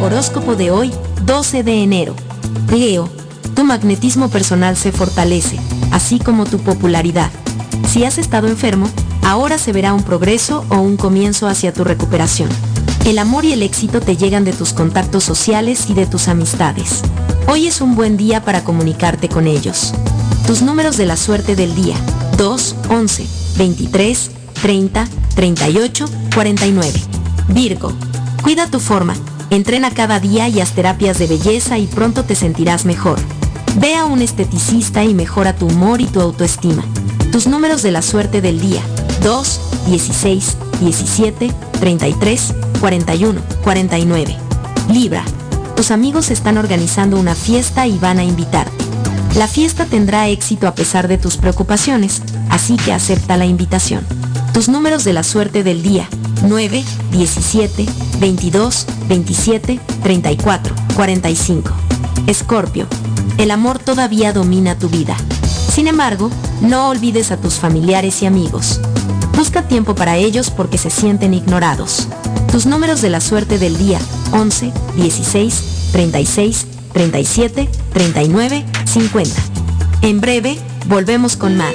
Horóscopo de hoy, 12 de enero. Leo, tu magnetismo personal se fortalece, así como tu popularidad. Si has estado enfermo, ahora se verá un progreso o un comienzo hacia tu recuperación. El amor y el éxito te llegan de tus contactos sociales y de tus amistades. Hoy es un buen día para comunicarte con ellos. Tus números de la suerte del día. 2, 11, 23, 30, 38, 49. Virgo. Cuida tu forma. Entrena cada día y haz terapias de belleza y pronto te sentirás mejor. Ve a un esteticista y mejora tu humor y tu autoestima. Tus números de la suerte del día. 2, 16, 17, 33, 41, 49. Libra. Tus amigos están organizando una fiesta y van a invitarte. La fiesta tendrá éxito a pesar de tus preocupaciones, así que acepta la invitación. Tus números de la suerte del día. 9, 17, 22, 27, 34, 45. Escorpio. El amor todavía domina tu vida. Sin embargo, no olvides a tus familiares y amigos. Busca tiempo para ellos porque se sienten ignorados. Tus números de la suerte del día 11, 16, 36, 37, 39, 50. En breve, volvemos con más.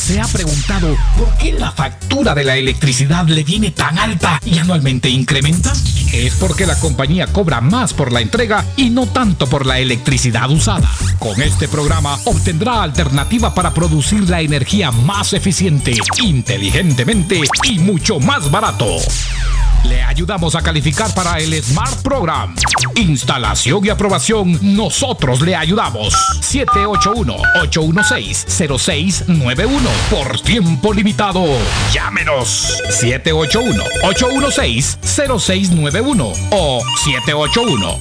¿Se ha preguntado por qué la factura de la electricidad le viene tan alta y anualmente incrementa? Es porque la compañía cobra más por la entrega y no tanto por la electricidad usada. Con este programa obtendrá alternativa para producir la energía más eficiente, inteligentemente y mucho más barato. Le ayudamos a calificar para el Smart Program. Instalación y aprobación, nosotros le ayudamos. 781-816-0691. Por tiempo limitado. Llámenos. 781-816-0691 o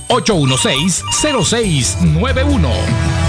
781-816-0691.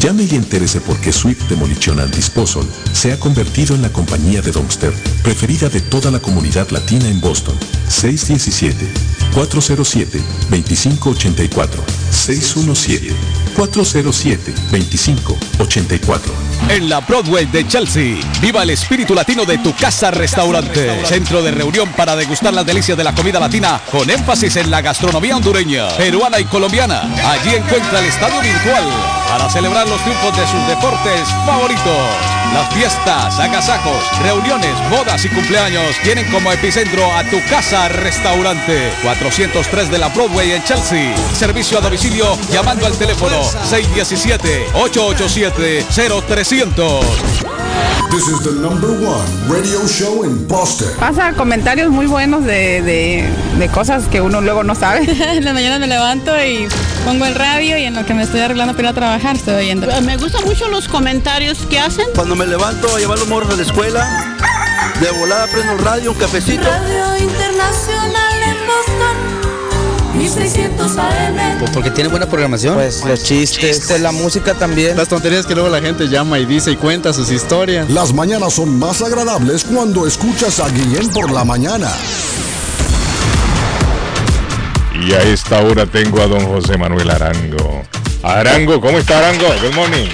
Llame y entérese por qué Swift Demolition and Disposal se ha convertido en la compañía de dumpster preferida de toda la comunidad latina en Boston. 617-407-2584. 617-407-2584.
En la Broadway de Chelsea, viva el espíritu latino de tu casa restaurante. Centro de reunión para degustar las delicias de la comida latina con énfasis en la gastronomía hondureña, peruana y colombiana. Allí encuentra el estadio virtual para celebrar los triunfos de sus deportes favoritos. Las fiestas, agasajos, reuniones, bodas y cumpleaños tienen como epicentro a tu casa restaurante 403 de la Broadway en Chelsea. Servicio a domicilio llamando al teléfono 617-887-0300.
This is the number one radio show in Boston.
Pasa comentarios muy buenos de, de- de cosas que uno luego no sabe. (laughs)
En la mañana me levanto y pongo el radio y en lo que me estoy arreglando para ir a trabajar estoy oyendo.
Me gustan mucho los comentarios que hacen.
Cuando me levanto a llevar los morros a la escuela, de volada prendo el radio, un cafecito.
Radio Internacional en Boston, 1600 AM.
Pues porque tiene buena programación. Pues los chistes, la música también.
Las tonterías que luego la gente llama y dice y cuenta sus historias.
Las mañanas son más agradables cuando escuchas a Guillén por la mañana.
Y a esta hora tengo a don José Manuel Arango. Arango, ¿cómo está Arango? Good morning.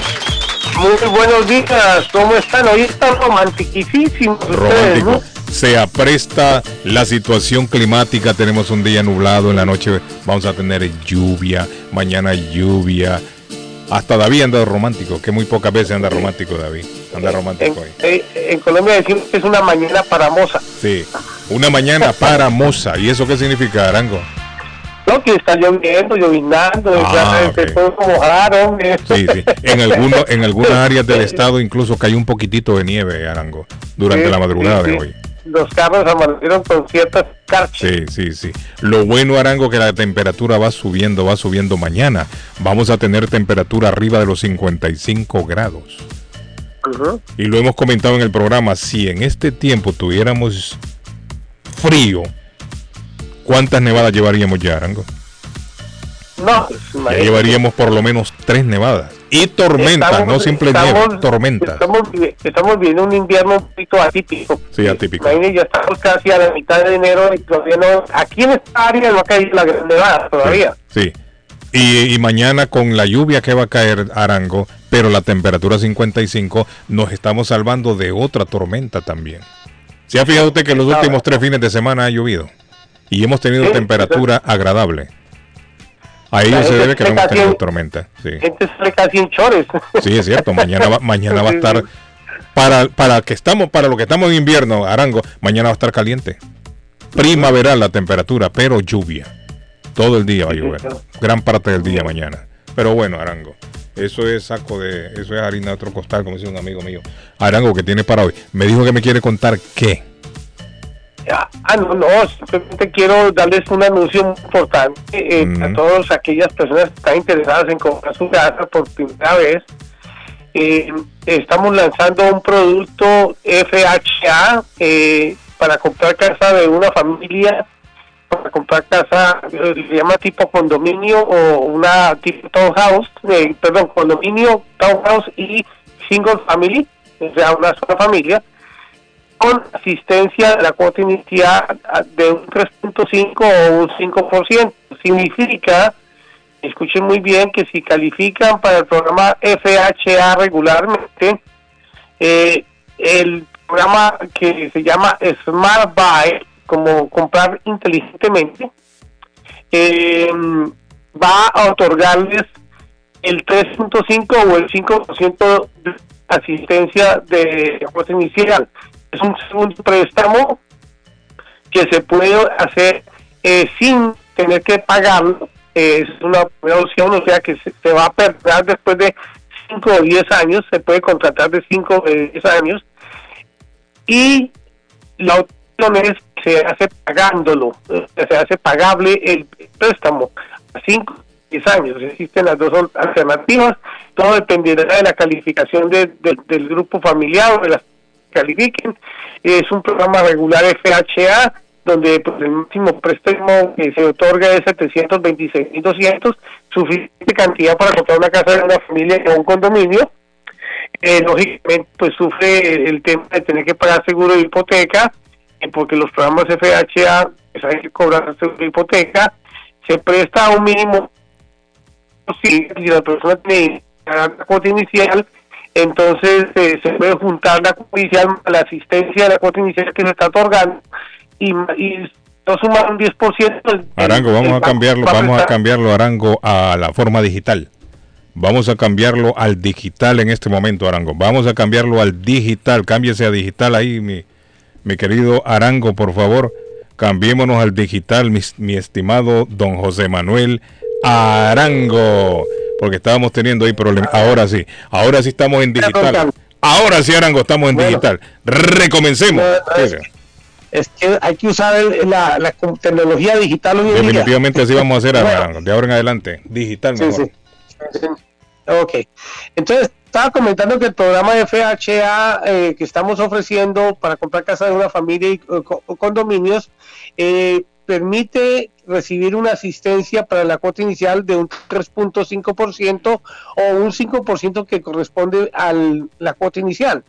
Muy buenos días, ¿cómo están? Hoy están romantiquísimos ustedes,
Romántico.
¿no?
Se apresta la situación climática. Tenemos un día nublado. En la noche vamos a tener lluvia. Mañana lluvia. Hasta David anda romántico, que muy pocas veces anda romántico David. Anda romántico hoy.
Eh, en Colombia decimos que es una mañana para moza.
Sí. Una mañana para moza. ¿Y eso qué significa, Arango?
No, que está lloviendo, llovinando,
Ah,
ya,
ok.
se puede mojar, hombre.
Sí, sí. En, alguno- en algunas áreas del estado incluso cayó un poquitito de nieve, Arango, durante
Sí,
la madrugada
sí,
de hoy.
Los carros amanecieron con ciertas carchas.
Sí, sí, sí. Lo bueno, Arango, que la temperatura va subiendo, va subiendo mañana. Vamos a tener temperatura arriba de los 55 grados.
Ujú.
Y lo hemos comentado en el programa, si en este tiempo tuviéramos frío, ¿cuántas nevadas llevaríamos ya, Arango?
No,
Ya llevaríamos por lo menos tres nevadas. Y tormentas,
Estamos-
no simple
estamos-
nieve, tormentas.
Estamos, estamos viviendo un invierno un poquito atípico.
Sí, atípico.
Imagínate, ya estamos casi a la mitad de enero y todavía no. Aquí en esta área no ha caído la gran nevada todavía.
Sí. Y, y mañana con la lluvia que va a caer Arango, pero la temperatura 55, nos estamos salvando de otra tormenta también. ¿Se ha fijado usted que los últimos tres fines de semana ha llovido? Y hemos tenido
Sí,
temperatura agradable. A ello se debe que no hemos tenido
en-
tormenta. Sí,
Gente sale casi en chores.
sí es cierto. Mañana va, (laughs) mañana va a estar para para que estamos para lo que estamos en invierno, Arango. Mañana va a estar caliente. Primaveral la temperatura, pero lluvia. Todo el día va a llover. Gran parte del día mañana. Pero bueno, Arango. Eso es saco de, eso es harina de otro costal, como dice un amigo mío. Arango, que tiene para hoy? Me dijo que me quiere contar qué.
Ah, ah, no, no, simplemente quiero darles un anuncio muy importante eh, a todas aquellas personas que están interesadas en comprar su casa por primera vez. Eh, estamos lanzando un producto FHA eh, para comprar casa de una familia, para comprar casa, se llama tipo condominio o una tipo townhouse, eh, perdón, condominio, townhouse y single family, o sea, una sola familia con asistencia de la cuota inicial de un 3.5 o un 5%. Significa, escuchen muy bien, que si califican para el programa FHA regularmente, eh, el programa que se llama Smart Buy, como comprar inteligentemente, eh, va a otorgarles el 3.5 o el 5% de asistencia de cuota inicial. Es un segundo préstamo que se puede hacer eh, sin tener que pagarlo. Eh, es una opción, o sea que se, va a perder después de 5 o 10 años, se puede contratar de 5 o 10 años. Y la opción es que se hace pagándolo, eh, se hace pagable el préstamo a 5 10 años. Existen las dos alternativas, todo dependerá de la calificación de- de- del grupo familiar o de las califiquen. Es un programa regular FHA donde pues, el máximo préstamo que se otorga es 726.200, suficiente cantidad para comprar una casa de una familia o un condominio. Eh, lógicamente, pues sufre el tema de tener que pagar seguro de hipoteca, eh, porque los programas FHA pues, hay que cobrar seguro de hipoteca, se presta a un mínimo si, la persona tiene la cuota inicial, entonces eh, se puede juntar la a la asistencia de la cuota inicial que se está otorgando y, y no sumar un 10%. el-
Arango,
el
vamos a cambiarlo,
va
vamos a cambiarlo, Arango, a la forma digital. Vamos a cambiarlo al digital en este momento, Arango. Vamos a cambiarlo al digital. Cámbiese a digital ahí, mi, mi querido Arango, por favor. Cambiémonos al digital, mi, mi estimado don José Manuel Arango. Porque estábamos teniendo ahí problemas. Ahora sí, ahora sí estamos en digital. Ahora sí, Arango, estamos en digital. Recomencemos.
Es, es que hay que usar el- la, tecnología digital hoy en día.
Definitivamente así vamos a hacer, Arango. De ahora en adelante. Digital mejor.
sí. Sí. Ok. Entonces, estaba comentando que el programa de FHA eh, que estamos ofreciendo para comprar casa de una familia y eh, co- condominios eh, permite recibir una asistencia para la cuota inicial de un 3.5% o un 5% que corresponde a la cuota inicial.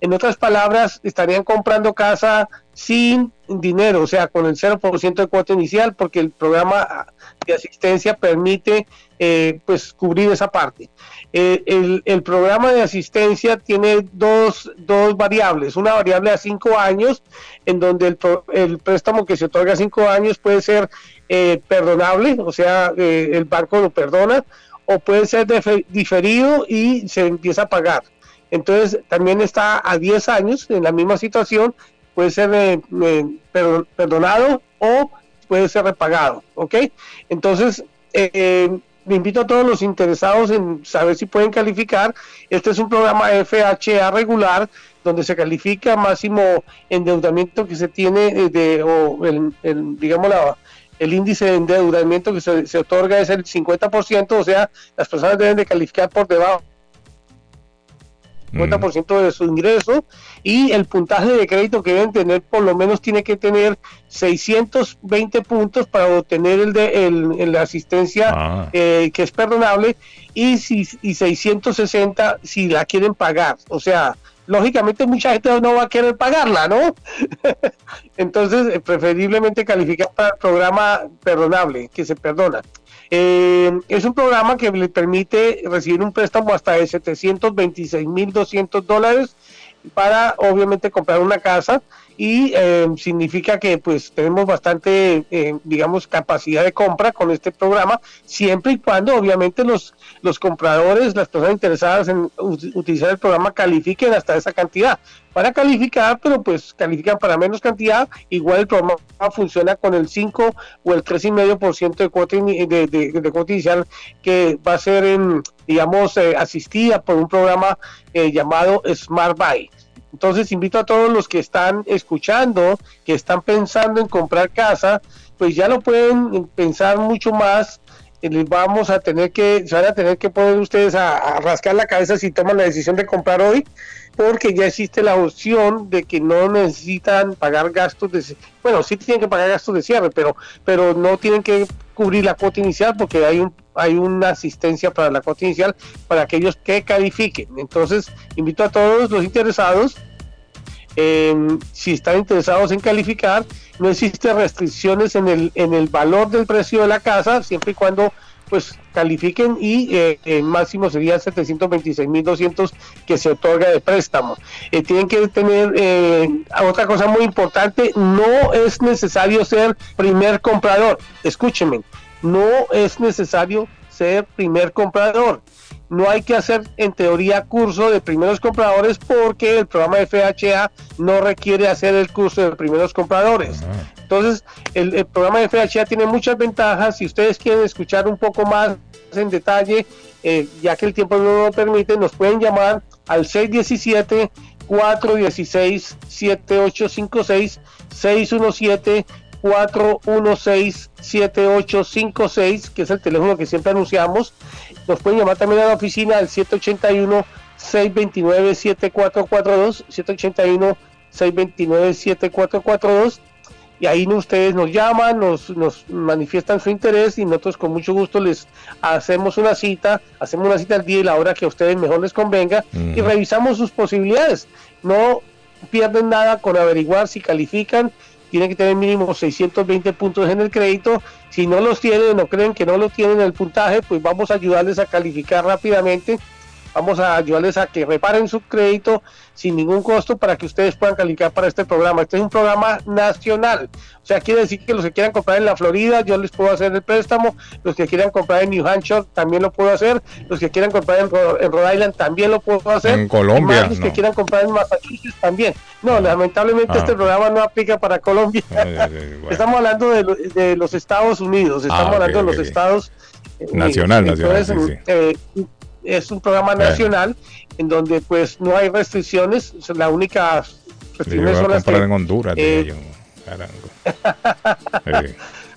En otras palabras, estarían comprando casa sin dinero, o sea, con el 0% de cuota inicial, porque el programa de asistencia permite eh, pues cubrir esa parte. Eh, el, programa de asistencia tiene dos, dos variables, una variable a cinco años, en donde el, el préstamo que se otorga a cinco años puede ser eh, perdonable, o sea, eh, el banco lo perdona, o puede ser diferido y se empieza a pagar. Entonces, también está a 10 años en la misma situación, puede ser eh, eh, perdon- perdonado o puede ser repagado, ¿ok? Entonces, eh, eh, invito a todos los interesados en saber si pueden calificar. Este es un programa FHA regular donde se califica máximo endeudamiento que se tiene de, o el, el, digamos el índice de endeudamiento que se, se otorga es el 50%, o sea, las personas deben de calificar por debajo 50% de su ingreso y el puntaje de crédito que deben tener por lo menos tiene que tener 620 puntos para obtener el de el, la asistencia
Ah.
eh, que es perdonable y, si, y 660 si la quieren pagar. O sea lógicamente mucha gente no va a querer pagarla no (laughs) entonces preferiblemente calificar para el programa perdonable que se perdona eh, es un programa que le permite recibir un préstamo hasta de 726.200 dólares para obviamente comprar una casa y eh, significa que pues tenemos bastante eh, digamos capacidad de compra con este programa siempre y cuando obviamente los los compradores las personas interesadas en ut- utilizar el programa califiquen hasta esa cantidad. Para calificar pero pues califican para menos cantidad igual el programa funciona con el 5 o el 3,5% de cuota de, de, de cuota inicial que va a ser en, digamos eh, asistida por un programa eh, llamado Smart Buy entonces invito a todos los que están escuchando, que están pensando en comprar casa, pues ya lo pueden pensar mucho más. Les vamos a tener que, se van a tener que poner ustedes a, a rascar la cabeza si toman la decisión de comprar hoy, porque ya existe la opción de que no necesitan pagar gastos de, bueno, sí tienen que pagar gastos de cierre, pero, pero no tienen que cubrir la cuota inicial porque hay un hay una asistencia para la cuota inicial para aquellos que califiquen. Entonces, invito a todos los interesados eh, si están interesados en calificar, no existe restricciones en el, en el valor del precio de la casa, siempre y cuando pues califiquen y eh, el máximo sería 726.200 que se otorga de préstamo. Eh, tienen que tener eh, otra cosa muy importante, no es necesario ser primer comprador, escúchenme, no es necesario ser primer comprador. No hay que hacer en teoría curso de primeros compradores porque el programa de FHA no requiere hacer el curso de primeros compradores. Entonces, el, el programa de FHA tiene muchas ventajas. Si ustedes quieren escuchar un poco más en detalle, eh, ya que el tiempo no lo permite, nos pueden llamar al 617 416 7856 617 416-7856, que es el teléfono que siempre anunciamos. Nos pueden llamar también a la oficina al 781-629-7442, 781-629-7442. Y ahí ustedes nos llaman, nos, nos manifiestan su interés y nosotros con mucho gusto les hacemos una cita, hacemos una cita al día y la hora que a ustedes mejor les convenga y revisamos sus posibilidades. No pierden nada con averiguar si califican tienen que tener mínimo 620 puntos en el crédito. Si no los tienen o creen que no lo tienen el puntaje, pues vamos a ayudarles a calificar rápidamente. Vamos a ayudarles a que reparen su crédito sin ningún costo para que ustedes puedan calificar para este programa. Este es un programa nacional. O sea, quiere decir que los que quieran comprar en la Florida, yo les puedo hacer el préstamo. Los que quieran comprar en New Hampshire, también lo puedo hacer. Los que quieran comprar en, Rhode Island, también lo puedo hacer.
En Colombia,
más los
no.
que quieran comprar en Massachusetts, también. No, lamentablemente
Ah.
este programa no aplica para Colombia. (laughs) Estamos hablando de, lo- de los Estados Unidos. Estamos
Ah, ok,
hablando de los. Estados Unidos.
Nacional, nacional,
Entonces,
sí, sí.
eh, es un programa nacional en donde pues no hay restricciones. La única restricciones son las que,
en Honduras,
eh. (laughs)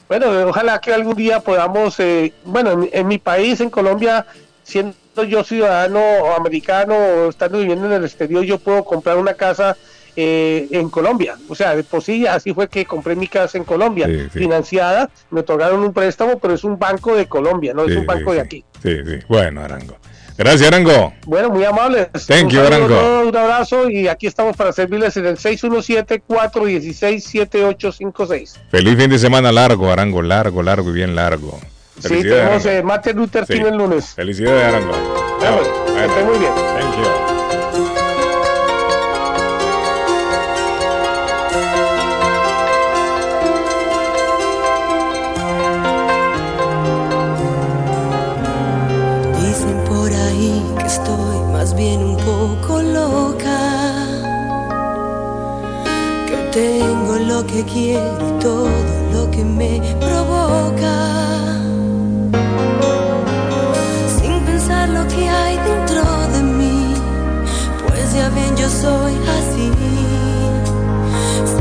Bueno, ojalá que algún día podamos, eh, bueno, en, en mi país, en Colombia, siendo yo ciudadano americano o estando viviendo en el exterior, yo puedo comprar una casa eh, en Colombia. O sea, de por sí, así fue que compré mi casa en Colombia,
Sí, sí.
financiada, me otorgaron un préstamo, pero es un banco de Colombia, no
Sí,
es un banco de aquí.
Sí, sí. Bueno, Arango. Gracias, Arango.
Bueno, muy amables.
Thank
Un
you, Arango.
Un abrazo y aquí estamos para servirles en el 617-416-7856.
Feliz fin de semana largo, Arango. Largo, largo y bien largo.
Sí, tenemos eh, Martin Luther
Sí.
King el lunes.
Felicidades, Arango.
Pues, que esté muy bien.
Thank you.
Que quiero y todo lo que me provoca, sin pensar lo que hay dentro de mí, pues ya ven yo soy así,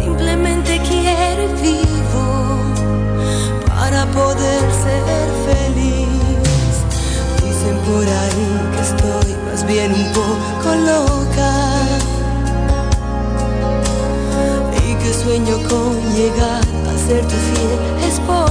simplemente quiero y vivo para poder ser feliz. Dicen por ahí que estoy más bien un poco loca sueño con llegar a ser tu fiel esposa.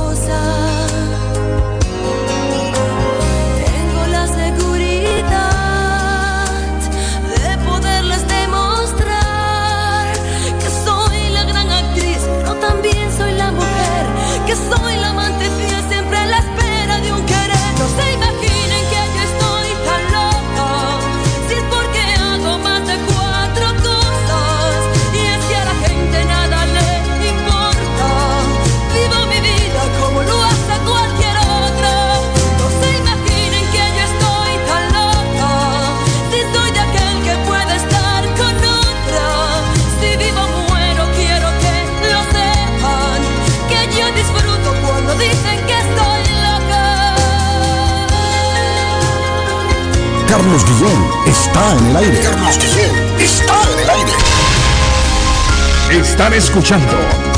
Carlos Guillén está en el aire. Carlos Guillén está en el aire.
Están escuchando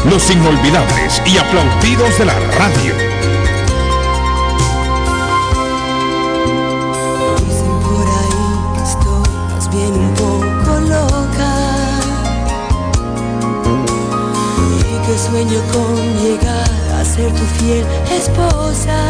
los inolvidables y aplaudidos de la radio.
Dicen por ahí que estoy más bien un poco loca y que sueño con llegar a ser tu fiel esposa.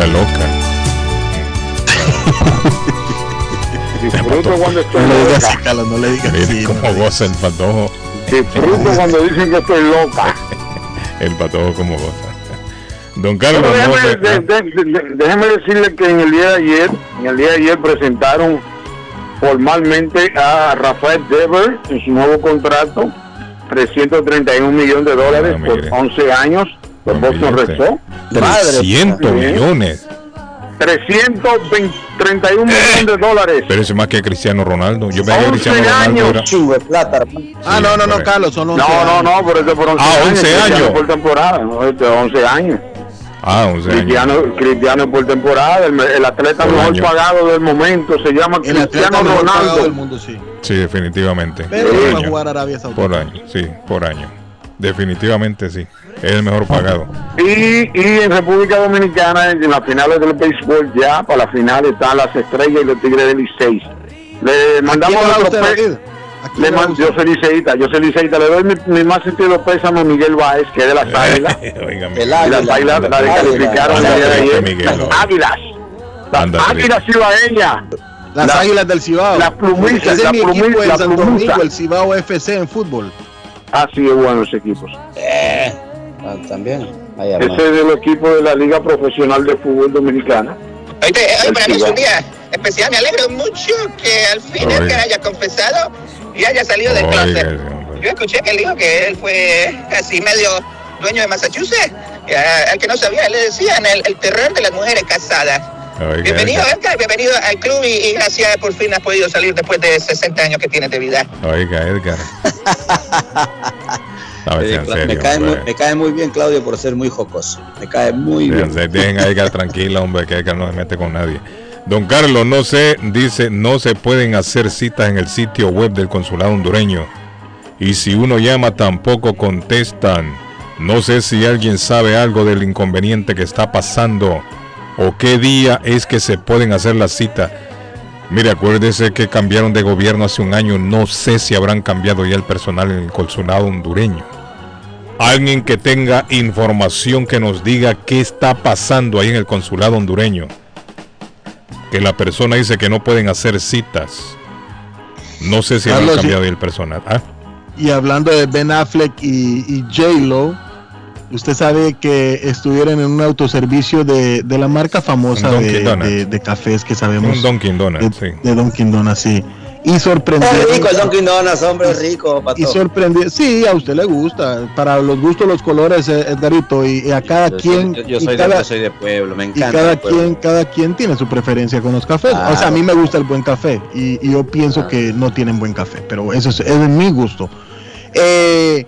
La loca. Disfruto cuando estoy No
digas
loca.
Carlos, no le digas así. Como goza el patojo.
Disfruto cuando dicen que estoy loca.
El patojo como goza. Don Carlos, no
déjeme, de- de- de- déjeme decirle que en el día de ayer, en el día de ayer presentaron
formalmente a Rafael Dever en su nuevo contrato, 331 millones de dólares
Ah,
por
mire.
11 años por Boston Red Sox.
300
Bien.
millones.
331 millones de dólares.
Pero eso es más que Cristiano Ronaldo. Yo pensé que
11
Cristiano Ronaldo era.
años.
de plata.
Ah, no, no, no. Carlos, son 11
No, no, no, pero eso por 11
Ah,
años.
11
Cristiano
años.
por temporada, no, este, 11 años.
Ah, 11 años.
Cristiano, Cristiano por temporada, el, el atleta
Por
mejor
año.
pagado del momento se llama
El atleta
Cristiano
mejor pagado
Ronaldo.
del mundo, sí.
Sí, definitivamente.
Pero
por,
no va a
año.
jugar a Arabia Saudita.
por año, sí, por año. Definitivamente sí. Es el mejor pagado.
Y, y en República Dominicana, en las finales del béisbol, ya para la final están las estrellas y los tigres del Licey. Le mandamos?
¿A quién
le man- yo soy liceísta, yo soy liceísta. Le doy mi, mi más sentido pésame a Miguel Báez, que es de las (laughs) águilas. Y las
águila.
águilas la descalificaron el
Ándale,
día de ayer. Las águilas. Las águilas cibaeñas.
Las
La-
Águilas del Cibao.
la plumiza,
Ese
la
el Cibao FC en fútbol.
Así es bueno ese equipo.
Ah, también.
Ese es del equipo de la Liga Profesional de Fútbol Dominicana.
Oíste, hoy
El
para mí es
Cibao.
un día especial. Me alegro mucho que al fin
Oiga.
Edgar haya confesado y haya salido del closet. Yo escuché que él dijo que él fue así medio dueño de Massachusetts. Y a- al que no sabía, le decían el, el terror de las mujeres casadas.
Oiga,
Bienvenido,
Edgar.
Edgar, bienvenido al club y, y gracias por fin has podido salir después de 60 años que tienes de vida.
Oiga, Edgar. (laughs)
Eh, me, cae muy,
hombre.
me cae muy bien Claudio por ser muy jocoso. Me cae muy bien.
Sean- Dejen a Edgar tranquila, hombre, que Edgar no se mete con nadie. Don Carlos, no sé, dice, no se pueden hacer citas en el sitio web del consulado hondureño. Y si uno llama, tampoco contestan. No sé si alguien sabe algo del inconveniente que está pasando o qué día es que se pueden hacer las citas. Mire, acuérdese que cambiaron de gobierno hace un año. No sé si habrán cambiado ya el personal en el consulado hondureño. Alguien que tenga información que nos diga qué está pasando ahí en el consulado hondureño. Que la persona dice que no pueden hacer citas. No sé si habrán
Carlos,
cambiado ya el personal. Ah,
Y hablando de Ben Affleck y, y J-Lo, usted sabe que estuvieron en un autoservicio de, de la marca famosa de, de- de cafés que sabemos.
un Dunkin' Donuts, sí.
de Dunkin' Donuts, sí. Y sorprendió.
Es rico el Dunkin' Donuts, hombre, es rico,
Y
pato.
sorprendió. Sí, a usted le gusta. Para los gustos, los colores, Edgarito. Y, y a cada
Yo soy-
quien.
yo, yo
y
soy,
cada-
de, yo soy de pueblo, me
y
encanta.
cada
el pueblo.
quien, cada quien tiene su preferencia con los cafés. O sea, a mí me gusta el buen café y, y yo pienso que no tienen buen café, pero eso es, es de mi gusto. Eh,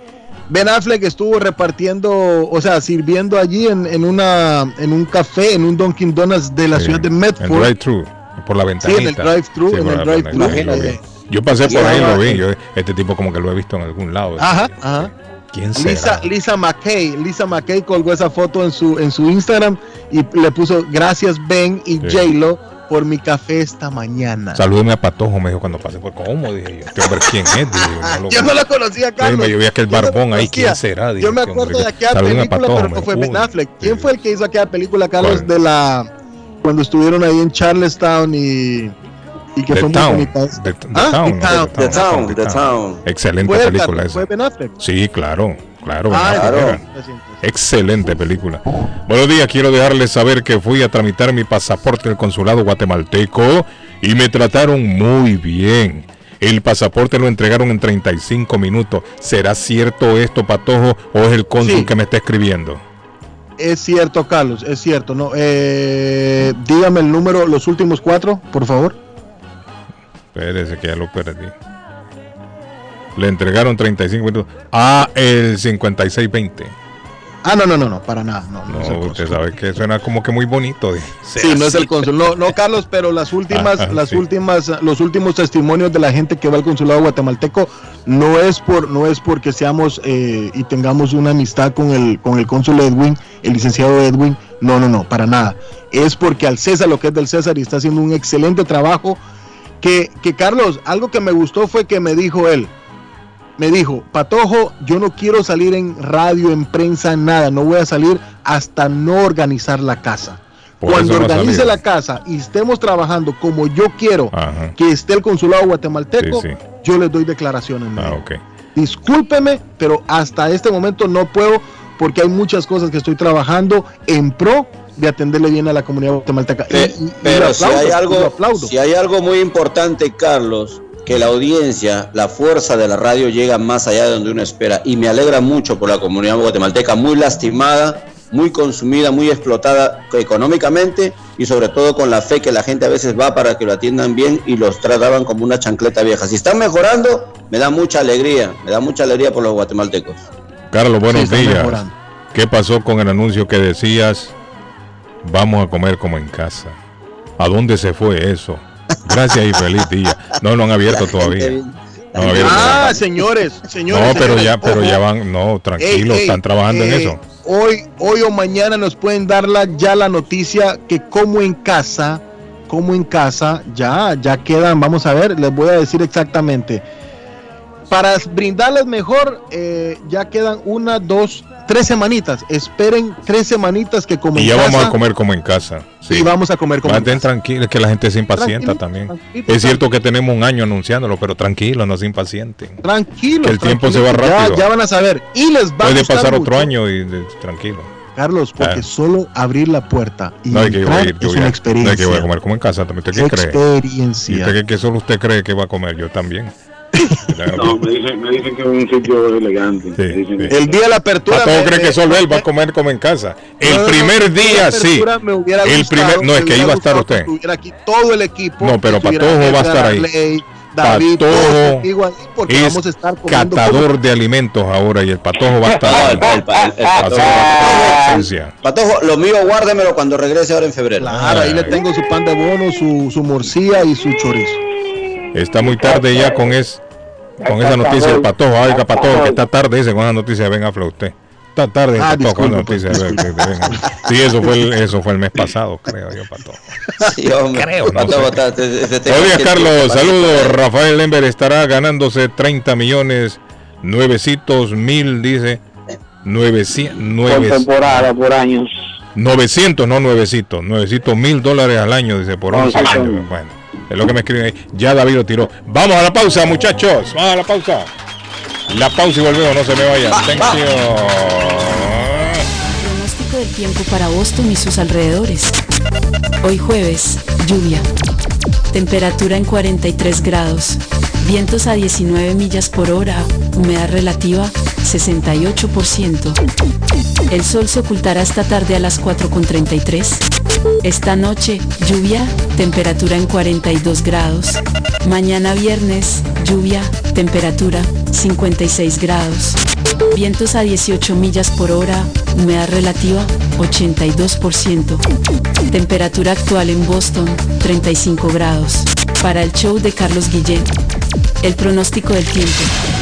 ben Affleck estuvo repartiendo, o sea, sirviendo allí en, en una en un café, en un Dunkin' Donuts de la
Sí,
ciudad de
En
Medford.
drive-thru, por la
Sí,
ventanita.
en el drive-thru,
Sí,
en el drive-thru.
Yo pasé por ahí y lo vi. Yo, este tipo como que lo he visto en algún lado.
Ajá, ajá.
¿Quién será?
Lisa, Lisa McKay, Lisa McKay colgó esa foto en su en su Instagram y le puso gracias Ben y
Sí.
J-Lo por mi café esta mañana.
Salúdeme a Patojo, me dijo cuando pasé por cómo, dije yo. Este hombre, ¿quién es? Dije yo, no lo
Yo no la conocía, Carlos.
me- yo vi aquel
no
barbón ahí. ¿quién será? Dije,
Yo me
este hombre,
acuerdo de aquella película,
Patojo,
pero no fue Ben. Affleck. ¿Quién fue el que hizo aquella película, Carlos,
¿Cuál?
de la cuando estuvieron ahí en Charlestown y, y que
The
fue muy
Town,
bonita?
The, The
Ah,
Town,
The
no,
Town.
The Town, The Town.
Excelente película esa.
fue Ben Affleck.
Sí, claro, claro.
Ah,
claro.
Excelente película. Buenos días, quiero dejarles saber que fui a tramitar mi pasaporte al consulado guatemalteco y me trataron muy bien. El pasaporte lo entregaron en 35 minutos. ¿Será cierto esto, Patojo, o es el cónsul
Sí.
que me está escribiendo?
Es cierto, Carlos, es cierto. No, eh, dígame el número, los últimos cuatro, por favor.
Espérese que ya lo perdí. Le entregaron 35 minutos. Ah, el 5620.
Ah, no, no, no, no, para nada. No, no,
No, usted sabe que suena como que muy bonito.
Sí, no es el cónsul. No, no, Carlos, pero las (laughs) últimas,
Ajá,
las
sí.
últimas, los últimos testimonios de la gente que va al consulado guatemalteco no es por, no es porque seamos eh, y tengamos una amistad con el, con el cónsul Edwin, el licenciado Edwin. No, no, no, para nada. Es porque al César lo que es del César y está haciendo un excelente trabajo. Que, que Carlos, algo que me gustó fue que me dijo él, me dijo, Patojo, yo no quiero salir en radio, en prensa, en nada, no voy a salir hasta no organizar la casa.
Por
Cuando
no
organice la casa y estemos trabajando como yo quiero
Ajá.
que esté el consulado guatemalteco,
Sí, sí.
yo les doy declaraciones.
Ah.
Discúlpeme, pero hasta este momento no puedo porque hay muchas cosas que estoy trabajando en pro de atenderle bien a la comunidad guatemalteca. Y- y- y lo
Pero si
aplaudo,
hay
lo
algo,
aplaudo.
si hay algo muy importante, Carlos, que la audiencia, la fuerza de la radio llega más allá de donde uno espera. Y me alegra mucho por la comunidad guatemalteca, muy lastimada, muy consumida, muy explotada económicamente y sobre todo con la fe que la gente a veces va para que lo atiendan bien y los trataban como una chancleta vieja. Si están mejorando, me da mucha alegría, me da mucha alegría por los guatemaltecos.
Carlos, buenos
Sí,
días.
mejorando.
¿Qué pasó con el anuncio que decías, vamos a comer como en casa? ¿A dónde se fue eso? Gracias y feliz día. No, no han abierto todavía. No han abierto
Ah, señores, señores.
No, pero
señores,
ya, pero
ojo.
ya van, no, tranquilo,
Ey, ey,
están trabajando en
eh,
eso.
Hoy, hoy o mañana nos pueden dar la, ya la noticia que como en casa, como en casa, ya, ya quedan, vamos a ver, les voy a decir exactamente. Para brindarles mejor, eh, ya quedan una, dos, tres semanitas. Esperen tres semanitas que como
Y
en
ya vamos
casa,
a comer como en casa. Sí.
y vamos a comer como en
Mantén tranquilo, es que la gente se impacienta
Tranquilo,
también.
tranquilo,
Es cierto que tenemos un año anunciándolo, pero tranquilo, no se impacienten.
Tranquilos.
Que el tiempo
tranquilos,
se va
ya-
rápido.
Ya, van a saber. Y les va a
Puede
gustar
pasar otro año y de- tranquilo.
Carlos, porque
Ah.
solo abrir la puerta y
No que a
entrar
ir, yo
es
a-
una
no
experiencia.
hay que voy a comer como en casa también. ¿Usted qué cree?
Experiencia.
¿Y usted qué, qué solo usted cree que va a comer? Yo también.
No, me dicen, me dicen que es un sitio elegante. Me dicen que-
El día de la apertura.
¿A todos
me-
creen que solo él va a comer como en casa? El
No, no, no,
primer
el día
sí.
apertura me hubiera
El primer, no, es que iba a estar usted.
estuviera aquí todo el equipo.
No, pero Patojo va a estar ahí.
David,
Patojo es
vamos a estar
catador de alimentos ahora y el patojo va a estar ahí.
El el el. Patojo, lo mío guárdemelo cuando regrese ahora en febrero.
Claro, ahí le tengo su pan de bono, su, su morcilla y su chorizo.
Está muy tarde ya con es con esa noticia del patojo. Oiga, patojo, que está tarde ese con esa noticia de Ben Afla usted. Está tarde
Ah,
patojo con noticia Affleck. Sí, eso fue el, eso fue el mes pasado, creo yo, patojo.
Sí, hombre.
Creo, no
Patojo, está- que-
Carlos. Saludos. Rafael Lember estará ganándose 30 millones, nuevecitos mil, dice. 900,
Por
nueve,
temporada, por años.
900, no nuevecitos, 900 mil dólares al año, dice, por
No,
11
sí,
años. Bueno, es lo que me escriben ahí. Ya David lo tiró. Vamos a la pausa, muchachos. Vamos a la pausa. La pausa y volvemos, no se me vayan. Thank you.
Pronóstico del tiempo para Boston y sus alrededores. Hoy jueves, lluvia. Temperatura en 43 grados. Vientos a 19 millas por hora. Humedad relativa 68%. El sol se ocultará esta tarde a las 4.33. Esta noche, lluvia, temperatura en 42 grados. Mañana viernes, lluvia, temperatura 56 grados. Vientos a 18 millas por hora, humedad relativa 82%. Temperatura actual en Boston 35 grados. Para el show de Carlos Guillén, el pronóstico del tiempo.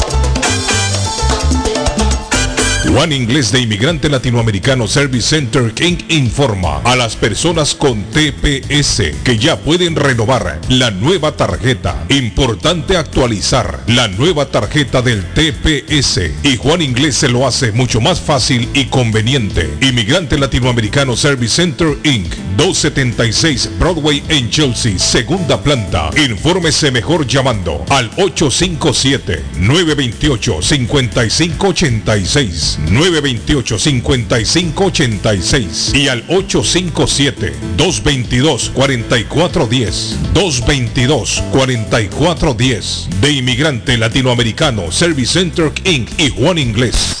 Juan Inglés de Inmigrante Latinoamericano Service Center King informa a las personas con TPS que ya pueden renovar la nueva tarjeta. Importante actualizar la nueva tarjeta del TPS y Juan Inglés se lo hace mucho más fácil y conveniente. Inmigrante Latinoamericano Service Center Inc. 276 Broadway en Chelsea, segunda planta. Infórmese mejor llamando al 857 928 5586 928-5586 y al 857-222-4410. 222-4410 de Inmigrante Latinoamericano Service Center Inc. y Juan Inglés.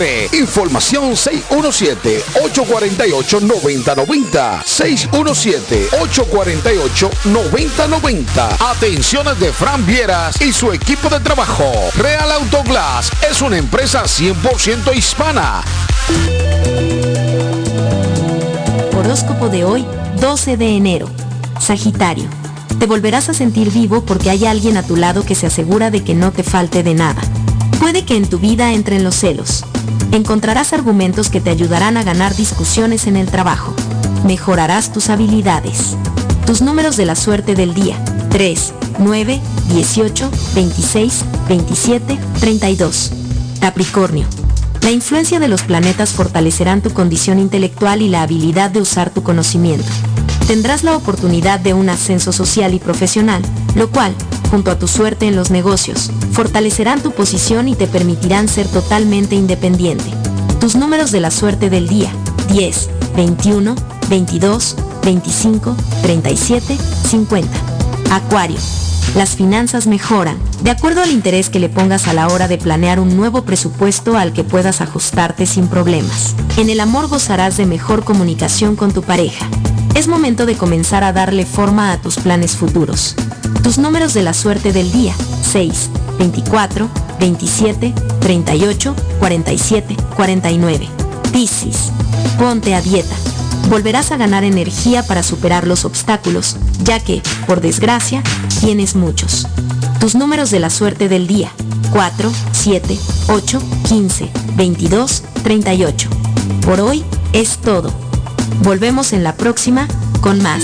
Información 617-848-9090. 617-848-9090. Atenciones de Fran Vieras y su equipo de trabajo. Real Autoglass es una empresa 100% hispana.
Horóscopo de hoy, 12 de enero. Sagitario. Te volverás a sentir vivo porque hay alguien a tu lado que se asegura de que no te falte de nada. Puede que en tu vida entren los celos. Encontrarás argumentos que te ayudarán a ganar discusiones en el trabajo. Mejorarás tus habilidades. Tus números de la suerte del día. 3, 9, 18, 26, 27, 32. Capricornio. La influencia de los planetas fortalecerán tu condición intelectual y la habilidad de usar tu conocimiento. Tendrás la oportunidad de un ascenso social y profesional, lo cual junto a tu suerte en los negocios, fortalecerán tu posición y te permitirán ser totalmente independiente. Tus números de la suerte del día, 10, 21, 22, 25, 37, 50. Acuario. Las finanzas mejoran, de acuerdo al interés que le pongas a la hora de planear un nuevo presupuesto al que puedas ajustarte sin problemas. En el amor gozarás de mejor comunicación con tu pareja. Es momento de comenzar a darle forma a tus planes futuros. Tus números de la suerte del día, 6, 24, 27, 38, 47, 49. Piscis. Ponte a dieta. Volverás a ganar energía para superar los obstáculos, ya que, por desgracia, tienes muchos. Tus números de la suerte del día, 4, 7, 8, 15, 22, 38. Por hoy es todo. Volvemos en la próxima con más.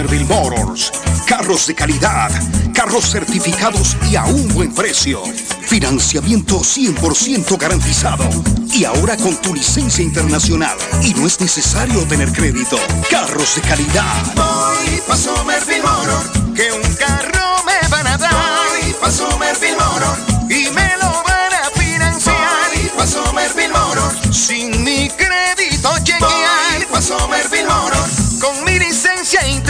Somerville Motors. Carros de calidad, carros certificados y a un buen precio. Financiamiento 100% garantizado. Y ahora con tu licencia internacional. Y no es necesario tener crédito. Carros de calidad.
Voy pa' Somerville Motor, que un carro me van a dar. Voy pa' Somerville Motor, y me lo van a financiar. Voy pa' Somerville Motor, sin mi crédito chequear. Voy pa' Somerville Motor, con mi licencia internacional.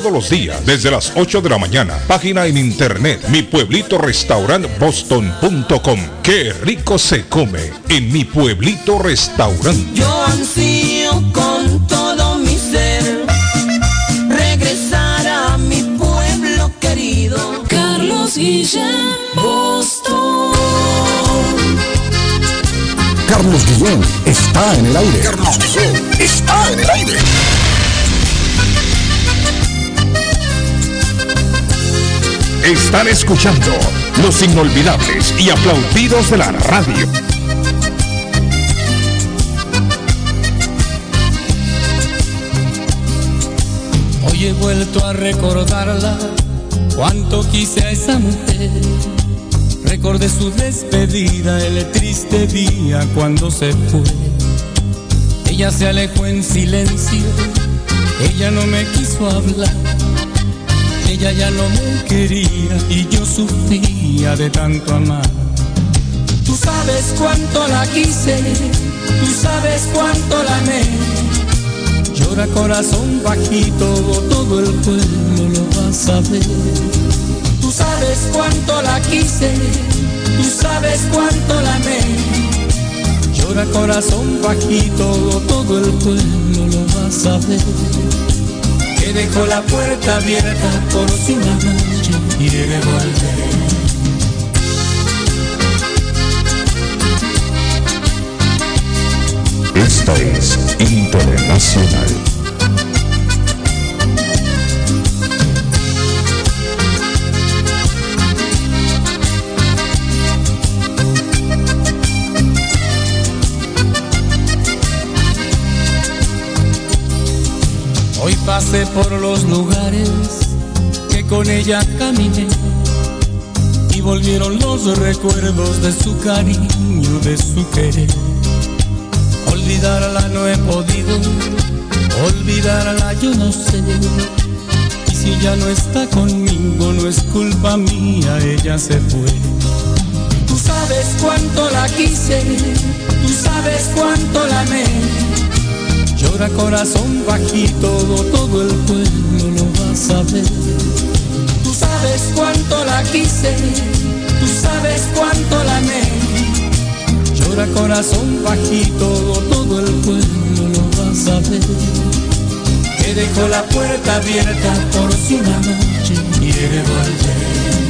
todos los días desde las 8 de la mañana. Página en internet, mi pueblito restaurant boston.com. Qué rico se come en mi pueblito restaurante.
Yo ansío con todo mi ser regresar a mi pueblo querido. Carlos Guillén, Boston.
Carlos Guillén está en el aire. Carlos Guillén está en el aire.
Están escuchando los inolvidables y aplaudidos de la radio.
Hoy he vuelto a recordarla, cuánto quise a esa mujer. Recordé su despedida, el triste día cuando se fue. Ella se alejó en silencio, ella no me quiso hablar. Ella ya no me quería y yo sufría de tanto amar. Tú sabes cuánto la quise, tú sabes cuánto la amé. Llora corazón bajito, todo el pueblo lo va a saber. Tú sabes cuánto la quise, tú sabes cuánto la amé. Llora corazón bajito, todo el pueblo lo va a saber. Que dejó la puerta abierta por si una noche quiere volver.
Esta es Internacional.
Hoy pasé por los lugares que con ella caminé y volvieron los recuerdos de su cariño, de su querer. Olvidarla no he podido, olvidarla yo no sé. Y si ya no está conmigo, no es culpa mía, ella se fue. Tú sabes cuánto la quise, tú sabes cuánto la amé. Llora corazón bajito, todo el pueblo lo va a saber. Tú sabes cuánto la quise, tú sabes cuánto la amé. Llora corazón bajito, todo el pueblo lo va a saber. Que dejó la puerta abierta por si una noche quiere volver.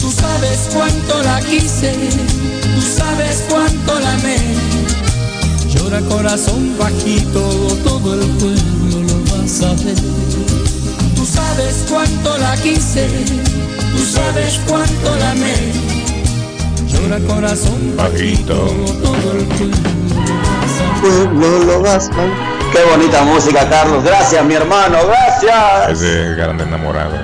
Tú sabes cuánto la quise, tú sabes cuánto la amé. Llora corazón bajito, todo el pueblo lo va a saber. Tú sabes cuánto la quise, tú sabes cuánto la amé. Llora corazón
Bajito.
todo el pueblo.
Pueblo lo vas a- Qué bonita música, Carlos. Gracias, mi hermano. Gracias.
Ese grande enamorado.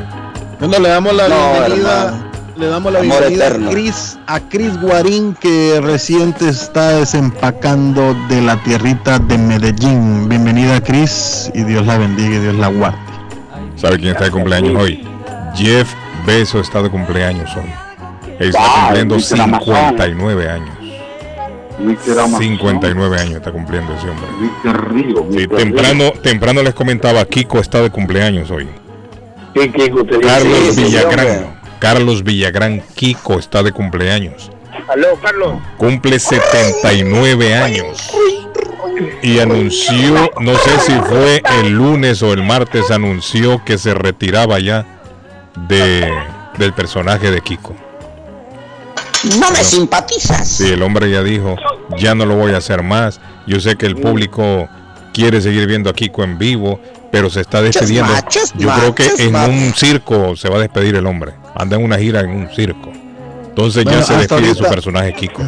Bueno, le damos la
No,
bienvenida.
hermano.
Le damos la
Amor
bienvenida
eterno.
a Chris, a Chris Guarín, que reciente está desempacando de la tierrita de Medellín. Bienvenida, Chris, y Dios la bendiga y Dios la guarde.
¿Sabe quién está de cumpleaños hoy? Jeff Bezos está de cumpleaños hoy. Está
Wow,
cumpliendo
Mr. Amazon.
59 años.
Mr. Amazon.
59 años está cumpliendo ese hombre. Sí, temprano, temprano les comentaba, Kiko está de cumpleaños hoy. Carlos
hombre.
Carlos Villagrán Kiko está de cumpleaños.
Aló, Carlos.
Cumple 79 años. Y anunció, no sé si fue el lunes o el martes, anunció que se retiraba ya de, del personaje de Kiko.
No me simpatizas.
Sí, el hombre ya dijo, ya no lo voy a hacer más. Yo sé que el público quiere seguir viendo a Kiko en vivo, pero se está despidiendo. Yo creo que en un circo se va a despedir el hombre. Anda en una gira en un circo. Entonces ya se despide su personaje Kiko.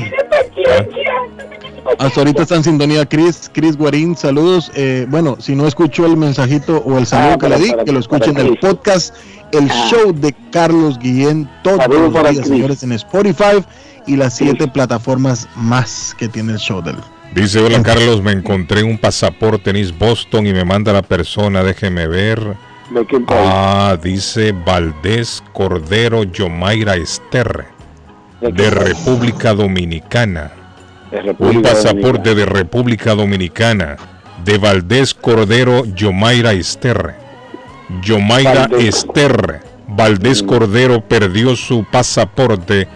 Hasta ahorita está en sintonía Chris, Chris Guarín, saludos. Eh, bueno, si no escuchó el mensajito o el saludo
Ah,
que le di,
para-
que lo escuchen en el podcast, el
Ah.
show de Carlos Guillén, todos
Saludos
los días, señores, en Spotify y las siete plataformas más que tiene el show del.
Dice, hola Carlos, me encontré un pasaporte en East Boston y me manda la persona, déjeme ver.
¿De qué país?
Ah, dice Valdés Cordero Yomaira Esterre,
¿De
de? República Dominicana.
De
Un pasaporte
Dominicana.
de República Dominicana, de Valdés Cordero Yomaira Esterre. Yomaira
Valdés.
Esterre. Valdés Cordero perdió su pasaporte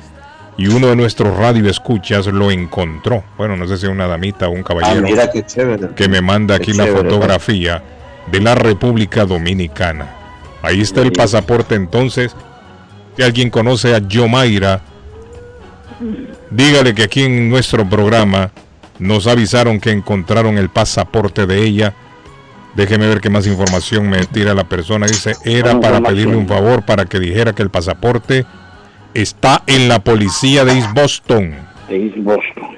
y uno de nuestros radioescuchas lo encontró. Bueno, no sé si es una damita o un
Ah,
caballero
mira qué chévere.
que me manda aquí
Qué
la
chévere,
fotografía de la República Dominicana. Ahí está el pasaporte entonces. Si alguien conoce a Yomaira, dígale que aquí en nuestro programa nos avisaron que encontraron el pasaporte de ella. Déjeme ver qué más información me tira la persona. Dice, era para pedirle un favor para que dijera que el pasaporte está en la policía de East Boston
De East Boston.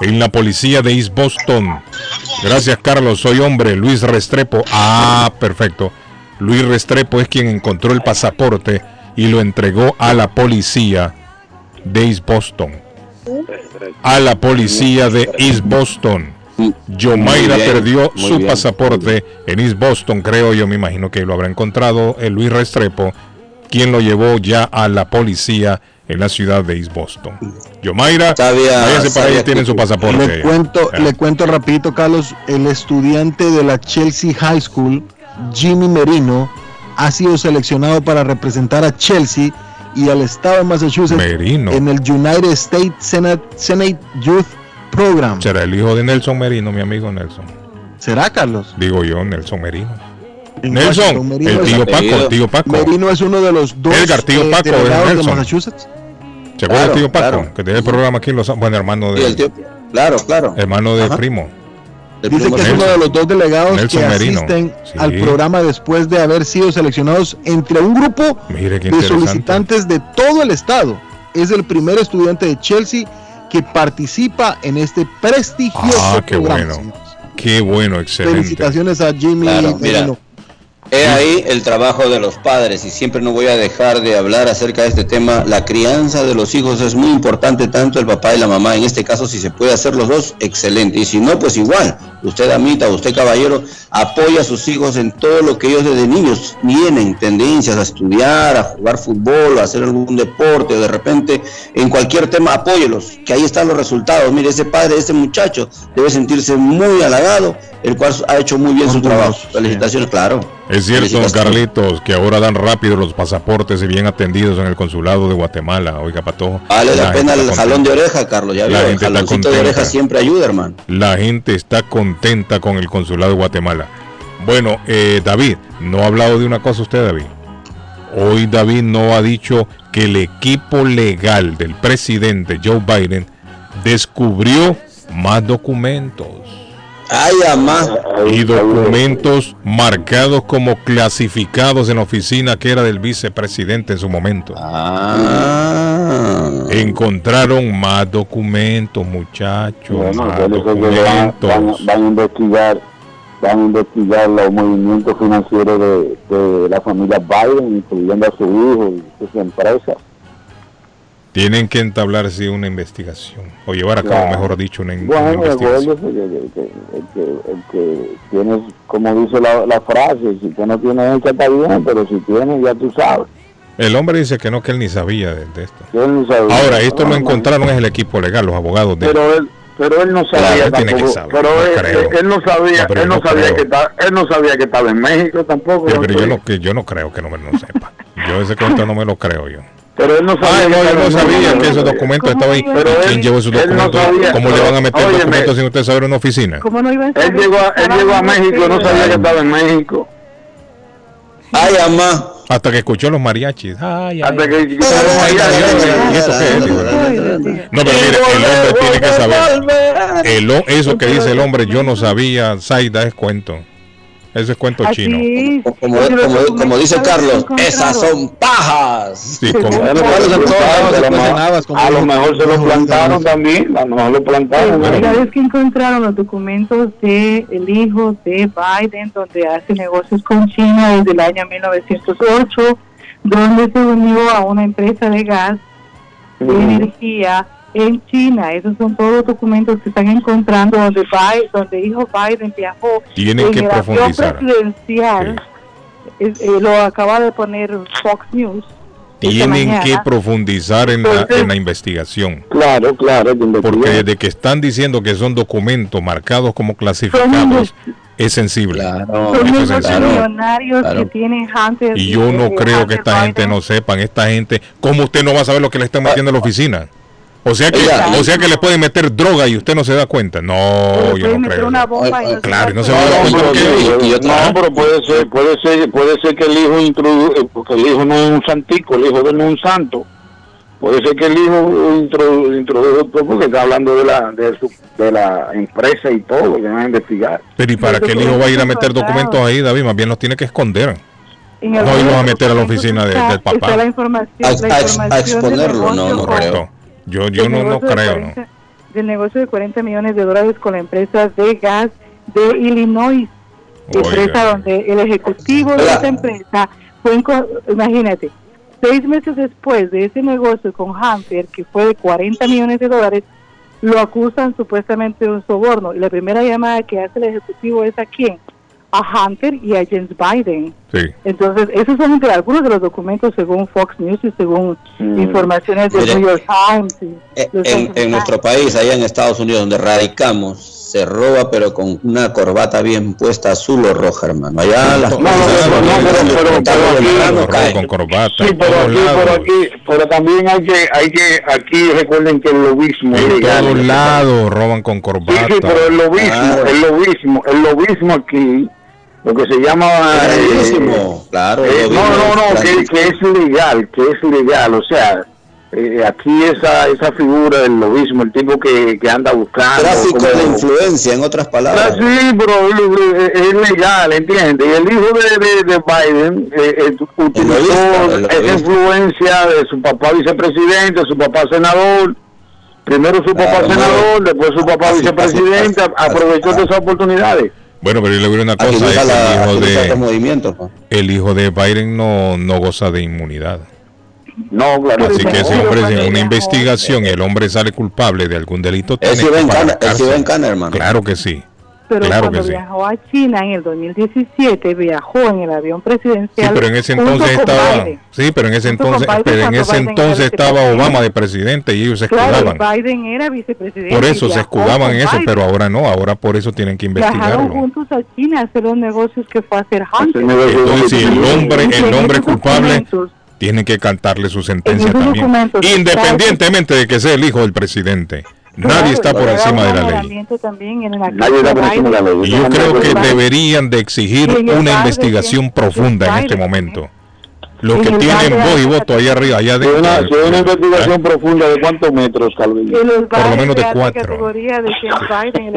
En la policía de East Boston. Gracias, Carlos. Soy hombre, Luis Restrepo. Ah, perfecto. Luis Restrepo es quien encontró el pasaporte y lo entregó a la policía de East Boston. A la policía de East Boston. Yomaira
bien,
perdió su
bien.
pasaporte en East Boston, creo yo, me imagino que lo habrá encontrado el Luis Restrepo, quien lo llevó ya a la policía en la ciudad de East Boston. Yomaira,
Sabía-
váyase para ahí, tienen su pasaporte.
Le cuento,
Ah.
le cuento rapidito, Carlos, el estudiante de la Chelsea High School, Jimmy Merino, ha sido seleccionado para representar a Chelsea y al estado de Massachusetts
Merino.
en el United States Senate, Senate Youth Program.
Será el hijo de Nelson Merino, mi amigo Nelson.
¿Será, Carlos?
Digo yo, Nelson Merino.
En
Nelson, el tío Paco, el tío Paco.
Merino es uno de los dos
Edgar, tío
eh,
Paco, es
delegados de
Nelson.
Massachusetts.
¿Se acuerda
Claro,
del tío Paco?
claro.
Que tiene el programa aquí en Los Bueno, hermano
Sí,
de.
el tío- claro, claro.
Hermano de
Ajá.
primo.
El
Dice que es uno de los dos delegados
Nelson
que
Merino.
asisten
Sí.
al programa después de haber sido seleccionados entre un grupo de solicitantes de todo el estado. Es el primer estudiante de Chelsea que participa en este prestigioso
Ah, qué
programa.
bueno. Qué bueno, excelente.
Felicitaciones a Jimmy
Claro, mira. He ahí el trabajo de los padres y siempre no voy a dejar de hablar acerca de este tema. La crianza de los hijos es muy importante, tanto el papá y la mamá. En este caso, si se puede hacer los dos, excelente. Y si no, pues igual. Usted, amita, usted, caballero, apoya a sus hijos en todo lo que ellos desde niños tienen tendencias a estudiar, a jugar fútbol, a hacer algún deporte, o de repente en cualquier tema, apóyelos, que ahí están los resultados. Mire, ese padre, ese muchacho debe sentirse muy halagado, el cual ha hecho muy bien su trabajo. Felicitaciones, claro.
Es cierto. Carlitos, que ahora dan rápido los pasaportes y bien atendidos en el consulado de Guatemala. Oiga, Patojo.
Vale la, pena el
está
jalón de
contenta.
oreja, Carlos. Ya
La
el
gente está
jaloncito de
contenta.
oreja siempre ayuda, hermano.
La gente está contenta con el consulado de Guatemala. Bueno, eh, David, ¿no ha hablado de una cosa usted, David? Hoy David no ha dicho que el equipo legal del presidente Joe Biden descubrió más documentos.
Ay.
Y documentos marcados como clasificados en la oficina que era del vicepresidente en su momento.
Ah.
Encontraron más documentos, muchachos.
Bueno,
más
van,
documentos.
van- van a investigar van a investigar los movimientos financieros de, de la familia Biden, incluyendo a su hijo y sus empresas.
Tienen que entablar sí, una investigación o llevar a cabo,
Claro.
mejor dicho, una, in- una
Bueno,
investigación.
que, que- que- el, que, el que tiene, como dice la, la frase, si tú no tienes hecha está bien, pero si tienes ya tú sabes.
El hombre dice que no, que él ni sabía de, de esto.
Yo sabía.
Ahora, esto lo
No, no.
encontraron es el equipo legal, los abogados de
pero él pero él no
Claro,
sabía
él tiene que saber,
pero
no
él, él no sabía él no, sabía que estaba, él no sabía que estaba en México tampoco
Pero, pero yo, no, que yo no creo que no me lo sepa. Yo ese cuento no me lo creo yo.
Pero él no sabía
Ah, no,
estaba
yo no sabía que esos documentos estaban ahí.
Pero
¿Quién
él-
llevó esos
él no
documentos?
sabía,
¿Cómo le van a meter
óyeme,
documentos sin usted saber en una oficina?
¿Cómo no iba a
él llegó a, él
Estaba
llegó a México no sabía que estaba en México
Ay, amá.
Hasta que escuchó los mariachis. Ay, ay,
hasta que
No, pero mire, el hombre tiene que saber. El eso que dice el hombre, yo no sabía, Zaida, es cuento. Eso es cuento chino.
Así,
Como,
los
como- como
documentos
dice
¿sabes
Carlos, esas son pajas.
Sí, como-
a lo mejor-
habas, como
a lo
dijo-
mejor se lo plantaron también a lo mejor lo plantaron
ya ves que encontraron los documentos de el hijo de Biden, donde hace negocios con China desde el año 1908, donde se unió a una empresa de gas, de
Ujú.
energía en China. Esos son todos los documentos que están encontrando donde Biden, donde hijo Biden viajó
Tienen
en
que
el
profundizar.
presidencial. Es- eh, lo acaba de poner Fox News. esta
Tienen que profundizar en la,
Entonces-
en la investigación.
claro claro.
Porque desde que están diciendo que son documentos marcados como clasificados, es sensible.
Claro,
Son
es
millonarios
Claro.
que tienen Hunter.
Y yo no creo que esta gente no sepan, esta gente, ¿cómo usted no va a saber lo que le están metiendo en la oficina? O sea que,
Oiga,
o sea que le pueden meter droga y usted no se da cuenta. No,
Le
yo
pueden
no
meter
creo.
una bomba y no se
Claro, y no
da
se va a dar
cuenta.
No,
porque-
pero,
y- y otra-
no, pero puede ser, puede ser, puede ser que el hijo introdu porque el hijo no es un santico, el hijo de él no es un santo. Puede ser que el hijo introdu- introdujo todo porque está hablando de la de, su, de la empresa y todo, que van a investigar.
Pero y para que el hijo va a ir a meter
documentos
ahí, David, más bien los tiene que esconder. No, va a meter a la oficina de- del papá.
Está la información,
A-
la
a- a
información
exponerlo, no, no creo.
Yo, yo no, no
de
creo, ¿no?
40 Del negocio de 40 millones de dólares con la empresa de gas de Illinois, empresa donde el ejecutivo de esa empresa fue, imagínate, seis meses después de ese negocio con Hunter, que fue de 40 millones de dólares, lo acusan supuestamente de un soborno. Y la primera llamada que hace el ejecutivo es a quién? A Hunter y a James Biden.
Sí.
Entonces, esos son entre algunos de los documentos según Fox News y según informaciones del. New York Times. y
Eh, En, en nuestro país, allá en Estados Unidos, donde radicamos, se roba, pero con una corbata bien puesta, azul o roja, hermano. Allá las
con corbata.
Sí, pero aquí, pero aquí, pero también hay que, hay que, aquí recuerden que el lobismo
En todos lados roban con
Sí,
corbata.
sí, pero el lobismo,
Claro.
el lobismo, el lobismo aquí, lo que se llama... Eh,
claro,
eh, no, no, no, que, es legal, que es legal, o sea, eh, aquí esa esa figura del lobismo, el tipo que, que anda buscando...
Tráfico
como-
de influencia, en otras
Ah,
palabras.
Sí, pero es- legal, ¿entiendes? Y el hijo de, de, de Biden eh, utilizó
lobista,
esa
lobista.
influencia de su papá vicepresidente, su papá senador, primero su papá
Claro,
senador, después su papá
Así,
vicepresidente,
así, así,
aprovechó
así.
de esas oportunidades.
Bueno, pero yo le digo una cosa, es
la-
el hijo de.
¿no?
el hijo de Biden no, no goza de inmunidad.
No, claro.
Así que si
no.
hombre en una investigación el hombre sale culpable de algún delito,
Él
tiene
sí
que
va en
pagar
cana, él sí
cárcel.
va en cana, hermano.
Claro que sí.
Pero
Claro
cuando
sí.
viajó a China en el 2017, viajó en el avión presidencial.
Sí, pero en ese entonces estaba,
Biden.
sí, pero en ese entonces,
Biden
pero en ese
Biden
entonces estaba. Obama de presidente y ellos se
Claro,
escudaban.
Biden era vicepresidente.
Por eso se escudaban en eso,
Biden.
pero ahora no, ahora por eso tienen que
Viajaron
investigarlo.
juntos a China a hacer los negocios que fue a hacer Hunter.
Entonces, si el hombre, el hombre culpable, tienen que cantarle su sentencia también. Independientemente de que sea el hijo del presidente. Nadie está por encima de la ley.
también en
Nadie está por encima de la ley.
Y yo creo que deberían de exigir una
de
investigación profunda en este momento. Los que tienen
de
voz y voto ahí arriba, allá
Si una, una investigación profunda de cuántos metros,
los
Por lo menos de cuatro.
de de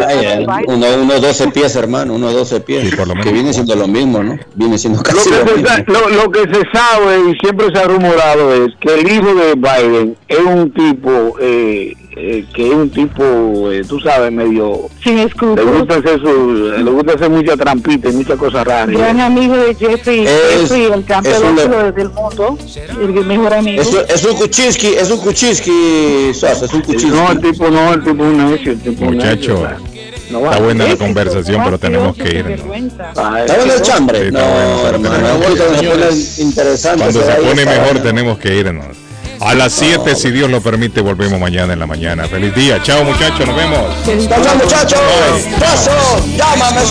eh, uno, uno 12 pies, hermano, uno 12 pies.
Sí, por lo menos
que viene siendo lo mismo, ¿no? Viene siendo
Lo
casi
que,
lo mismo.
lo, lo que se sabe y siempre se ha rumorado es que el hijo de Biden es un tipo eh, eh, que es un tipo, eh, tú sabes, medio
sin
le gusta hacer su, le gusta hacer mucha trampita y muchas cosas raras.
Gran amigo de Jeffrey,
Es-
Jeffrey el campeón del mundo, el mejor amigo.
Es, un- es un kuchiski, es un kuchiski, Sos, es un kuchiski.
No, el tipo no, el tipo es un necio, el tipo
Muchacho,
no
está buena la conversación, pero tenemos que irnos.
vergüenza.
Ah,
¿Está bueno el chambre?
Sí,
no,
está bueno,
hermano, pone interesante.
Cuando se pone mejor tenemos que irnos. A las 7, si Dios lo permite, volvemos mañana en la mañana. Feliz día. Chao muchachos, nos vemos.
¡Chao, muchachos! ¡Paso! ¡Llámame,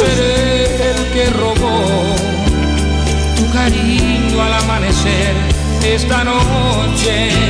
seré el que robó tu cariño al amanecer esta noche.